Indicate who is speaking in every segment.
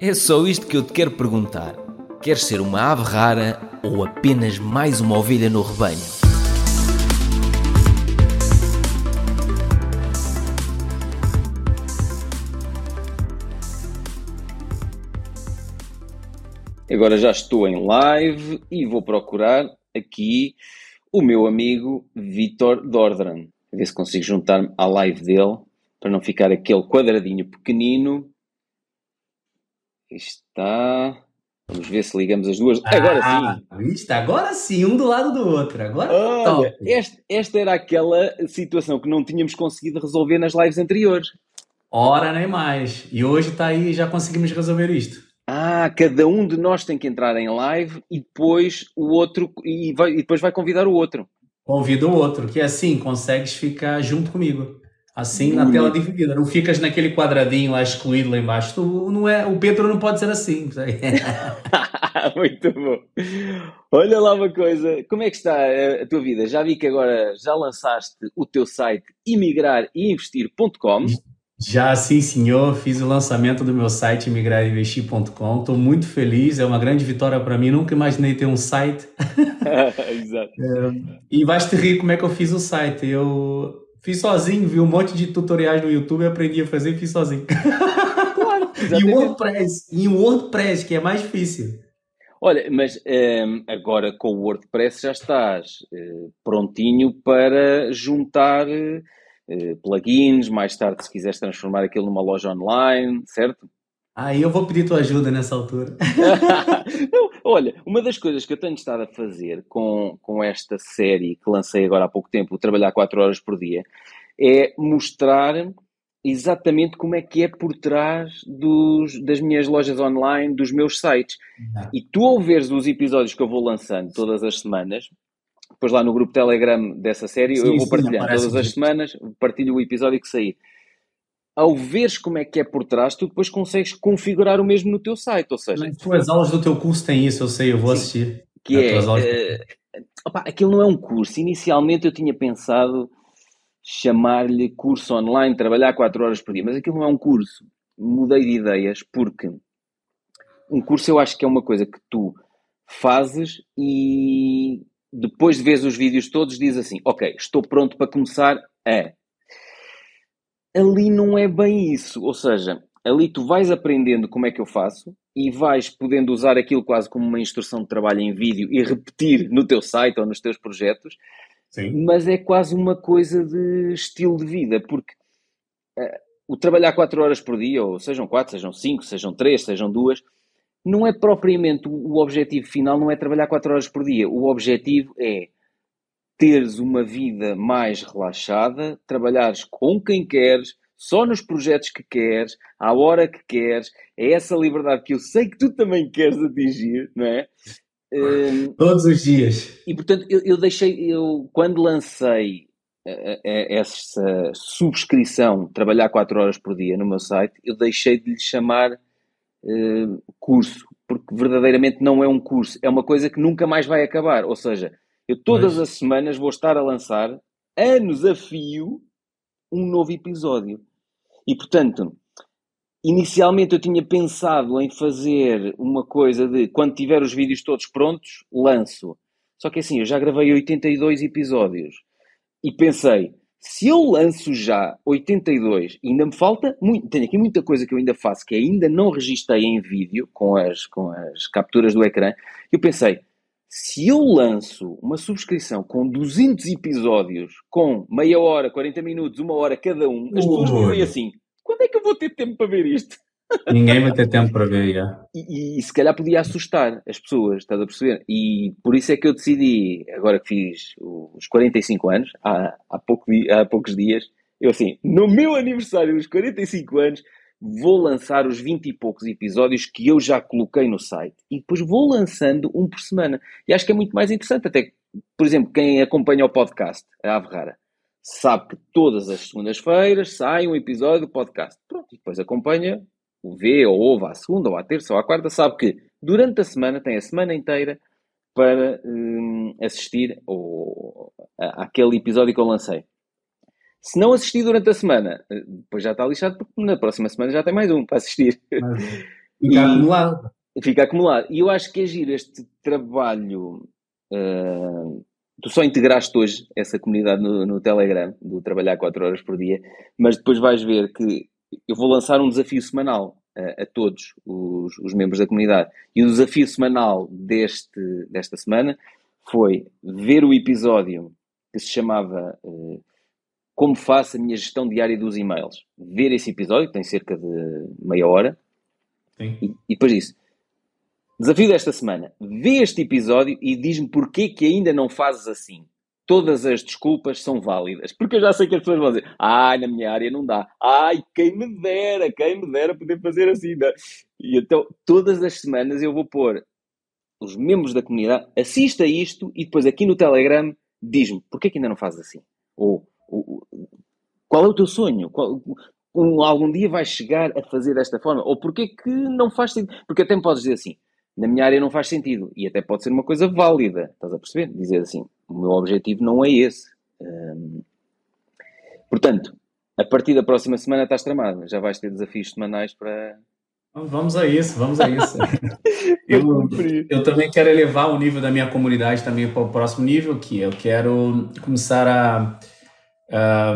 Speaker 1: É só isto que eu te quero perguntar. Queres ser uma ave rara ou apenas mais uma ovelha no rebanho?
Speaker 2: Agora já estou em live e vou procurar aqui o meu amigo Vitor Dordran. A ver se consigo juntar-me à live dele para não ficar aquele quadradinho pequenino. Está. Vamos ver se ligamos as duas. Agora
Speaker 3: Ah,
Speaker 2: sim.
Speaker 3: Viste? Agora sim, um do lado do outro. Agora
Speaker 2: Olha, este- esta era aquela situação que não tínhamos conseguido resolver nas lives anteriores.
Speaker 3: Ora nem mais. E hoje está aí, já conseguimos resolver isto.
Speaker 2: Ah, cada um de nós tem que entrar em live e depois o outro e, vai- e depois vai convidar o outro.
Speaker 3: Convida o outro, que assim consegues ficar junto comigo. Assim na
Speaker 2: Bonito.
Speaker 3: tela dividida. Não ficas naquele quadradinho lá excluído lá embaixo. Tu, não é, o Pedro não pode ser assim.
Speaker 2: Muito bom. Olha lá uma coisa, como é que está a, tua vida? Já vi que agora já lançaste o teu site imigrarinvestir.com.
Speaker 3: Já sim, senhor, fiz o lançamento do meu site migrarinvestir.com. Estou muito feliz, é uma grande vitória para mim. Nunca imaginei ter um site.
Speaker 2: Exato.
Speaker 3: E vais te rir como é que eu fiz o site. Eu fiz sozinho, vi um monte de tutoriais no YouTube, aprendi a fazer e fiz sozinho.
Speaker 2: Claro,
Speaker 3: E o. WordPress, e o WordPress, que é mais difícil.
Speaker 2: Olha, mas ehm, agora com o WordPress já estás eh, prontinho para juntar eh, plugins, mais tarde se quiseres transformar aquilo numa loja online, certo?
Speaker 3: Aí eu vou pedir tua ajuda nessa altura.
Speaker 2: Não, olha, uma das coisas que eu tenho estado a fazer com, com esta série que lancei agora há pouco tempo, Trabalhar 4 horas por dia, é mostrar exatamente como é que é por trás dos, das minhas lojas online, dos meus sites. E tu, ao veres os episódios que eu vou lançando todas as semanas, depois lá no grupo Telegram dessa série,
Speaker 3: Sim,
Speaker 2: eu vou
Speaker 3: sim,
Speaker 2: partilhando
Speaker 3: aparece
Speaker 2: todas as semanas, partilho o episódio que sair. Ao veres como é que é por trás, tu depois consegues configurar o mesmo no teu site, ou seja,
Speaker 3: As aulas do teu curso têm isso, eu sei, eu vou assistir.
Speaker 2: que é,
Speaker 3: aulas-
Speaker 2: eh, opá, aquilo não é um curso. Inicialmente eu tinha pensado chamar-lhe curso online, trabalhar 4 horas por dia, mas aquilo não é um curso. Mudei de ideias porque um curso eu acho que é uma coisa que tu fazes e depois de veres os vídeos todos diz assim, ok, estou pronto para começar a... Ali não é bem isso, ou seja, ali tu vais aprendendo como é que eu faço e vais podendo usar aquilo quase como uma instrução de trabalho em vídeo e repetir no teu site ou nos teus projetos,
Speaker 3: Sim.
Speaker 2: mas é quase uma coisa de estilo de vida, porque eh, o trabalhar 4 horas por dia, ou sejam 4, sejam 5, sejam 3, sejam 2, não é propriamente o o objetivo final, não é trabalhar 4 horas por dia. O objetivo é teres uma vida mais relaxada, trabalhares com quem queres, só nos projetos que queres, à hora que queres. É essa liberdade que eu sei que tu também queres atingir, não é? Hum,
Speaker 3: Todos os dias.
Speaker 2: e portanto, eu, eu deixei, eu, quando lancei eh, eh, essa subscrição, trabalhar 4 horas por dia no meu site, eu deixei de lhe chamar eh, curso, porque verdadeiramente não é um curso, é uma coisa que nunca mais vai acabar. Ou seja, eu todas
Speaker 3: Pois.
Speaker 2: as semanas vou estar a lançar, anos a fio, um novo episódio. E portanto, inicialmente eu tinha pensado em fazer uma coisa de quando tiver os vídeos todos prontos, lanço. Só que assim, eu já gravei 82 episódios e pensei, se eu lanço já 82, ainda me falta muito, tenho aqui muita coisa que eu ainda faço que ainda não registrei em vídeo com as, com as capturas do ecrã. Eu pensei, se eu lanço uma subscrição com 200 episódios, com meia hora, 40 minutos, uma hora cada um, as pessoas
Speaker 3: Ui.
Speaker 2: dizem assim: quando é que eu vou ter tempo para ver isto?
Speaker 3: Ninguém vai ter tempo para ver, já.
Speaker 2: E, e se calhar podia assustar as pessoas, estás a perceber? E por isso é que eu decidi, agora que fiz os 45 anos, há, há, pouco, há poucos dias, eu assim, no meu aniversário dos 45 anos, vou lançar os 20 e poucos episódios que eu já coloquei no site. E depois vou lançando um por semana. E acho que é muito mais interessante, até, por exemplo, quem acompanha o podcast, a Ave Rara, sabe que todas as segundas-feiras sai um episódio do podcast. Pronto, e depois acompanha vê ou ouve à segunda, ou à terça, ou à quarta, sabe que durante a semana, tem a semana inteira para hum, assistir ao, a- àquele episódio que eu lancei. Se não assistir durante a semana, eh, depois já está lixado, porque na próxima semana já tem mais um para assistir.
Speaker 3: Mas- Fica e, acumulado.
Speaker 2: Fica acumulado. E eu acho que é giro este trabalho. Uh, tu só integraste hoje essa comunidade no, no Telegram, do trabalhar 4 horas por dia, mas depois vais ver que eu vou lançar um desafio semanal a, a todos os, os, membros da comunidade. E o desafio semanal deste, desta semana foi ver o episódio que se chamava uh, Como faço a minha gestão diária dos e-mails. Ver esse episódio, que tem cerca de meia hora.
Speaker 3: E,
Speaker 2: e depois disso. Desafio desta semana. Vê este episódio e diz-me porquê que ainda não fazes assim todas as desculpas são válidas. Porque eu já sei que as pessoas vão dizer, ai, na minha área não dá. Ai, quem me dera, quem me dera poder fazer assim. Não? E então, todas as semanas eu vou pôr os membros da comunidade, assista isto e depois aqui no Telegram diz-me, porquê que ainda não fazes assim? Ou, qual é o teu sonho? Qual, algum dia vais chegar a fazer desta forma? Ou porquê que não faz sentido? Porque até me podes dizer assim, na minha área não faz sentido. E até pode ser uma coisa válida, estás a perceber? Dizer assim, o meu objetivo não é esse. Hum, portanto, a partir da próxima semana estás tramado. Já vais ter desafios semanais para.
Speaker 3: Vamos a isso, vamos a isso. eu, eu também quero elevar o nível da minha comunidade também para o próximo nível, que eu quero começar a, a,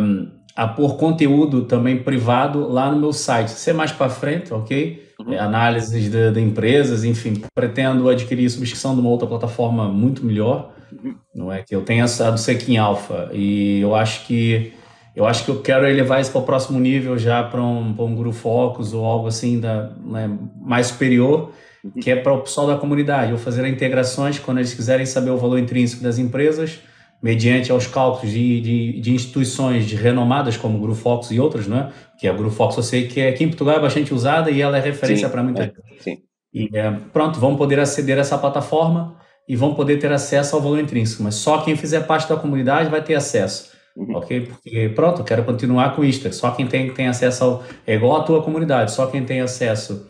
Speaker 3: a pôr conteúdo também privado lá no meu site. Ser mais para frente, ok? Uhum. É, análises de, de, empresas, enfim, pretendo adquirir subscrição de uma outra plataforma muito melhor, uhum. não é que eu tenho essa do Sequin Alpha e eu acho que eu acho que eu quero elevar isso para o próximo nível já para um, para um Guru Focus ou algo assim da, né, mais superior, uhum. que é para o pessoal da comunidade, eu fazer integrações quando eles quiserem saber o valor intrínseco das empresas, mediante aos cálculos de, de, de instituições de renomadas como o Guru Fox e outras, não é? que a Guru Fox eu sei que é, aqui em Portugal é bastante usada e ela é referência para muita
Speaker 2: é, Sim.
Speaker 3: E é, pronto, vão poder aceder a essa plataforma e vão poder ter acesso ao valor intrínseco, mas só quem fizer parte da comunidade vai ter acesso. Uhum. Ok? Porque, pronto, quero continuar com isto. Só quem tem, tem acesso ao. É igual a tua comunidade, só quem tem acesso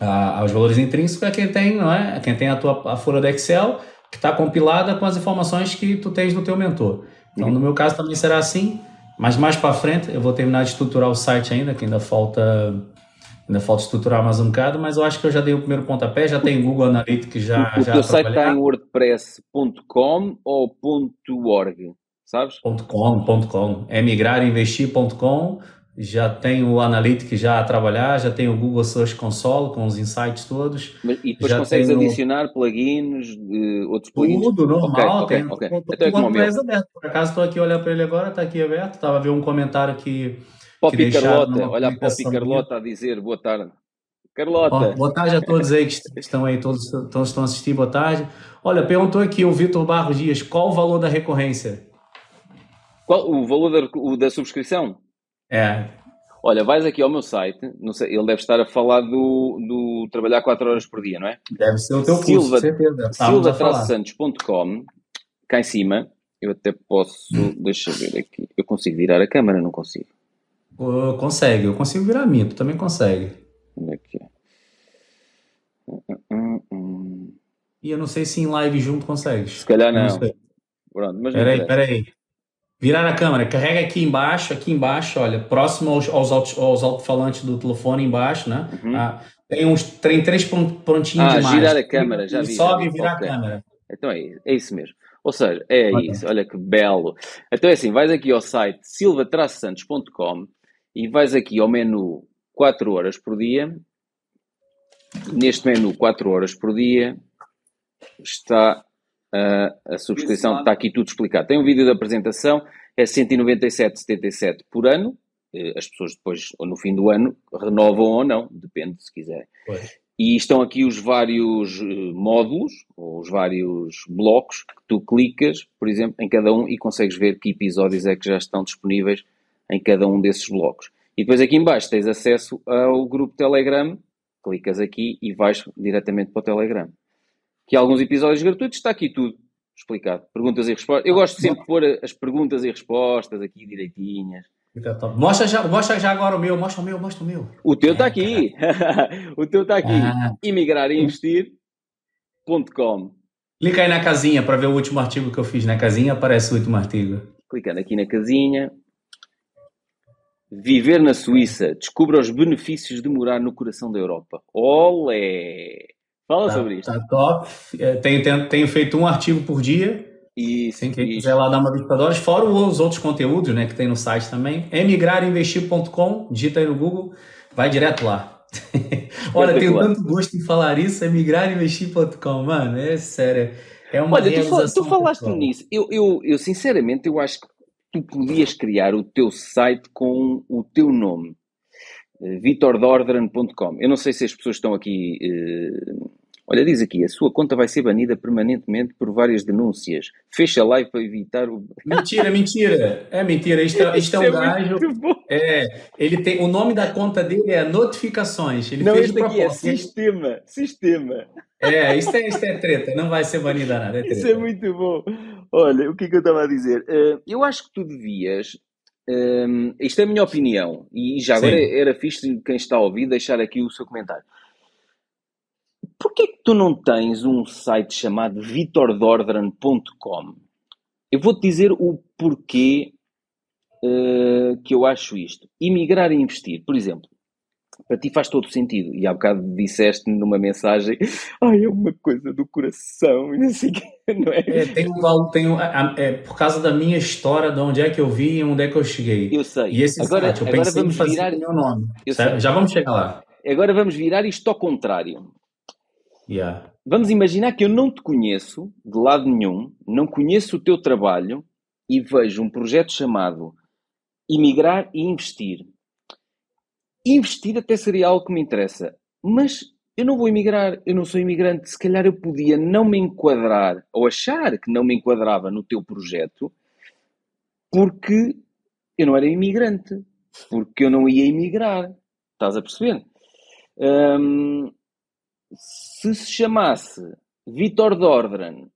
Speaker 3: a, aos valores intrínsecos é quem tem, não é? Quem tem a tua a folha do Excel, que está compilada com as informações que tu tens do teu mentor. Então, uhum. no meu caso, também será assim. Mas mais para frente eu vou terminar de estruturar o site ainda, que ainda falta ainda falta estruturar mais um bocado, mas eu acho que eu já dei o primeiro pontapé, já tem Google Analytics já
Speaker 2: O, já teu site está em wordpress.com ou .org, sabes?
Speaker 3: .com, .com, emigrarinvestir.com já tem o Analytics já a trabalhar, já tem o Google Search Console com os insights todos.
Speaker 2: Mas, e depois consegues adicionar plugins, uh, outros plugins?
Speaker 3: Tudo, normal.
Speaker 2: Ok, ok. okay. Então é
Speaker 3: aberto. Por acaso estou aqui olhando para ele agora, está aqui aberto. Estava a ver um comentário que.
Speaker 2: Poppy Carlota, olha a Poppy Carlota a dizer boa tarde. Carlota.
Speaker 3: boa tarde a todos aí que estão aí, todos, todos estão assistindo, boa tarde. Olha, perguntou aqui o Vitor Barros Dias, qual o valor da recorrência?
Speaker 2: Qual o valor da, o, da subscrição?
Speaker 3: É.
Speaker 2: Olha, vais aqui ao meu site, não sei, ele deve estar a falar do, do trabalhar 4 horas por dia, não é?
Speaker 3: Deve ser o teu curso, Silva, certeza.
Speaker 2: Silva-santos.com, cá em cima, eu até posso, hum. deixa eu ver aqui, eu consigo virar a câmera, não consigo?
Speaker 3: Uh, consegue, eu consigo virar a minha, tu também consegue.
Speaker 2: Onde é que é?
Speaker 3: E eu não sei se em live junto consegues.
Speaker 2: Se calhar não. não Pronto, mas
Speaker 3: peraí, peraí. Virar a câmera, carrega aqui embaixo, aqui embaixo, olha, próximo aos, aos, aos alto-falantes do telefone embaixo, né? Uhum. Ah, tem uns tem três pontinhos
Speaker 2: ah,
Speaker 3: de
Speaker 2: girar a câmera, já vi.
Speaker 3: Sobe e virar okay. a câmera.
Speaker 2: Então é, é isso mesmo. Ou seja, é okay. isso, olha que belo. Então é assim, vais aqui ao site silva-santos.com e vais aqui ao menu 4 horas por dia. Neste menu 4 horas por dia está Uh, a subscrição está aqui tudo explicado. Tem um vídeo de apresentação, é 197,77 por ano. Uh, as pessoas depois, ou no fim do ano, renovam ou não, depende se quiserem. E estão aqui os vários uh, módulos, ou os vários blocos, que tu clicas, por exemplo, em cada um e consegues ver que episódios é que já estão disponíveis em cada um desses blocos. E depois aqui embaixo tens acesso ao grupo Telegram, clicas aqui e vais diretamente para o Telegram que alguns episódios gratuitos, está aqui tudo explicado. Perguntas e respostas. Eu gosto sempre de pôr as perguntas e respostas aqui direitinhas.
Speaker 3: Mostra já, mostra já agora o meu, mostra o meu, mostra o meu.
Speaker 2: O teu está aqui. o teu está aqui. Ah. Imigrarinvestir.com.
Speaker 3: Clica aí na casinha para ver o último artigo que eu fiz. Na casinha aparece o último artigo.
Speaker 2: Clicando aqui na casinha. Viver na Suíça. Descubra os benefícios de morar no coração da Europa. Olé! Fala
Speaker 3: tá,
Speaker 2: sobre isso.
Speaker 3: Tá top. É, tenho, tenho, tenho, feito um artigo por dia.
Speaker 2: Isso.
Speaker 3: Quem quiser lá dar uma vista olhos, fora os outros conteúdos né, que tem no site também. emigrarinvestir.com, digita aí no Google, vai direto lá. Olha, tenho tanto gosto em falar isso, emigrarinvestir.com, mano, é sério. É uma
Speaker 2: Olha, tu, tu falaste pessoal. nisso. Eu, eu, eu, sinceramente, eu acho que tu podias criar o teu site com o teu nome. Eh, vitordordran.com. Eu não sei se as pessoas estão aqui. Uh, olha, diz aqui: a sua conta vai ser banida permanentemente por várias denúncias. Fecha a live para evitar o.
Speaker 3: Mentira, mentira. É mentira. Isto, é, isto é um é gajo. É, ele tem, o nome da conta dele é Notificações. Ele
Speaker 2: não, fez este aqui é Sistema. Sistema.
Speaker 3: É, isso é, isso é treta. Não vai ser banida nada. É
Speaker 2: isso é muito bom. Olha, o que é que eu estava a dizer? Uh, eu acho que tu devias. Um, ehm, isto é a minha opinião, e já agora Sim. era fixe quem está a ouvir deixar aqui o seu comentário. Porquê que tu não tens um site chamado vitordordran.com? Eu vou-te dizer o porquê uh, que eu acho isto. Imigrar e investir, por exemplo para ti faz todo sentido. E há bocado disseste numa mensagem, ai, é uma coisa do coração, e não sei não é?
Speaker 3: é tem um, tem um, é, por causa da minha história, de onde é que eu vi e onde é que eu cheguei.
Speaker 2: Eu sei.
Speaker 3: E esse agora, site, eu agora vamos virar... meu nome. Já vamos chegar lá.
Speaker 2: Agora vamos virar isto ao contrário.
Speaker 3: Yeah.
Speaker 2: Vamos imaginar que eu não te conheço de lado nenhum, não conheço o teu trabalho e vejo um projeto chamado Imigrar e Investir investir até seria algo que me interessa. Mas eu não vou emigrar, eu não sou imigrante. Se calhar eu podia não me enquadrar ou achar que não me enquadrava no teu projeto porque eu não era imigrante, porque eu não ia emigrar. Estás a perceber? Hum, se se chamasse Vitor Dordran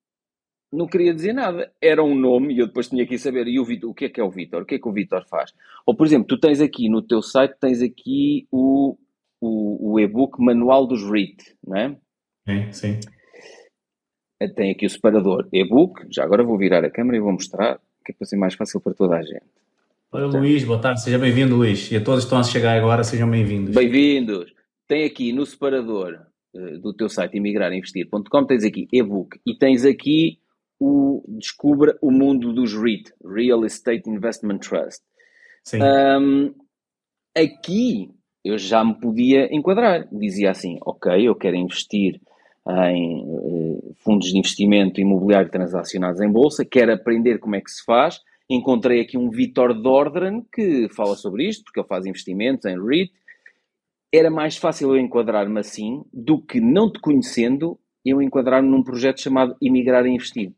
Speaker 2: não queria dizer nada. Era um nome e eu depois tinha que saber. E o, Vitor, o que é que é o Vitor? O que é que o Vitor faz? Ou, por exemplo, tu tens aqui no teu site, tens aqui o, o, o e-book Manual dos REIT, não é?
Speaker 3: É, sim.
Speaker 2: Tem aqui o separador e-book. Já agora vou virar a câmera e vou mostrar que é para ser mais fácil para toda a gente.
Speaker 3: Oi, Luís, boa tarde. Seja bem-vindo, Luís. E a todos que estão a chegar agora, sejam bem-vindos.
Speaker 2: Bem-vindos. Tem aqui no separador do teu site imigrarinvestir.com, tens aqui e-book e tens aqui o Descubra o Mundo dos REIT, Real Estate Investment Trust.
Speaker 3: Sim.
Speaker 2: Um, aqui eu já me podia enquadrar. Dizia assim: ok, eu quero investir em uh, fundos de investimento imobiliário transacionados em bolsa, quero aprender como é que se faz. Encontrei aqui um Vitor Dordran que fala sobre isto, porque ele faz investimentos em REIT. Era mais fácil eu enquadrar-me assim do que, não te conhecendo, eu enquadrar-me num projeto chamado Imigrar e Investir.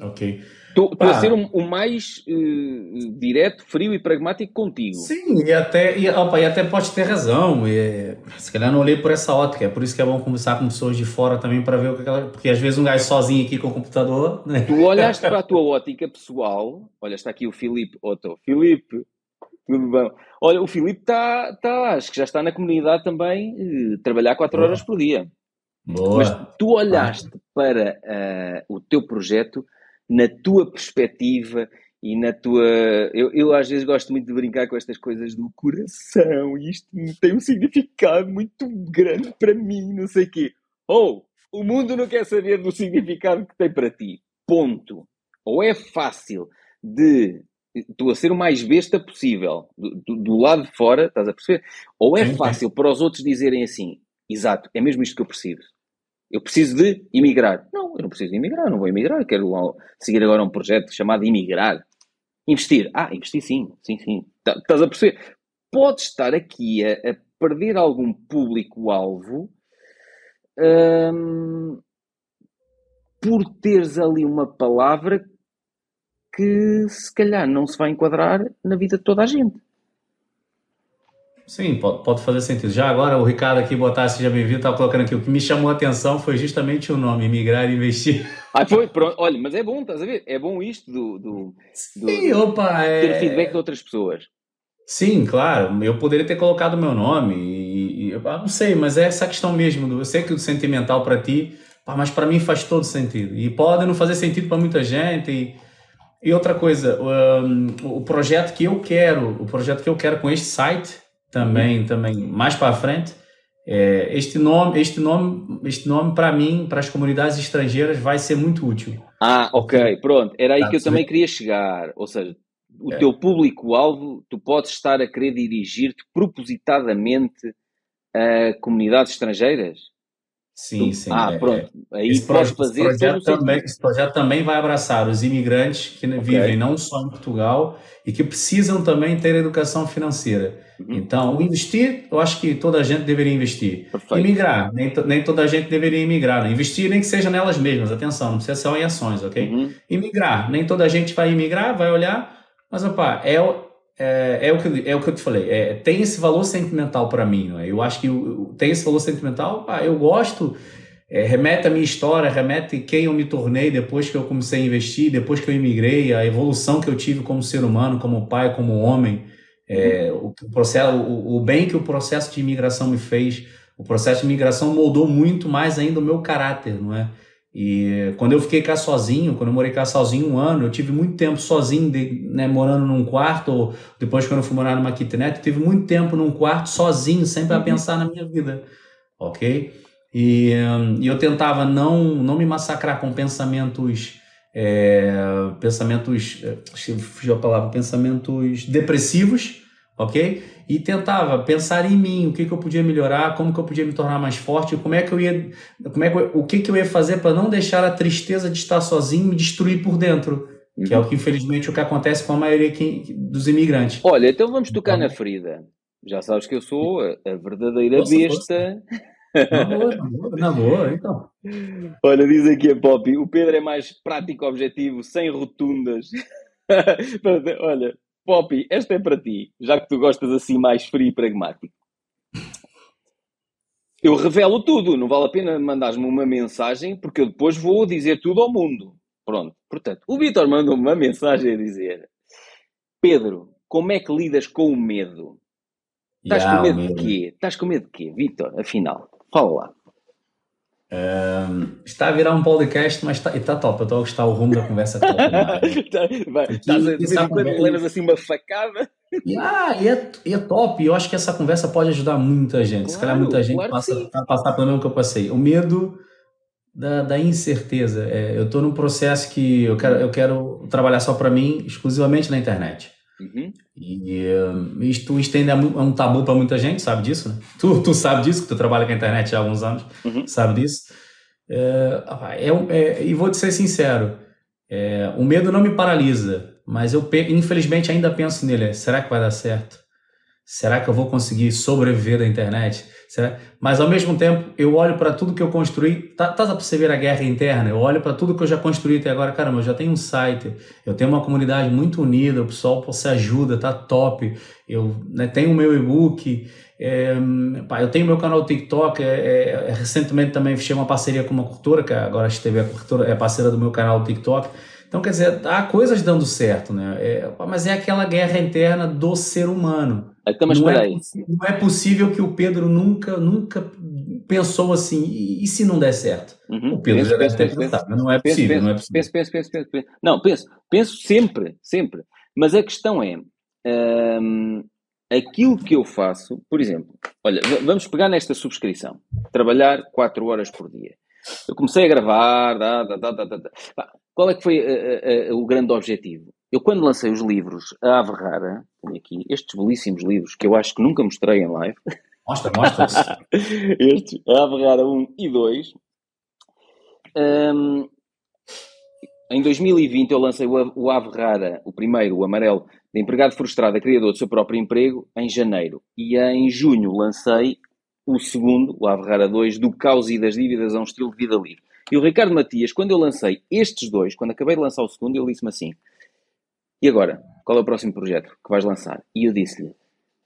Speaker 3: Ok.
Speaker 2: Estou a ser o, o mais uh, direto, frio e pragmático contigo.
Speaker 3: Sim, e até, e, opa, e até pode ter razão. E, se calhar não olhei por essa ótica. É por isso que é bom conversar com pessoas de fora também para ver o que ela. Porque às vezes um gajo sozinho aqui com o computador. Né?
Speaker 2: Tu olhaste para a tua ótica pessoal. Olha, está aqui o Filipe Otto. Filipe, tudo bem. Olha, o Filipe está, tá, acho que já está na comunidade também, uh, trabalhar 4 horas por dia.
Speaker 3: Boa.
Speaker 2: Mas tu olhaste ah. para uh, o teu projeto na tua perspectiva e na tua. Eu, eu às vezes gosto muito de brincar com estas coisas do coração, e isto tem um significado muito grande para mim, não sei o quê. Ou oh, o mundo não quer saber do significado que tem para ti. Ponto. Ou é fácil de tu a ser o mais besta possível do, do, do lado de fora, estás a perceber? Ou é fácil para os outros dizerem assim: exato, é mesmo isto que eu preciso. Eu preciso de imigrar. Não, eu não preciso de imigrar, não vou imigrar. Eu quero seguir agora um projeto chamado Imigrar. Investir. Ah, investir sim, sim, sim. Tá, estás a perceber? Pode estar aqui a, a perder algum público-alvo hum, por teres ali uma palavra que se calhar não se vai enquadrar na vida de toda a gente.
Speaker 3: Sim, pode, pode fazer sentido. Já agora, o Ricardo aqui, botar, seja bem-vindo, estava colocando aqui. O que me chamou a atenção foi justamente o nome, Migrar e Investir.
Speaker 2: Ah, foi, pronto. Olha, mas é bom, estás a ver? É bom isto do, do,
Speaker 3: Sim, do, opa,
Speaker 2: ter é... feedback de outras pessoas.
Speaker 3: Sim, claro. Eu poderia ter colocado o meu nome e, e eu não sei, mas é essa questão mesmo. Do, eu sei que o sentimental para ti, mas para mim faz todo sentido. E pode não fazer sentido para muita gente. E, E outra coisa, um, o projeto que eu quero, o projeto que eu quero com este site, também, uhum. também mais para frente, é, este nome, este nome, este nome para mim, para as comunidades estrangeiras, vai ser muito útil.
Speaker 2: Ah, ok, pronto. Era aí que eu também queria chegar. Ou seja, o é. teu público-alvo, tu podes estar a querer dirigir-te propositadamente a comunidades estrangeiras?
Speaker 3: Sim, sim.
Speaker 2: Ah, é, pronto. É. Aí esse podes fazer.
Speaker 3: Esse projeto, também, esse projeto também vai abraçar os imigrantes que okay. vivem não só em Portugal e que precisam também ter educação financeira. Uhum. Então, investir, eu acho que toda a gente deveria investir. Perfeito. Imigrar, nem, nem toda a gente deveria imigrar. Né? Investir nem que seja nelas mesmas, atenção, não precisa ser só em ações, ok? Uhum. Imigrar, nem toda a gente vai imigrar, vai olhar, mas, opa, é, é, é, o, que, é o que eu te falei, é, tem esse valor sentimental para mim, não é? Eu acho que eu, tem esse valor sentimental, ah, eu gosto, é, remete a minha história, remete quem eu me tornei depois que eu comecei a investir, depois que eu imigrei, a evolução que eu tive como ser humano, como pai, como homem, é, o, processo, o, o bem que o processo de imigração me fez, o processo de imigração moldou muito mais ainda o meu caráter, não é? E quando eu fiquei cá sozinho, quando eu morei cá sozinho um ano, eu tive muito tempo sozinho, de, né, morando num quarto, ou depois quando eu fui morar numa kitnet, eu tive muito tempo num quarto sozinho, sempre a uhum. pensar na minha vida, ok? E, e eu tentava não, não me massacrar com pensamentos, é, pensamentos, fugiu a palavra, pensamentos depressivos, ok? E tentava pensar em mim, o que, que eu podia melhorar, como que eu podia me tornar mais forte, como é que eu ia, como é que, o que, que eu ia fazer para não deixar a tristeza de estar sozinho me destruir por dentro, uhum. que é o que infelizmente o que acontece com a maioria que, dos imigrantes.
Speaker 2: Olha, então vamos tocar então, na ferida. Já sabes que eu sou a, verdadeira nossa, besta.
Speaker 3: Na boa, na boa, então.
Speaker 2: Olha, diz aqui a Poppy, o Pedro é mais prático objetivo, sem rotundas. Olha, Poppy, esta é para ti, já que tu gostas assim mais frio e pragmático. Eu revelo tudo, não vale a pena mandares-me uma mensagem, porque eu depois vou dizer tudo ao mundo. Pronto. Portanto, o Vitor mandou uma mensagem a dizer: Pedro, como é que lidas com o medo? Estás yeah, com medo, medo de quê? Estás com medo de quê, Vitor? Afinal, fala lá
Speaker 3: está a virar um podcast, mas está, está top. Eu estou a gostar o rumo da conversa. Tá,
Speaker 2: vai, estás a dizer quando levas assim uma facada.
Speaker 3: Ah, e, é, e é top. Eu acho que essa conversa pode ajudar muita gente. Claro, Se calhar muita gente claro passa, a passar pelo mesmo que eu passei. O medo da, da incerteza. É, eu estou num processo que eu quero, eu quero trabalhar só para mim, exclusivamente na internet. Uhum. E uh, isto, isto ainda é, é um tabu para muita gente, sabe disso? Né? Tu, tu sabe disso, que tu trabalha com a internet há alguns anos, uhum. sabe disso. É, é, é, e vou te ser sincero, é, o medo não me paralisa, mas eu infelizmente ainda penso nele. Será que vai dar certo? Será que eu vou conseguir sobreviver da internet? Será? Mas ao mesmo tempo, eu olho para tudo que eu construí. Tá, tá a perceber a guerra interna? Eu olho para tudo que eu já construí até agora. Caramba, eu já tenho um site, eu tenho uma comunidade muito unida, o pessoal se ajuda, tá top. Eu né, tenho o meu e-book, é, pá, eu tenho meu canal TikTok. É, é, é, recentemente também fechei uma parceria com uma corretora, que agora a TV é, corretora, é parceira do meu canal TikTok. Então, quer dizer, há coisas dando certo, né? É, mas é aquela guerra interna do ser humano.
Speaker 2: Então, mas não, é,
Speaker 3: não é possível que o Pedro nunca, nunca pensou assim, e, e se não der certo? Uhum. O Pedro penso, já deve ter pensado, mas não é possível, penso, não é possível.
Speaker 2: Penso, penso, penso, penso, penso. Não, penso, penso sempre, sempre. Mas a questão é, hum, aquilo que eu faço, por exemplo, olha, vamos pegar nesta subscrição, trabalhar 4 horas por dia. Eu comecei a gravar, dá, dá, dá, dá, dá. qual é que foi uh, uh, uh, o grande objetivo? Eu, quando lancei os livros A Ave Rara, tenho aqui estes belíssimos livros que eu acho que nunca mostrei em live.
Speaker 3: Mostra, mostra.
Speaker 2: estes, A Ave Rara 1 e 2. Um, em 2020 eu lancei o Ave Rara, o primeiro, o amarelo, de empregado frustrado a criador do seu próprio emprego, em janeiro. E em junho lancei o segundo, o Ave Rara 2, do caos e das dívidas a um estilo de vida livre. E o Ricardo Matias, quando eu lancei estes dois, quando acabei de lançar o segundo, ele disse-me assim: E agora? Qual é o próximo projeto que vais lançar? E eu disse-lhe: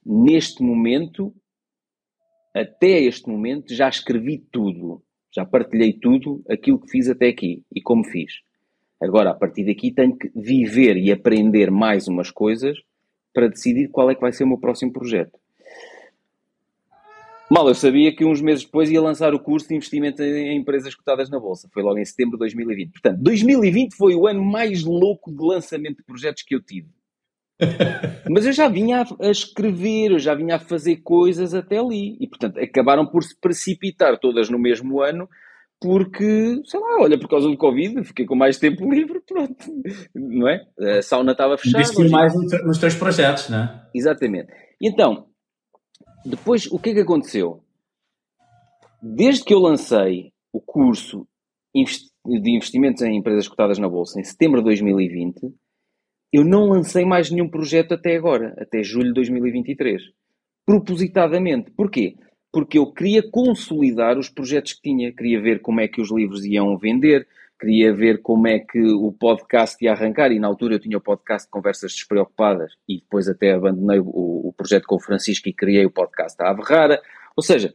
Speaker 2: Neste momento, até este momento, já escrevi tudo. Já partilhei tudo aquilo que fiz até aqui e como fiz. Agora, a partir daqui, tenho que viver e aprender mais umas coisas para decidir qual é que vai ser o meu próximo projeto. Mal, eu sabia que uns meses depois ia lançar o curso de investimento em empresas cotadas na Bolsa. Foi logo em setembro de 2020. Portanto, 2020 foi o ano mais louco de lançamento de projetos que eu tive. Mas eu já vinha a, escrever, eu já vinha a fazer coisas até ali. E, portanto, acabaram por se precipitar todas no mesmo ano, porque, sei lá, olha, por causa do Covid, fiquei com mais tempo livre, pronto. Não é? A sauna estava fechada.
Speaker 3: Investir mais nos teus projetos, não é?
Speaker 2: Exatamente. Então, depois, o que é que aconteceu? Desde que eu lancei o curso de investimentos em empresas cotadas na Bolsa, em setembro de 2020, eu não lancei mais nenhum projeto até agora, até julho de 2023. Propositadamente. Porquê? Porque eu queria consolidar os projetos que tinha, queria ver como é que os livros iam vender, queria ver como é que o podcast ia arrancar, e na altura eu tinha o podcast Conversas Despreocupadas, e depois até abandonei o, o projeto com o Francisco e criei o podcast da Ave Rara. Ou seja,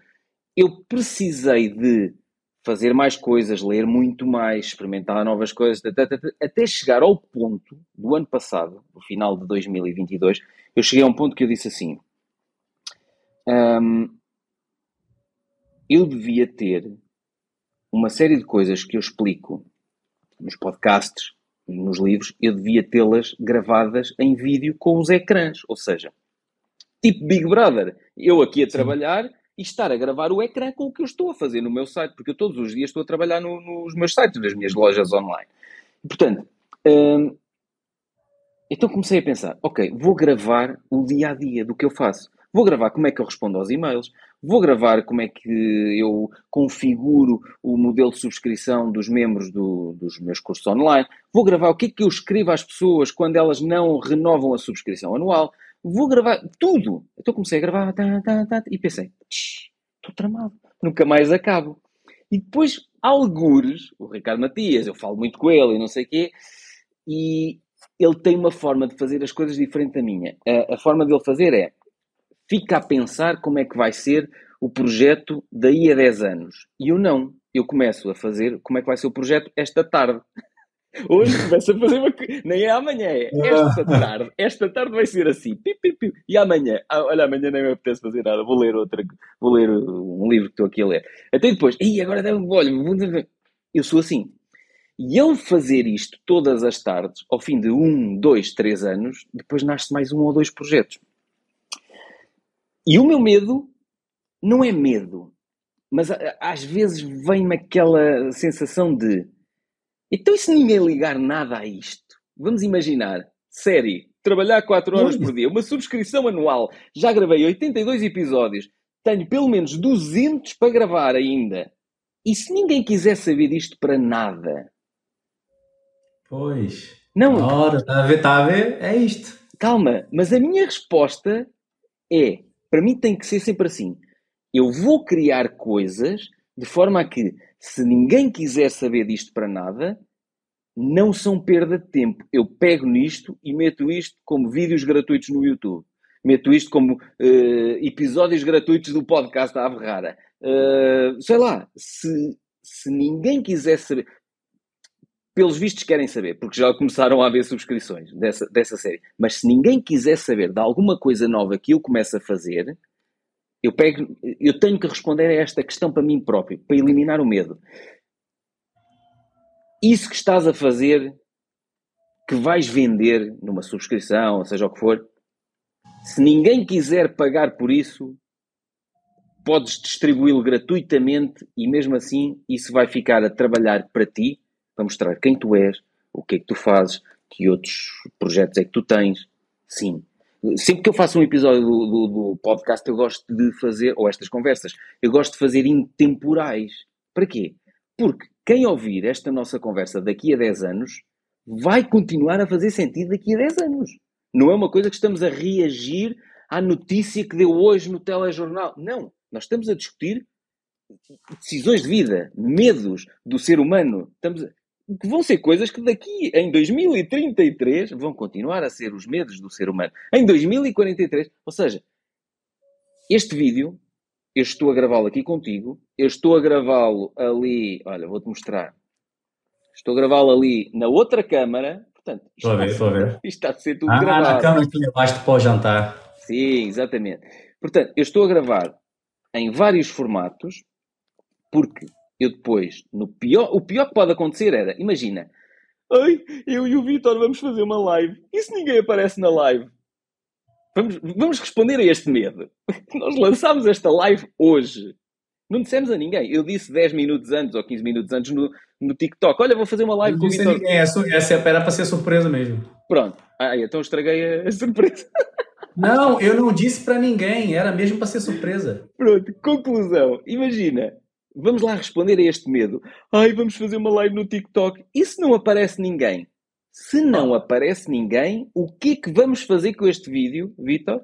Speaker 2: eu precisei de fazer mais coisas, ler muito mais, experimentar novas coisas, até chegar ao ponto do ano passado, no final de 2022, eu cheguei a um ponto que eu disse assim: hum, eu devia ter uma série de coisas que eu explico nos podcasts, nos livros, eu devia tê-las gravadas em vídeo com os ecrãs, ou seja, tipo Big Brother, eu aqui a trabalhar e estar a gravar o ecrã com o que eu estou a fazer no meu site, porque eu todos os dias estou a trabalhar no, nos meus sites, nas minhas lojas online. Portanto, hum, então comecei a pensar, ok, vou gravar o dia a dia do que eu faço. Vou gravar como é que eu respondo aos e-mails, vou gravar como é que eu configuro o modelo de subscrição dos membros do, dos meus cursos online, vou gravar o que é que eu escrevo às pessoas quando elas não renovam a subscrição anual, vou gravar tudo. Então comecei a gravar tá, tá, tá, e pensei, estou tramado, nunca mais acabo. E depois, algures, o Ricardo Matias, eu falo muito com ele e não sei o quê, e ele tem uma forma de fazer as coisas diferente da minha. A, a forma dele fazer é fica a pensar como é que vai ser o projeto daí a 10 anos. E eu não. Eu começo a fazer como é que vai ser o projeto esta tarde. Hoje começo a fazer uma Nem é amanhã, é esta tarde. Esta tarde vai ser assim. Pi, pi, pi. E amanhã, ah, olha, amanhã nem me apetece fazer nada. Vou ler outra, vou ler um livro que estou aqui a ler. Até depois, e agora deve olha, eu sou assim. E ele fazer isto todas as tardes, ao fim de um, dois, três anos, depois nasce mais um ou dois projetos. E o meu medo não é medo, mas às vezes vem-me aquela sensação de então e se ninguém ligar nada a isto? Vamos imaginar, série, trabalhar 4 horas por dia, uma subscrição anual, já gravei 82 episódios, tenho pelo menos 200 para gravar ainda. E se ninguém quiser saber disto para nada?
Speaker 3: Pois. Não. Ora, está a ver, está a ver? É isto.
Speaker 2: Calma, mas a minha resposta é para mim tem que ser sempre assim. Eu vou criar coisas de forma a que, se ninguém quiser saber disto para nada, não são perda de tempo. Eu pego nisto e meto isto como vídeos gratuitos no YouTube. Meto isto como uh, episódios gratuitos do podcast da Ave. Uh, sei lá, se, se ninguém quiser saber pelos vistos querem saber, porque já começaram a haver subscrições dessa, dessa série. Mas se ninguém quiser saber de alguma coisa nova que eu começo a fazer, eu, pego, eu tenho que responder a esta questão para mim próprio, para eliminar o medo. Isso que estás a fazer, que vais vender numa subscrição, seja o que for, se ninguém quiser pagar por isso, podes distribuí-lo gratuitamente e mesmo assim isso vai ficar a trabalhar para ti para mostrar quem tu és, o que é que tu fazes, que outros projetos é que tu tens. Sim. Sempre que eu faço um episódio do, do, do podcast, eu gosto de fazer, ou estas conversas, eu gosto de fazer intemporais. Para quê? Porque quem ouvir esta nossa conversa daqui a 10 anos vai continuar a fazer sentido daqui a 10 anos. Não é uma coisa que estamos a reagir à notícia que deu hoje no telejornal. Não. Nós estamos a discutir decisões de vida, medos do ser humano. Estamos a vão ser coisas que daqui em 2033 vão continuar a ser os medos do ser humano. Em 2043, ou seja, este vídeo eu estou a gravá-lo aqui contigo, eu estou a gravá-lo ali, olha, vou-te mostrar. Estou a gravá-lo ali na outra câmara, portanto,
Speaker 3: isto, estou a ver, estou a ver.
Speaker 2: isto está a ser tudo ah, gravado.
Speaker 3: Ah, na câmara que levaste para o jantar.
Speaker 2: Sim, exatamente. Portanto, eu estou a gravar em vários formatos, porque eu depois, no pior, o pior que pode acontecer era, imagina, Ai, eu e o Vitor vamos fazer uma live. E se ninguém aparece na live? Vamos, vamos responder a este medo. Nós lançámos esta live hoje. Não dissemos a ninguém. Eu disse 10 minutos antes ou 15 minutos antes no, no TikTok. Olha, vou fazer uma live
Speaker 3: com o Vitor. Ninguém. Essa, essa era para ser surpresa mesmo.
Speaker 2: Pronto. Ah, então estraguei a, a surpresa.
Speaker 3: Não, eu não disse para ninguém. Era mesmo para ser surpresa.
Speaker 2: Pronto. Conclusão. Imagina. Vamos lá responder a este medo. Ai, vamos fazer uma live no TikTok. E se não aparece ninguém? Se não aparece ninguém, o que é que vamos fazer com este vídeo, Vitor?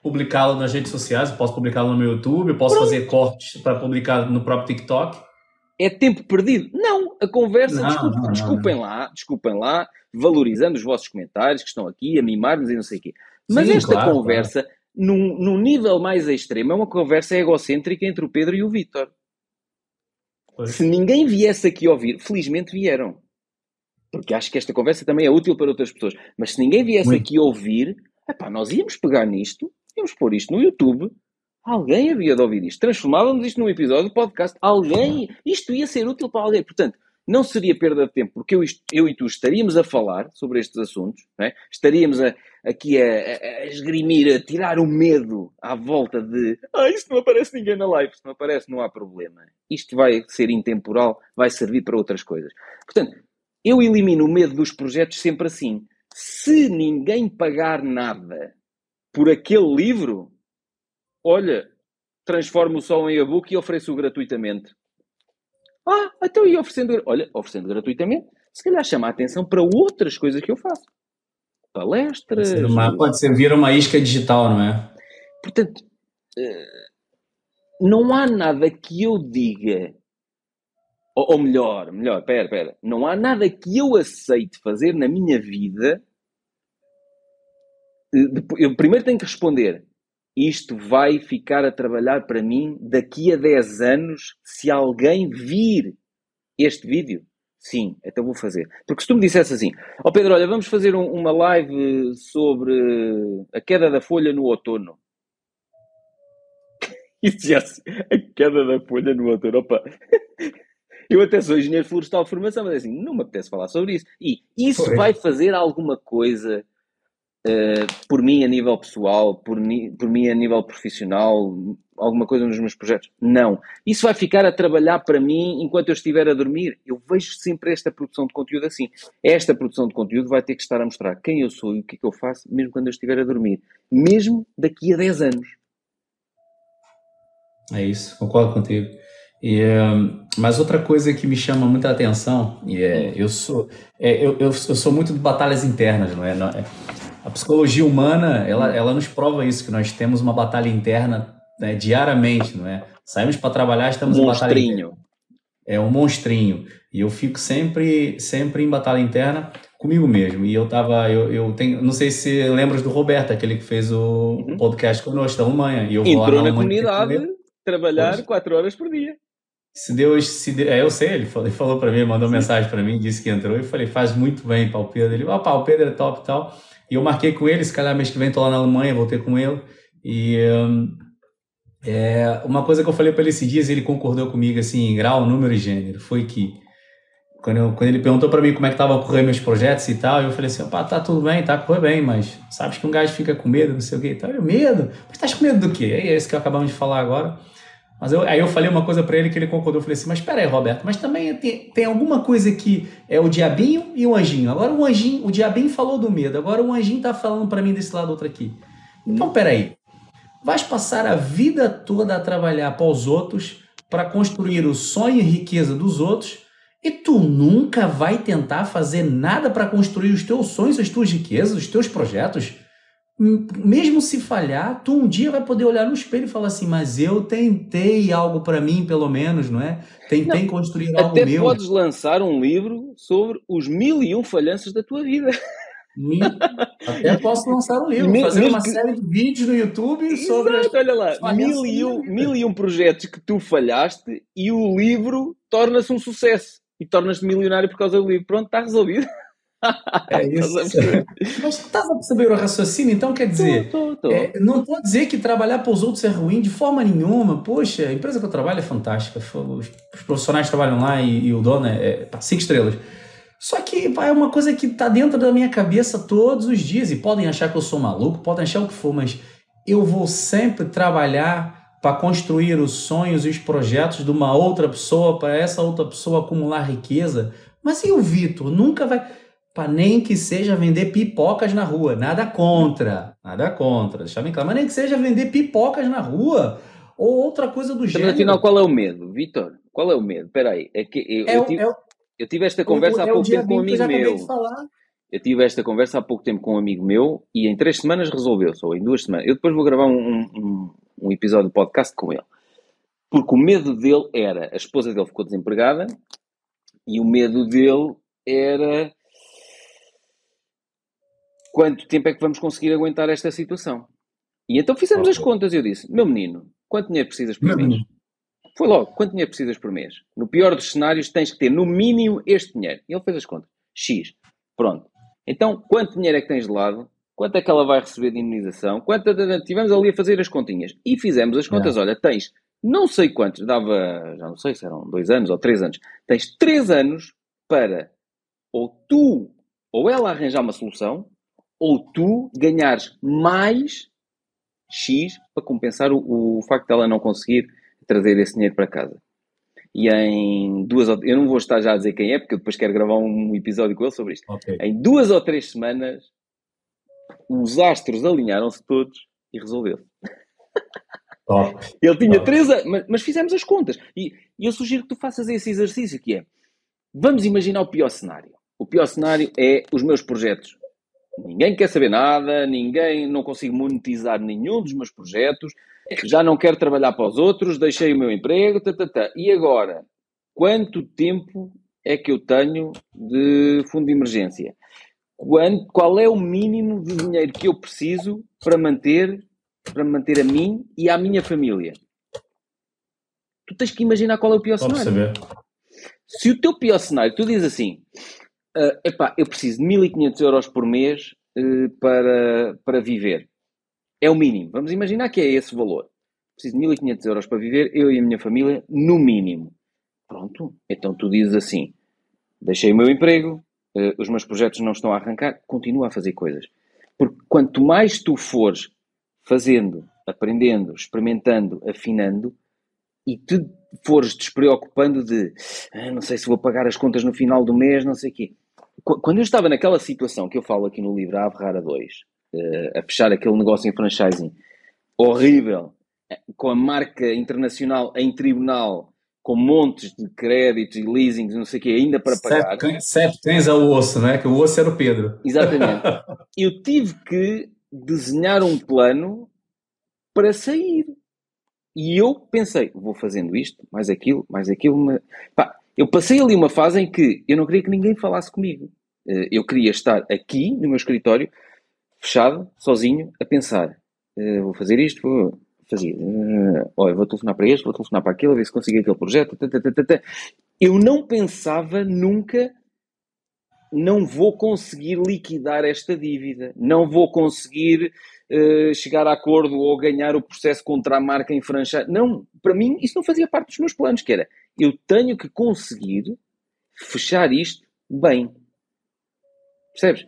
Speaker 3: Publicá-lo nas redes sociais, posso publicá-lo no meu YouTube, posso Pronto. fazer cortes para publicar no próprio TikTok.
Speaker 2: É tempo perdido? Não, a conversa, não, desculpem, não, desculpem não, lá, desculpem lá, valorizando os vossos comentários que estão aqui, a mimar-nos e não sei o quê. Mas Sim, esta claro, conversa claro num, num nível mais extremo, é uma conversa egocêntrica entre o Pedro e o Vítor. Se ninguém viesse aqui ouvir, felizmente vieram. Porque acho que esta conversa também é útil para outras pessoas. Mas se ninguém viesse Muito. aqui ouvir, epá, nós íamos pegar nisto, íamos pôr isto no YouTube. Alguém havia de ouvir isto. Transformávamos isto num episódio de podcast. Alguém. Isto ia ser útil para alguém. Portanto, não seria perda de tempo, porque eu, eu e tu estaríamos a falar sobre estes assuntos, é? estaríamos a, aqui a, a, esgrimir, a tirar o medo à volta de ah, isto não aparece ninguém na live, se não aparece não há problema. Isto vai ser intemporal, vai servir para outras coisas. Portanto, eu elimino o medo dos projetos sempre assim. Se ninguém pagar nada por aquele livro, olha, transformo o sol em e-book e ofereço-o gratuitamente. Ah, então e oferecendo, olha, oferecendo gratuitamente, se calhar chama a atenção para outras coisas que eu faço. Palestras.
Speaker 3: Pode ser, uma, pode ser vir uma isca digital, não é?
Speaker 2: Portanto, eh, não há nada que eu diga, ou, ou melhor, melhor, pera, pera, não há nada que eu aceite fazer na minha vida. Eh, eu primeiro tenho que responder isto vai ficar a trabalhar para mim daqui a 10 anos se alguém vir este vídeo? Sim, então vou fazer. Porque se tu me dissesse assim, ó oh Pedro, olha, vamos fazer um, uma live sobre a queda da folha no outono. Isso já a queda da folha no outono, opa. Eu até sou engenheiro florestal de formação, mas assim, não me apetece falar sobre isso. E isso Foi. vai fazer alguma coisa uh, por mim a nível pessoal, por, por mim a nível profissional, alguma coisa nos meus projetos? Não. Isso vai ficar a trabalhar para mim enquanto eu estiver a dormir. Eu vejo sempre esta produção de conteúdo assim. Esta produção de conteúdo vai ter que estar a mostrar quem eu sou e o que é que eu faço, mesmo quando eu estiver a dormir. Mesmo daqui a 10 anos.
Speaker 3: É isso, concordo contigo. E, um, mas outra coisa que me chama muita atenção, e é, eu sou é, eu, eu, eu, sou muito de batalhas internas, não é? Não, é a psicologia humana, ela, ela nos prova isso, que nós temos uma batalha interna né, diariamente, não é? Saímos para trabalhar, estamos
Speaker 2: um
Speaker 3: em batalha
Speaker 2: interna.
Speaker 3: É um monstrinho. E eu fico sempre, sempre em batalha interna comigo mesmo. E eu tava, eu, eu tenho, não sei se lembras do Roberto, aquele que fez o uhum. podcast conosco da Alemanha. E eu
Speaker 2: Entrou na comunidade, trabalhar Poxa. quatro horas por dia.
Speaker 3: Se Deus, se é, eu sei, ele falou, ele falou para mim, mandou Sim. mensagem para mim, disse que entrou. Eu falei, faz muito bem, Paulo Pedro. Ele, ó, oh, Paulo Pedro é top e tal. E eu marquei com ele, se calhar mês que vem estou lá na Alemanha, voltei com ele. E um, é, uma coisa que eu falei para ele esses dias, ele concordou comigo assim, em grau, número e gênero, foi que quando, eu, quando ele perguntou para mim como é que tava correndo meus projetos e tal, eu falei assim, pá, tá tudo bem, tá correndo bem, mas sabes que um gajo fica com medo, não sei o quê. Então, eu, medo? Mas tá com medo do quê? É isso que acabamos de falar agora. Mas eu, aí eu falei uma coisa para ele que ele concordou. Eu falei assim, mas espera aí, Roberto, mas também tem, tem alguma coisa que é o diabinho e o anjinho. Agora o anjinho, o diabinho falou do medo, agora o anjinho tá falando para mim desse lado outro aqui. Então, peraí. Vais passar a vida toda a trabalhar para os outros, para construir o sonho e riqueza dos outros, e tu nunca vai tentar fazer nada para construir os teus sonhos, as tuas riquezas, os teus projetos? Mesmo se falhar, tu um dia vai poder olhar no espelho e falar assim, mas eu tentei algo para mim, pelo menos, não é? Tentei não, construir algo
Speaker 2: até
Speaker 3: meu.
Speaker 2: Até podes lançar um livro sobre os mil e um falhanças da tua vida.
Speaker 3: Até posso lançar um livro, mil, fazer mil, uma série de vídeos no YouTube Exato, sobre.
Speaker 2: Olha lá, mil e, um, mil e um projetos que tu falhaste e o livro torna-se um sucesso e tornas-te milionário por causa do livro. Pronto, está resolvido.
Speaker 3: É isso. Mas estás a perceber o raciocínio? Então, quer dizer, tô, tô, tô. É, não estou a dizer que trabalhar para os outros é ruim de forma nenhuma. Poxa, a empresa que eu trabalho é fantástica. Os, os profissionais trabalham lá e, e o dono é, é cinco estrelas. Só que pá, é uma coisa que está dentro da minha cabeça todos os dias. E podem achar que eu sou maluco, podem achar o que for, mas eu vou sempre trabalhar para construir os sonhos e os projetos de uma outra pessoa, para essa outra pessoa acumular riqueza. Mas e o Vitor? Nunca vai. Para nem que seja vender pipocas na rua. Nada contra. Nada contra. Deixa bem claro. Mas nem que seja vender pipocas na rua. Ou outra coisa do gênero.
Speaker 2: afinal, qual é o medo, Vitor? Qual é o medo? Espera aí. É que eu, é, eu, tive, é, eu tive esta conversa há é pouco tempo com um amigo meu. Eu tive esta conversa há pouco tempo com um amigo meu e em três semanas resolveu-se, ou em duas semanas. Eu depois vou gravar um, um, um episódio de podcast com ele. Porque o medo dele era, a esposa dele ficou desempregada e o medo dele era quanto tempo é que vamos conseguir aguentar esta situação. E então fizemos as contas e eu disse, meu menino, quanto dinheiro precisas por meu mês? Menino. Foi logo, quanto dinheiro precisas por mês? No pior dos cenários tens que ter no mínimo este dinheiro. E ele fez as contas. X. Pronto. Então, quanto dinheiro é que tens de lado? Quanto é que ela vai receber de indenização? Quanto tivemos ali a fazer as continhas e fizemos as contas. Olha, tens não sei quantos, dava, já não sei se eram dois anos ou três anos. Tens três anos para ou tu ou ela arranjar uma solução ou tu ganhares mais X para compensar o, o facto de ela não conseguir trazer esse dinheiro para casa. E em duas eu não vou estar já a dizer quem é, porque eu depois quero gravar um episódio com ele sobre isto. Okay. Em duas ou três semanas os astros alinharam-se todos e resolveu. Ele tinha Top. três anos, mas, mas, fizemos as contas. E, e eu sugiro que tu faças esse exercício que é, vamos imaginar o pior cenário. O pior cenário é os meus projetos. Ninguém quer saber nada, ninguém, não consigo monetizar nenhum dos meus projetos, já não quero trabalhar para os outros, deixei o meu emprego, tá, tá, tá. e agora, quanto tempo é que eu tenho de fundo de emergência? quando, qual é o mínimo de dinheiro que eu preciso para manter, para manter a mim e à minha família. Tu tens que imaginar qual é o pior Pode cenário. Saber. Se o teu pior cenário, tu dizes assim, uh, epá, eu preciso de 1500 euros por mês uh, para, para viver. É o mínimo. Vamos imaginar que é esse valor. Preciso de 1500 euros para viver, eu e a minha família, no mínimo. Pronto. Então tu dizes assim, deixei o meu emprego, uh, os meus projetos não estão a arrancar, continua a fazer coisas. Porque quanto mais tu fores fazendo, aprendendo, experimentando, afinando, e te fores despreocupando de ah, não sei se vou pagar as contas no final do mês, não sei o quê. Quando eu estava naquela situação que eu falo aqui no livro A Ave Rara 2, uh, a fechar aquele negócio em franchising horrível, eh, com a marca internacional em tribunal com montes de créditos e leasings, não sei o quê, ainda para pagar.
Speaker 3: Sete cães ao osso, né? Que o osso era o Pedro.
Speaker 2: Exatamente. Eu tive que desenhar um plano para sair. E eu pensei, vou fazendo isto, mais aquilo, mais aquilo. Mas... Pá, eu passei ali uma fase em que eu não queria que ninguém falasse comigo. Eh, eu queria estar aqui no meu escritório, fechado, sozinho, a pensar: eh, vou fazer isto, vou fazia, uh, olha, vou telefonar para este, vou telefonar para aquele, a ver se consigo aquele projeto. Eu não pensava nunca, não vou conseguir liquidar esta dívida, não vou conseguir chegar a acordo ou ganhar o processo contra a marca em franchise. Não, para mim isso não fazia parte dos meus planos, que era, eu tenho que conseguir fechar isto bem. Percebes?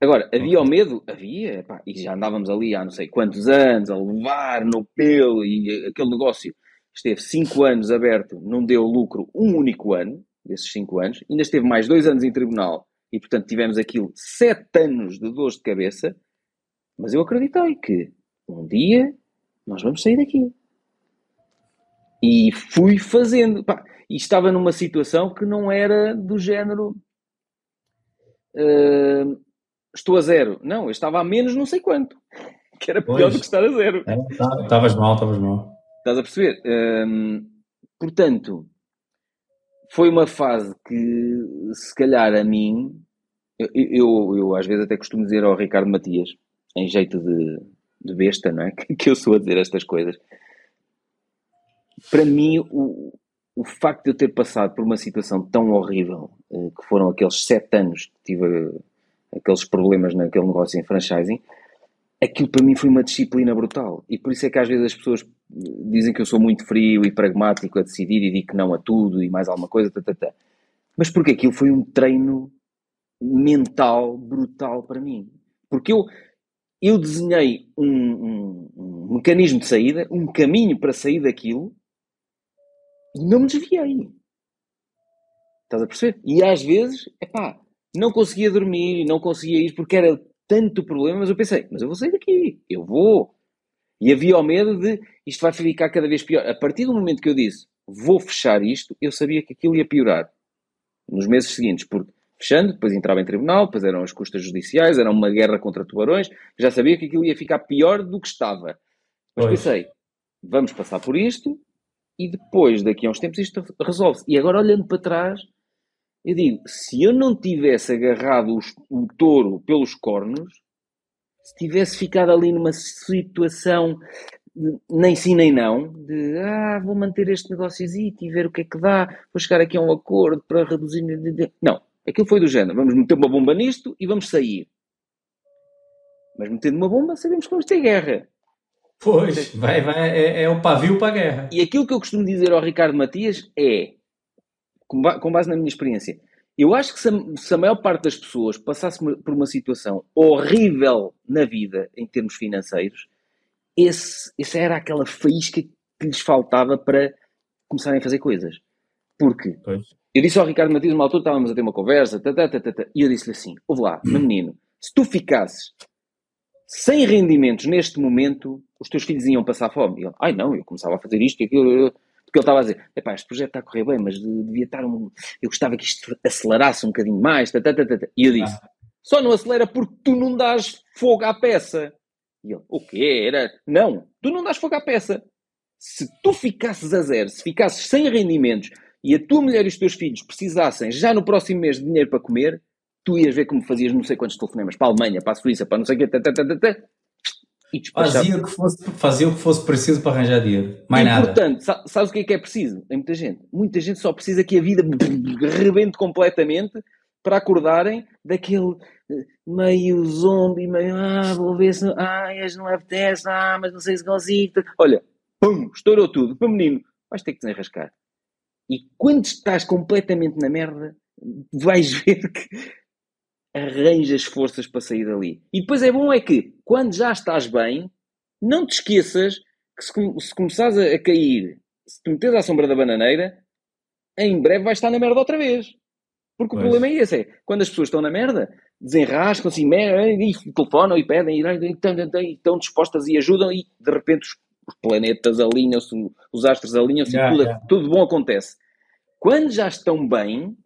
Speaker 2: Agora, havia o medo? Havia, e já andávamos ali há não sei quantos anos a levar no pelo e aquele negócio esteve 5 anos aberto, não deu lucro um único ano, desses 5 anos, ainda esteve mais 2 anos em tribunal e, portanto, tivemos aquilo 7 anos de dores de cabeça, mas eu acreditei que um dia nós vamos sair daqui. E fui fazendo, pá, e estava numa situação que não era do género. Uh, estou a zero. Não, eu estava a menos não sei quanto. Que era pior pois. do que estar a zero.
Speaker 3: É, estavas mal, estavas mal.
Speaker 2: Estás a perceber? Hum, portanto, foi uma fase que, se calhar, a mim, eu, eu, eu, às vezes até costumo dizer ao Ricardo Matias, em jeito de, de besta, não é? Que eu sou a dizer estas coisas. Para mim, o, o facto de eu ter passado por uma situação tão horrível, eh, que foram aqueles sete anos que tive aqueles problemas naquele negócio em franchising, aquilo para mim foi uma disciplina brutal. E por isso é que às vezes as pessoas dizem que eu sou muito frio e pragmático a decidir e digo que não a tudo e mais alguma coisa, tá, tá, tá. mas porque aquilo foi um treino mental brutal para mim. Porque eu, eu desenhei um, um, um mecanismo de saída, um caminho para sair daquilo e não me desviei. Estás a perceber? E às vezes, epá, não conseguia dormir, não conseguia ir porque era tanto problema, mas eu pensei, mas eu vou sair daqui, eu vou. E havia o medo de isto vai ficar cada vez pior. A partir do momento que eu disse vou fechar isto, eu sabia que aquilo ia piorar nos meses seguintes, porque fechando, depois entrava em tribunal, depois eram as custas judiciais, era uma guerra contra tubarões, já sabia que aquilo ia ficar pior do que estava. Mas pois. pensei, vamos passar por isto e depois, daqui a uns tempos, isto resolve-se. E agora, olhando para trás, eu digo, se eu não tivesse agarrado o touro pelos cornos, se tivesse ficado ali numa situação nem sim nem não, de ah, vou manter este negócio e ver o que é que dá, vou chegar aqui a um acordo para reduzir. Não, aquilo foi do género, vamos meter uma bomba nisto e vamos sair. Mas metendo uma bomba, sabemos que vamos ter guerra.
Speaker 3: Pois, vai, vai, é, é o pavio para a guerra.
Speaker 2: E aquilo que eu costumo dizer ao Ricardo Matias é com base na minha experiência, eu acho que se a, se a, maior parte das pessoas passasse por uma situação horrível na vida em termos financeiros, esse, essa era aquela faísca que lhes faltava para começarem a fazer coisas. Porque pois. eu disse ao Ricardo Matias, uma altura estávamos a ter uma conversa, tá, tá, tá, tá, e eu disse-lhe assim: ouve lá, meu menino, se tu ficasses sem rendimentos neste momento, os teus filhos iam passar fome. E ele, ai não, eu começava a fazer isto e aquilo. Porque ele estava a dizer, epá, este projeto está a correr bem, mas devia estar um... Eu gostava que isto acelerasse um bocadinho mais. Tata, tata, tata. E eu disse, ah. só não acelera porque tu não dás fogo à peça. E ele, o quê? Era... Não, tu não dás fogo à peça. Se tu ficasses a zero, se ficasses sem rendimentos e a tua mulher e os teus filhos precisassem já no próximo mês de dinheiro para comer, tu ias ver como fazias não sei quantos telefonemas para a Alemanha, para a Suíça, para não sei o quê, tata, tata, tata,
Speaker 3: e Fazia o, que fosse, fazia o que fosse preciso para arranjar dinheiro. Mais e, nada.
Speaker 2: Portanto, sabes o que é que é preciso? Tem muita gente. Muita gente só precisa que a vida rebente completamente para acordarem daquele eh, meio zombie, meio ah, vou ver se ah, este não apetece, ah, mas não sei se consigo. Olha, pum, estourou tudo. Para menino, vais ter que desenrascar. E quando estás completamente na merda, vais ver que arranjas forças para sair dali. E depois é bom é que, quando já estás bem, não te esqueças que se, se começares a, a, cair, se te meteres à sombra da bananeira, em breve vais estar na merda outra vez. Porque pois. o problema é esse, é, quando as pessoas estão na merda, desenrascam-se e telefonam e pedem e estão, estão dispostas e ajudam e de repente os, os planetas alinham-se, os astros alinham-se yeah, e tudo, yeah. tudo bom acontece. Quando já estão bem,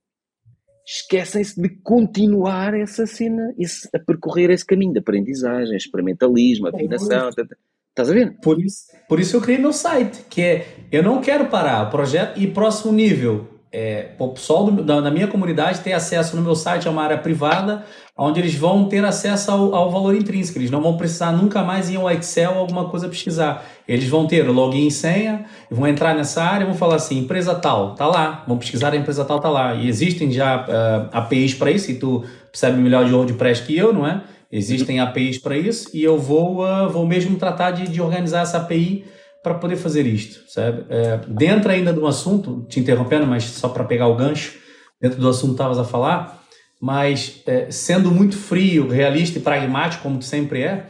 Speaker 2: esquecem-se de continuar essa cena, esse, a percorrer esse caminho de aprendizagem, experimentalismo, afinação. Tá, tá. Estás a ver?
Speaker 3: Por isso, por isso eu criei meu site, que é eu não quero parar o projeto e próximo nível. É, o pessoal do, da, da, minha comunidade tem acesso no meu site a uma área privada, onde eles vão ter acesso ao, ao valor intrínseco. Eles não vão precisar nunca mais ir ao Excel ou alguma coisa pesquisar. Eles vão ter login e senha, vão entrar nessa área e vão falar assim, empresa tal, tá lá. Vão pesquisar a empresa tal, tá lá. E existem já uh, APIs para isso, e tu percebe melhor de WordPress que eu, não é? Existem APIs para isso e eu vou, uh, vou mesmo tratar de, de organizar essa API para poder fazer isto, sabe? É, dentro ainda do assunto, te interrompendo, mas só para pegar o gancho, dentro do assunto que estavas a falar, mas é, sendo muito frio, realista e pragmático, como sempre é,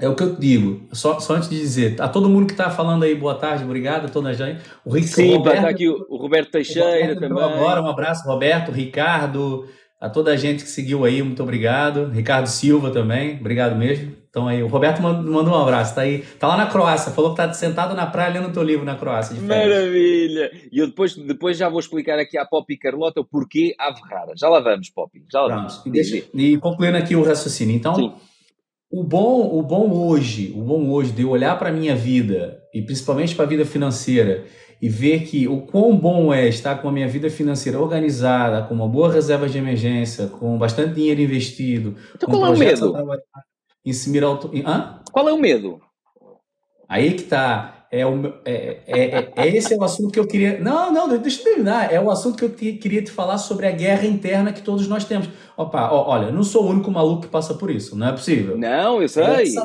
Speaker 3: é o que eu digo. Só, só antes de dizer, a todo mundo que está falando aí, boa tarde, obrigado a toda a gente.
Speaker 2: O Rick, Sim, o Roberto, tá aqui o, o Roberto Teixeira o Roberto também.
Speaker 3: Agora, um abraço, Roberto, Ricardo, a toda a gente que seguiu aí, muito obrigado. Ricardo Silva também, obrigado mesmo. Então aí, o Roberto mandou um abraço, tá aí, tá lá na Croácia, falou que tá sentado na praia lendo teu livro na Croácia.
Speaker 2: Maravilha! E eu depois, depois já vou explicar aqui à Pop e Carlota o porquê Ave Rara. Já lá vamos, Pop, já lá vamos.
Speaker 3: E, deixa, e concluindo aqui o raciocínio, então, Sim. o bom, o bom hoje, o bom hoje de eu olhar para minha vida, e principalmente para a vida financeira, e ver que o quão bom é estar com a minha vida financeira organizada, com uma boa reserva de emergência, com bastante dinheiro investido.
Speaker 2: Então qual é o medo?
Speaker 3: Em se mirar auto... Hã?
Speaker 2: Qual é o medo?
Speaker 3: Aí que tá. é, o, é, é, é, é, esse é o assunto que eu queria. Não, não, deixa eu terminar. É o assunto que eu te, queria te falar sobre a guerra interna que todos nós temos. Opa, ó, olha, não sou o único maluco que passa por isso, não é possível.
Speaker 2: Não, eu sei.
Speaker 3: Essa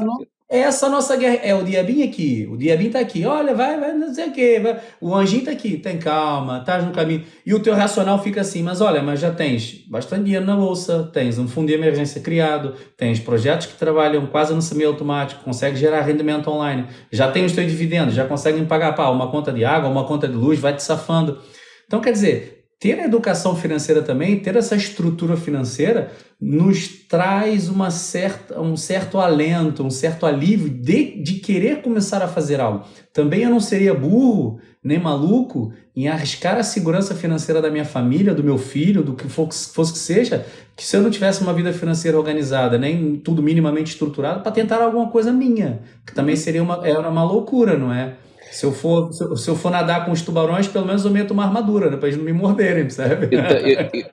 Speaker 3: essa nossa guerra. É o Diabinho aqui. O Diabinho tá aqui. Olha, vai, vai, não sei o quê. Vai. O anjinho tá aqui. Tem calma, tá no caminho. E o teu racional fica assim, mas olha, mas já tens bastante dinheiro na bolsa, tens um fundo de emergência criado, tens projetos que trabalham quase no semi-automático, consegue gerar rendimento online, já tem os teus dividendos, já conseguem pagar pá, uma conta de água, uma conta de luz, vai te safando. Então, quer dizer, ter a educação financeira também, ter essa estrutura financeira, nos traz uma certa, um certo alento, um certo alívio de, de querer começar a fazer algo. Também eu não seria burro nem maluco em arriscar a segurança financeira da minha família, do meu filho, do que fosse que seja, que se eu não tivesse uma vida financeira organizada, nem tudo minimamente estruturado, para tentar alguma coisa minha, que também seria uma, era uma loucura, não é? Se eu, for, se eu, se eu for nadar com os tubarões, pelo menos eu meto uma armadura, né, para eles não me morderem, sabe?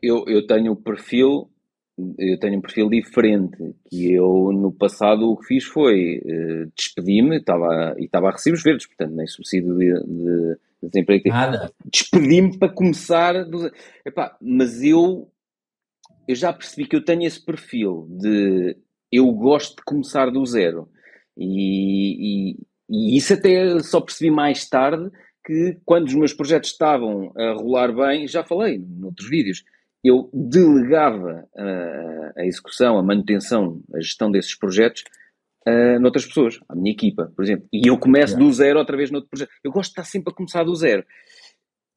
Speaker 2: Eu, eu, eu, tenho um perfil, eu tenho um perfil diferente, que eu no passado o que fiz foi uh, despedi-me, estava, e estava a recibos verdes, portanto nem subsídio de, de, de desemprego.
Speaker 3: Nada.
Speaker 2: Despedi-me para começar, do, epá, mas eu, eu já percebi que eu tenho esse perfil de eu gosto de começar do zero. E, e, e isso até só percebi mais tarde que quando os meus projetos estavam a rolar bem, já falei noutros vídeos, eu delegava a, a execução, a manutenção, a gestão desses projetos uh, noutras pessoas, à minha equipa, por exemplo. E eu começo yeah. do zero outra vez noutro projeto. Eu gosto de estar sempre a começar do zero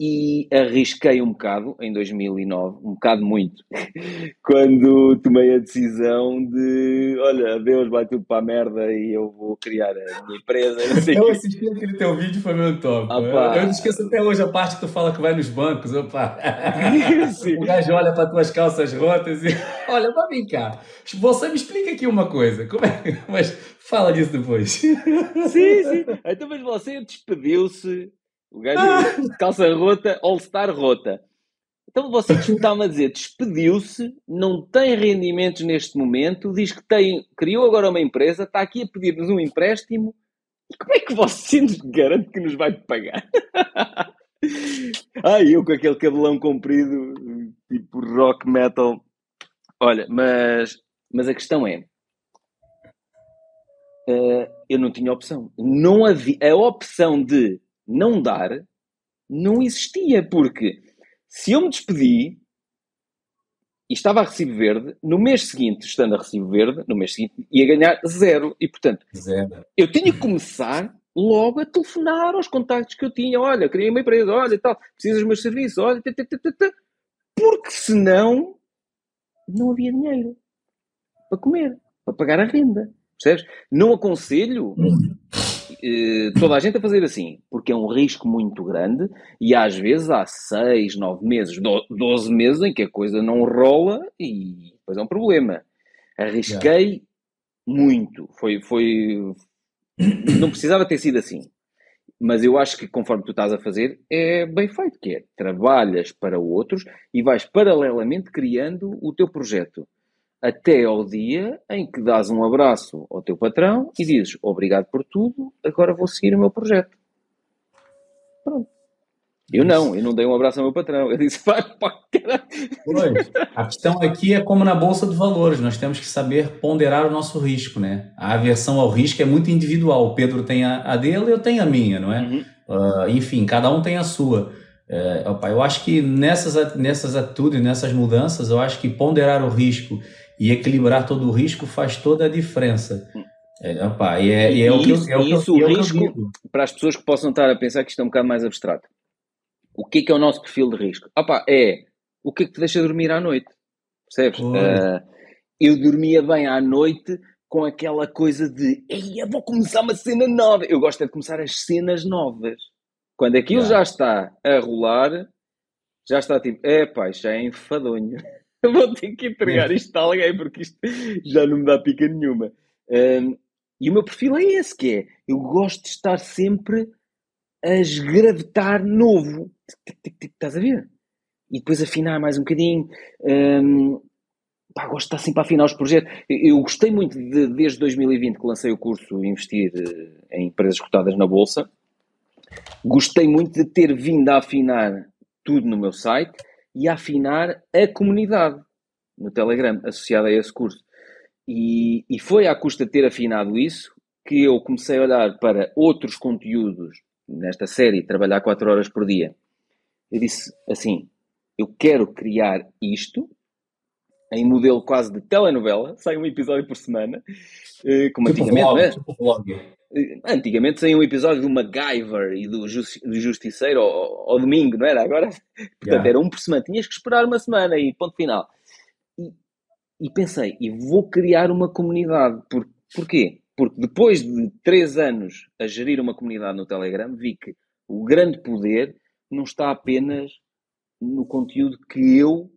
Speaker 2: e arrisquei um bocado em 2009, um bocado muito, quando tomei a decisão de olha, Deus vai tudo para a merda e eu vou criar a minha empresa.
Speaker 3: eu assisti aquele teu vídeo, foi meu top. eu, eu não esqueço até hoje a parte que tu fala que vai nos bancos. Opa. o gajo olha para tuas calças rotas e olha, vai vir cá. Você me explica aqui uma coisa. Como é? Mas fala disso depois.
Speaker 2: Sim, sim. Então, mas você despediu-se o gajo, calça rota, all-star rota. Então você está-me a dizer, despediu-se, não tem rendimentos neste momento, diz que tem, criou agora uma empresa, está aqui a pedir-nos um empréstimo. E como é que você nos garante que nos vai pagar? Ai, eu com aquele cabelão comprido, tipo rock metal. Olha, mas, mas a questão é, uh, eu não tinha opção. Não havia a opção de não dar não existia, porque se eu me despedi e estava a recibo verde, no mês seguinte, estando a recibo verde, no mês seguinte ia ganhar zero. E portanto,
Speaker 3: zero.
Speaker 2: eu tinha que começar logo a telefonar aos contactos que eu tinha. Olha, criei uma empresa, olha tal, precisas dos meus serviços, olha, tata, tata, tata. porque senão não havia dinheiro para comer, para pagar a renda. Percebes? Não aconselho eh, toda a gente a fazer assim, porque é um risco muito grande e às vezes há 6, 9 meses, 12 meses em que a coisa não rola e depois é um problema. Arrisquei yeah. muito, foi, foi. Não precisava ter sido assim. Mas eu acho que conforme tu estás a fazer, é bem feito, que é trabalhas para outros e vais paralelamente criando o teu projeto até ao dia em que dás um abraço ao teu patrão e dizes obrigado por tudo, agora vou seguir o meu projeto. Pronto. Eu não, eu não dei um abraço ao meu patrão. Eu disse, vai para caralho.
Speaker 3: Pois, a questão aqui é como na Bolsa de Valores, nós temos que saber ponderar o nosso risco, né? A aversão ao risco é muito individual. O Pedro tem a, dele, eu tenho a minha, não é? Uhum. Uh, enfim, cada um tem a sua. É, opa, eu acho que nessas, nessas atitudes, nessas mudanças, eu acho que ponderar o risco e equilibrar todo o risco faz toda a diferença. É, opa, e é, e é o que eu, é o
Speaker 2: isso,
Speaker 3: o
Speaker 2: risco, para as pessoas que possam estar a pensar que isto é um bocado mais abstrato. O que é que é o nosso perfil de risco? Opa, é o que é que te deixa dormir à noite. Percebes? Uh, eu dormia bem à noite com aquela coisa de Ei, eu vou começar uma cena nova. Eu gosto é de começar as cenas novas. Quando aquilo yeah. já está a rolar, já está tipo, é pá, já é enfadonho. vou ter que entregar isto a alguém porque isto já não me dá pica nenhuma. Um, e o meu perfil é esse, que é, eu gosto de estar sempre a esgravetar novo. Estás a ver? E depois afinar mais um bocadinho. Um, pá, gosto de estar sempre a afinar os projetos. Eu, eu gostei muito de, desde 2020 que lancei o curso Investir eh, em Empresas Cotadas na Bolsa. Gostei muito de ter vindo a afinar tudo no meu site e a afinar a comunidade no Telegram associada a esse curso. E, e foi à custa de ter afinado isso que eu comecei a olhar para outros conteúdos nesta série, trabalhar 4 horas por dia. Eu disse assim: eu quero criar isto em modelo quase de telenovela, sai um episódio por semana, eh, como tipo antigamente, vlog, né? Tipo vlog. Antigamente saía um episódio do MacGyver e do, Justiceiro ao, ao, domingo, não era? Agora, portanto, yeah. era um por semana. Tinhas que esperar uma semana e ponto final. E, e pensei, e vou criar uma comunidade. Por, porquê? Porque depois de três anos a gerir uma comunidade no Telegram, vi que o grande poder não está apenas no conteúdo que eu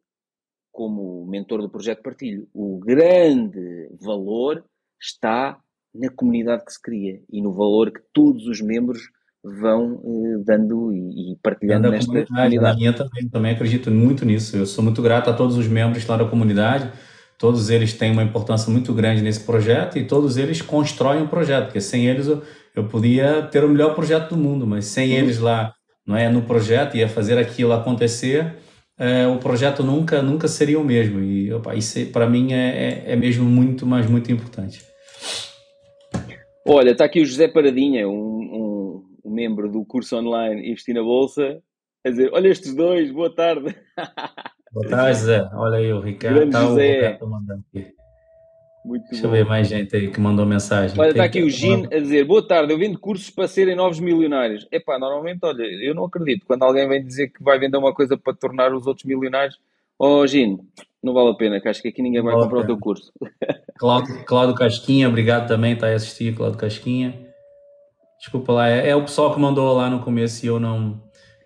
Speaker 2: como mentor do projeto Partilho, o grande valor está na comunidade que se cria e no valor que todos os membros vão eh, dando e, e partilhando nesta comunidade. comunidade.
Speaker 3: minha também, também acredito muito nisso. Eu sou muito grato a todos os membros lá da comunidade. Todos eles têm uma importância muito grande nesse projeto e todos eles constroem o projeto, porque sem eles eu, eu podia ter o melhor projeto do mundo, mas sem uhum. eles lá, não é, no projeto ia fazer aquilo acontecer, é, o projeto nunca nunca seria o mesmo. E para mim é, é, é, mesmo muito, mas muito importante.
Speaker 2: Olha, está aqui o José Paradinha, um, um, um membro do curso online Investir na Bolsa, a dizer: Olha estes dois, boa tarde.
Speaker 3: Boa tarde, Zé. Olha aí o Ricardo. Grande tá José. O mandando aqui. Muito Deixa eu ver mais gente aí que mandou mensagem.
Speaker 2: Olha, está aqui o Gin a dizer: Boa tarde, eu vendo cursos para serem novos milionários. Epá, normalmente, olha, eu não acredito. Quando alguém vem dizer que vai vender uma coisa para tornar os outros milionários, oh Gin, não vale a pena, que acho que aqui ninguém vai comprar o teu curso.
Speaker 3: Cláudio, Cláudio Casquinha, obrigado também, está a assistir, Cláudio Casquinha. Desculpa lá, é, é, o pessoal que mandou lá no começo e eu não,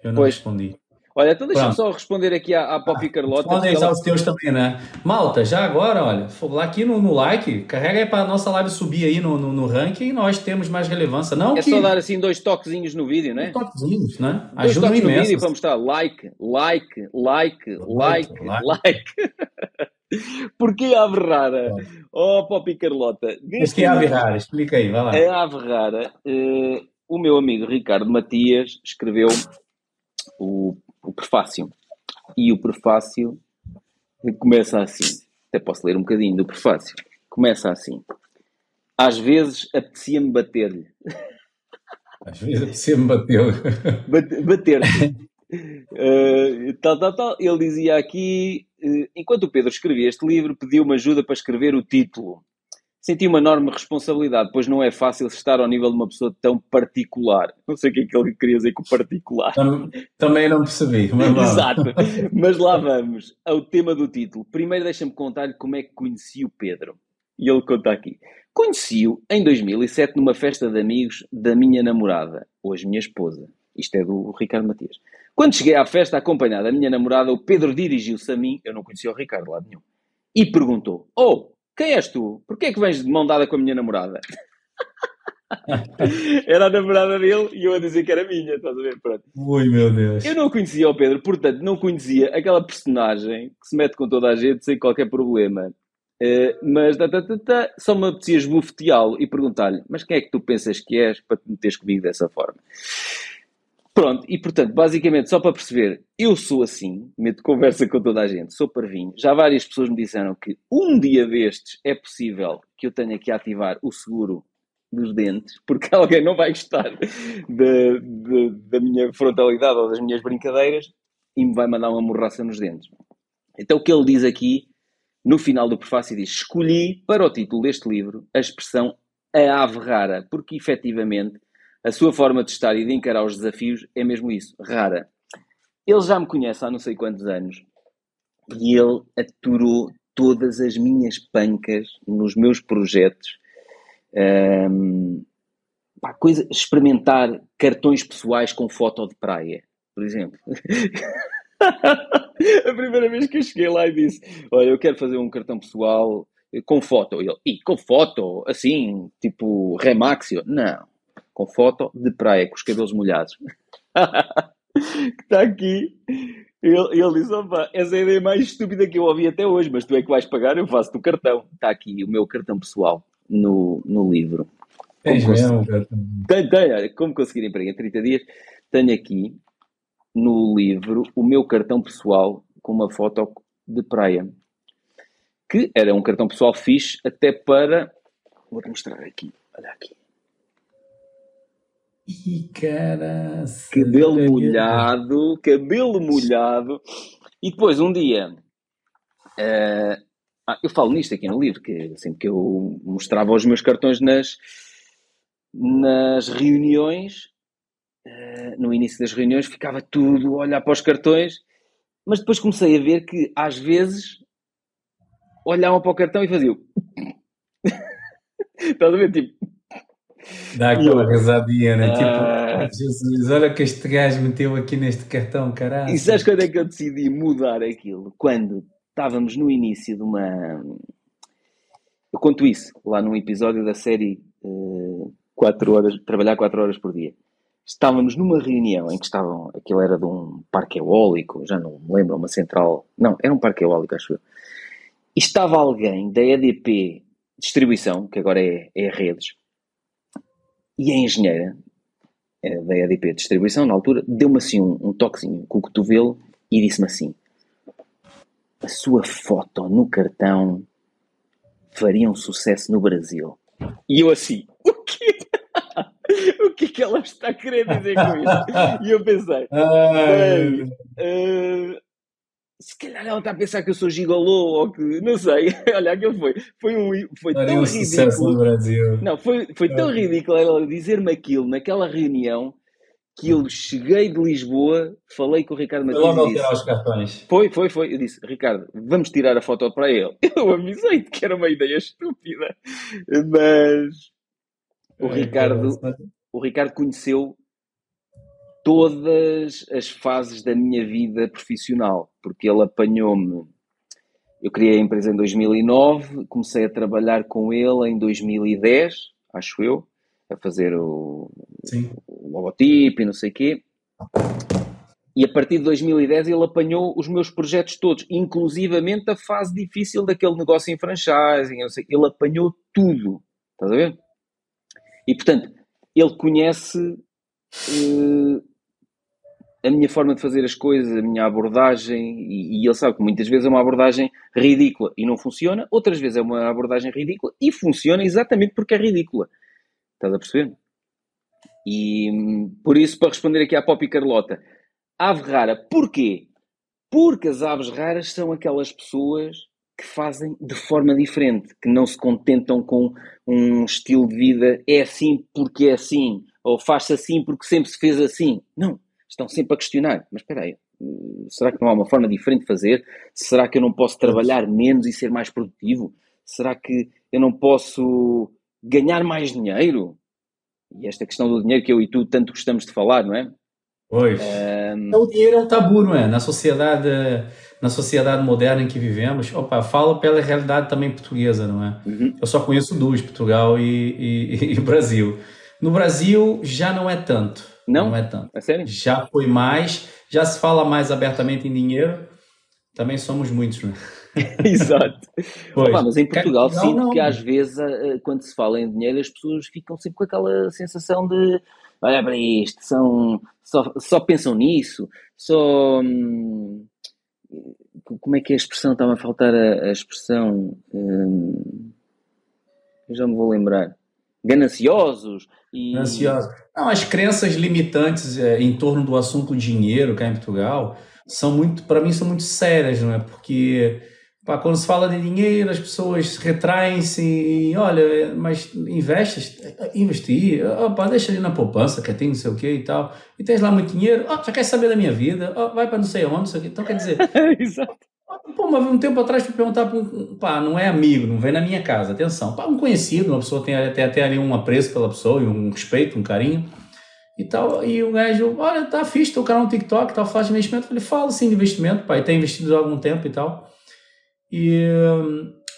Speaker 3: eu não respondi.
Speaker 2: Olha, então deixa-me só responder aqui à, à Poppy Carlota.
Speaker 3: Podem usar ela... os teus também, né? Malta, já agora, olha, lá aqui no, no like, carrega aí para a nossa live subir aí no, no, no, ranking e nós temos mais relevância. Não
Speaker 2: é
Speaker 3: que...
Speaker 2: só dar assim dois toquezinhos no vídeo, né?
Speaker 3: Dois toquezinhos, né?
Speaker 2: Dois Ajuda toques imenso. no vídeo para mostrar like, like, like, like, like. like. Porquê a ave rara? Oh, Poppy Carlota.
Speaker 3: Mas que é a ave rara? Explica aí, vai lá.
Speaker 2: É a ave rara. Uh, o meu amigo Ricardo Matias escreveu o prefácio. E o prefácio começa assim. Até posso ler um bocadinho do prefácio. Começa assim. Às vezes apetecia-me bater-lhe.
Speaker 3: Às vezes apetecia-me bater-lhe.
Speaker 2: Bater-lhe. uh, tal, tal, tal. Ele dizia aqui, uh, enquanto o Pedro escrevia este livro, pediu-me ajuda para escrever o título senti uma enorme responsabilidade, pois não é fácil estar ao nível de uma pessoa tão particular. Não sei o que é que ele queria dizer com particular.
Speaker 3: Também não percebi.
Speaker 2: Mas Exato. Mas lá vamos ao tema do título. Primeiro deixa-me contar-lhe como é que conheci o Pedro. E ele conta aqui. Conheci-o em 2007 numa festa de amigos da minha namorada, hoje minha esposa. Isto é do Ricardo Matias. Quando cheguei à festa acompanhada da minha namorada, o Pedro dirigiu-se a mim, eu não conhecia o Ricardo lá nenhum, e perguntou: Oh, quem és tu? Porquê é que vens de mão dada com a minha namorada? era a namorada dele e eu a dizer que era minha, estás a ver? Pronto.
Speaker 3: Ui, meu Deus.
Speaker 2: Eu não conhecia o Pedro, portanto, não conhecia aquela personagem que se mete com toda a gente sem qualquer problema. Uh, mas tá, tá, tá, tá, só me apetecia esbofeteá-lo e perguntar-lhe: Mas quem é que tu pensas que és para te meteres comigo dessa forma? Pronto, e portanto, basicamente, só para perceber, eu sou assim, meto conversa com toda a gente, sou parvinho. Já várias pessoas me disseram que um dia destes é possível que eu tenha que ativar o seguro dos dentes, porque alguém não vai gostar da, da, da minha frontalidade ou das minhas brincadeiras e me vai mandar uma morraça nos dentes. Então o que ele diz aqui, no final do prefácio, diz: Escolhi para o título deste livro a expressão a ave rara, porque efetivamente a sua forma de estar e de encarar os desafios é mesmo isso, rara. Ele já me conhece há não sei quantos anos e ele aturou todas as minhas pancas nos meus projetos. Um, pá, coisa, experimentar cartões pessoais com foto de praia, por exemplo. a primeira vez que eu cheguei lá e disse: Olha, eu quero fazer um cartão pessoal com foto. E ele, e com foto? Assim, tipo Remaxio? Não com foto de praia, com os cabelos molhados. que está aqui. Ele, ele disse: opa, essa é a ideia mais estúpida que eu ouvi até hoje, mas tu é que vais pagar, eu faço do cartão. Está aqui o meu cartão pessoal no, no livro. Tens mesmo, tenho, tenho, como conseguir emprego em 30 dias, tenho aqui no livro o meu cartão pessoal com uma foto de praia. Que era um cartão pessoal fixe até para. Vou-te mostrar aqui. Olha aqui.
Speaker 3: Ih, cara.
Speaker 2: Cabelo molhado, cabelo molhado. E depois, um dia, uh, ah, eu falo nisto aqui no livro, que sempre que eu mostrava os meus cartões nas, nas reuniões, uh, no início das reuniões, ficava tudo a olhar para os cartões, mas depois comecei a ver que, às vezes, olhavam para o cartão e faziam. Estás a ver? Tipo,
Speaker 3: Dá aquela eu, risadinha, né? Tipo, ah. Jesus, olha que este gajo meteu aqui neste cartão, caralho.
Speaker 2: E sabes quando é que eu decidi mudar aquilo? Quando estávamos no início de uma. Eu conto isso lá num episódio da série uh, quatro horas, Trabalhar 4 horas por dia. Estávamos numa reunião em que estavam. Aquilo era de um parque eólico, já não me lembro, uma central. Não, era um parque eólico, acho eu. E estava alguém da EDP Distribuição, que agora é, é Redes, e a engenheira eh, da EDP Distribuição, na altura, deu-me assim um, um toquezinho com o cotovelo e disse-me assim: a sua foto no cartão faria um sucesso no Brasil. E eu assim, o quê? o que é que ela está querendo dizer com isso? E eu pensei, uh, se calhar ela está a pensar que eu sou gigolô ou que. Não sei. Olha, aquilo foi. Foi, um, foi tão um ridículo. No Brasil. Não, foi, foi tão é. ridículo ela dizer-me aquilo naquela reunião que eu cheguei de Lisboa, falei com o Ricardo Martins. Foi tirar os cartões. Foi, foi, foi. Eu disse, Ricardo, vamos tirar a foto para ele. Eu avisei-te que era uma ideia estúpida. Mas o é, Ricardo, o Ricardo conheceu todas as fases da minha vida profissional, porque ele apanhou-me. Eu criei a empresa em 2009, comecei a trabalhar com ele em 2010, acho eu, a fazer o, o logotipo e não sei o quê. E a partir de 2010 ele apanhou os meus projetos todos, inclusivamente a fase difícil daquele negócio em franchising, ele apanhou tudo, estás a ver? E portanto, ele conhece uh, a minha forma de fazer as coisas, a minha abordagem, e, e, ele sabe que muitas vezes é uma abordagem ridícula e não funciona, outras vezes é uma abordagem ridícula e funciona exatamente porque é ridícula. Estás a perceber? E por isso, para responder aqui à Pop e Carlota, ave rara, porquê? Porque as aves raras são aquelas pessoas que fazem de forma diferente, que não se contentam com um estilo de vida é assim porque é assim, ou faz-se assim porque sempre se fez assim. Não estão sempre a questionar. Mas espera aí, será que não há uma forma diferente de fazer? Será que eu não posso trabalhar menos e ser mais produtivo? Será que eu não posso ganhar mais dinheiro? E esta questão do dinheiro que eu e tu tanto gostamos de falar, não é?
Speaker 3: Pois. Um... O dinheiro é um tabu, não é? Na sociedade, na sociedade moderna em que vivemos, opa, fala pela realidade também portuguesa, não é? Uhum. Eu só conheço duas, Portugal e, e, e Brasil. No Brasil já não é tanto.
Speaker 2: Não?
Speaker 3: Não é tanto.
Speaker 2: É sério?
Speaker 3: Já foi mais, já se fala mais abertamente em dinheiro. Também somos muitos, não
Speaker 2: é? Exato. Opa, mas em Portugal não, sinto não, que às vezes, quando se fala em dinheiro, as pessoas ficam sempre com aquela sensação de olha para isto, são, só, só pensam nisso, só. Hum, como é que é a expressão? Estava a faltar a, a expressão. Hum, eu já me vou lembrar. Gananciosos, e...
Speaker 3: Ansiosa. Não, as crenças limitantes é, em torno do assunto dinheiro cá em Portugal são muito, para mim, são muito sérias, não é? Porque pá, quando se fala de dinheiro, as pessoas retraem-se e, olha, mas investe, investir, opa, deixa ali na poupança, que tem não sei o quê e tal, e tens lá muito dinheiro, oh, já quer saber da minha vida, oh, vai para não sei onde, não sei o quê. Então, quer dizer, Exato. Pô, mas um tempo atrás fui perguntar para um. Pá, não é amigo, não vem na minha casa, atenção. Pá, um conhecido, uma pessoa tem até, até ali um apreço pela pessoa e um respeito, um carinho e tal. E o gajo, olha, tá fixe, teu canal no TikTok, tal, faz investimento. Eu falei, fala sim de investimento, pai, tem investido há algum tempo e tal. E,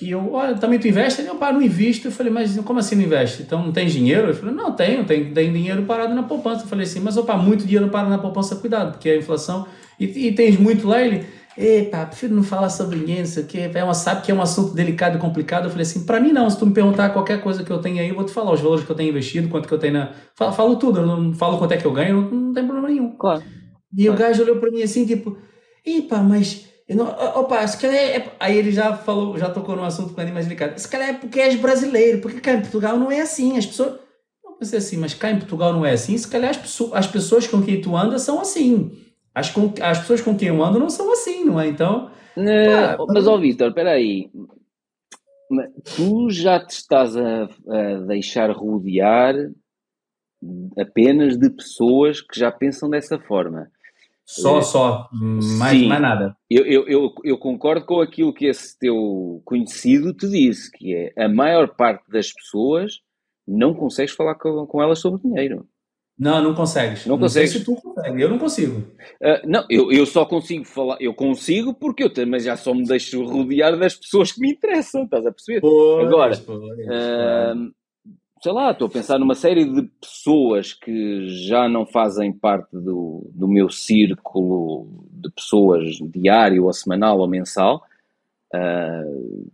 Speaker 3: e eu, olha, também tu investe? Ele, pá, não invisto. Eu falei, mas como assim não investe? Então não tem dinheiro? Ele falou, não, tenho, tem, tem dinheiro parado na poupança. Eu falei assim, mas opa, muito dinheiro parado na poupança, cuidado, porque a inflação. E, e tens muito lá, ele Epa, prefiro não falar sobre ninguém, não sei o quê. É uma, sabe que é um assunto delicado e complicado. Eu falei assim, para mim não, se tu me perguntar qualquer coisa que eu tenho aí, eu vou te falar os valores que eu tenho investido, quanto que eu tenho na... Falo, falo tudo, eu não falo quanto é que eu ganho, não, não tem problema nenhum.
Speaker 2: Claro.
Speaker 3: E
Speaker 2: claro.
Speaker 3: o gajo olhou para mim assim, tipo, epa, mas... Eu não, opa, esse cara é, é, Aí ele já falou, já tocou num assunto com ele mais delicado. Esse cara é porque és brasileiro, porque cá em Portugal não é assim. As pessoas... Não pensei assim, mas cá em Portugal não é assim. Se calhar as pessoas, as pessoas com quem tu anda são assim. As, com, as pessoas com quem eu ando não são assim, não é? Então...
Speaker 2: Não, mas, ó, Vitor, espera aí. Tu já te estás a, a, deixar rodear apenas de pessoas que já pensam dessa forma.
Speaker 3: Só, é, só. Mais, Sim, mais nada.
Speaker 2: Eu, eu, eu, eu, concordo com aquilo que esse teu conhecido te disse, que é a maior parte das pessoas não consegues falar com, com elas sobre dinheiro.
Speaker 3: Não, não consegues.
Speaker 2: Não, não consegues.
Speaker 3: se tu consegue, eu não consigo.
Speaker 2: Uh, não, eu, eu só consigo falar, eu consigo porque eu também já só me deixo rodear das pessoas que me interessam, estás a perceber?
Speaker 3: Pois,
Speaker 2: Agora,
Speaker 3: pois,
Speaker 2: uh, sei lá, estou a pensar numa série de pessoas que já não fazem parte do, do meu círculo de pessoas diário ou semanal ou mensal, uh,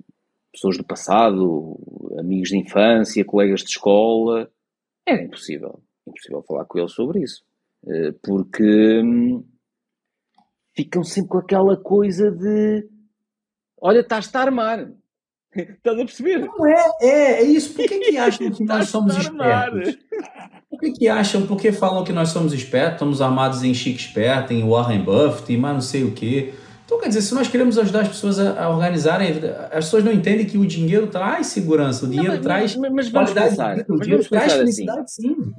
Speaker 2: pessoas do passado, amigos de infância, colegas de escola, era impossível impossível falar com eles sobre isso. Eh, porque hum, ficam sempre com aquela coisa de olha, estás-te a armar. Estás a perceber?
Speaker 3: Não é, é, é isso. Por que, que acham que nós somos espertos? Por que, que acham, porque falam que nós somos espertos, estamos armados em Chico Esperto, em Warren Buffett, e mais não sei o quê. Então, quer dizer, se nós queremos ajudar as pessoas a, a organizarem, as pessoas não entendem que o dinheiro traz segurança, o dinheiro não, mas,
Speaker 2: traz mas, mas vamos pensar, o dinheiro traz assim. felicidade, assim. sim.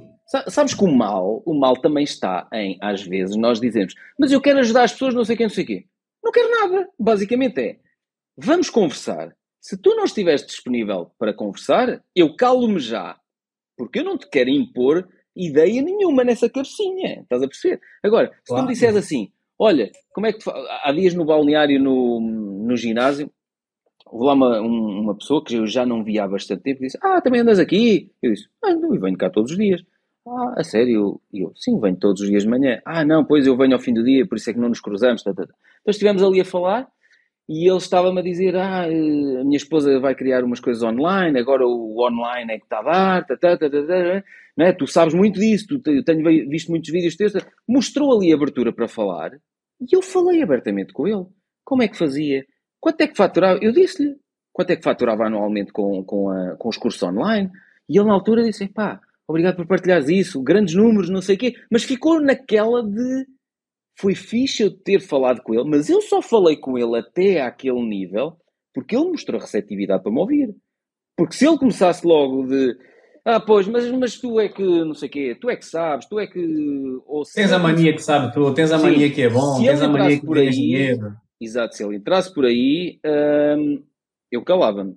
Speaker 2: Sabes que o mal, o mal também está em, às vezes, nós dizemos, mas eu quero ajudar as pessoas, não sei quem, não sei quê. Não quero nada. Basicamente é, vamos conversar. Se tu não estiveres disponível para conversar, eu calo-me já. Porque eu não te quero impor ideia nenhuma nessa cabecinha. Estás a perceber? Agora, se claro. tu me disseres assim, olha, como é que tu há dias no balneário, no, no ginásio, houve lá uma, uma pessoa que eu já não via há bastante tempo e disse, ah, também andas aqui? Eu disse, ah, não, eu venho cá todos os dias. Ah, a sério? E eu, sim, venho todos os dias de manhã. Ah, não, pois eu venho ao fim do dia, por isso é que não nos cruzamos. Tá, tá, tá. Então estivemos ali a falar e ele estava-me a dizer: Ah, eh, a minha esposa vai criar umas coisas online, agora o online é que está a dar, tá, tá, tá, tá, né? tu sabes muito disso, tu, eu tenho visto muitos vídeos teus. Mostrou ali a abertura para falar e eu falei abertamente com ele. Como é que fazia? Quanto é que faturava? Eu disse-lhe quanto é que faturava anualmente com, com, a, com os cursos online. E ele na altura disse: pá obrigado por partilhares isso, grandes números, não sei o quê, mas ficou naquela de foi fixe eu ter falado com ele, mas eu só falei com ele até àquele nível porque ele mostrou receptividade para me ouvir. Porque se ele começasse logo de ah, pois, mas, mas tu é que não sei o quê, tu é que sabes, tu é que.
Speaker 3: Ou tens a mania que sabe tu, tens a mania que é bom, tens a mania que
Speaker 2: por aí, dinheiro. Exato, se ele entrasse por aí, hum, eu calava-me.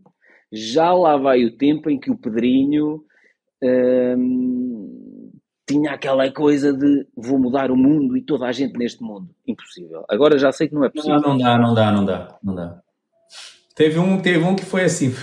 Speaker 2: Já lá vai o tempo em que o Pedrinho hum, tinha aquela coisa de vou mudar o mundo e toda a gente neste mundo. Impossível. Agora já sei que não é possível.
Speaker 3: Não, não dá, não dá, não dá, não dá. Teve um, teve um que foi assim.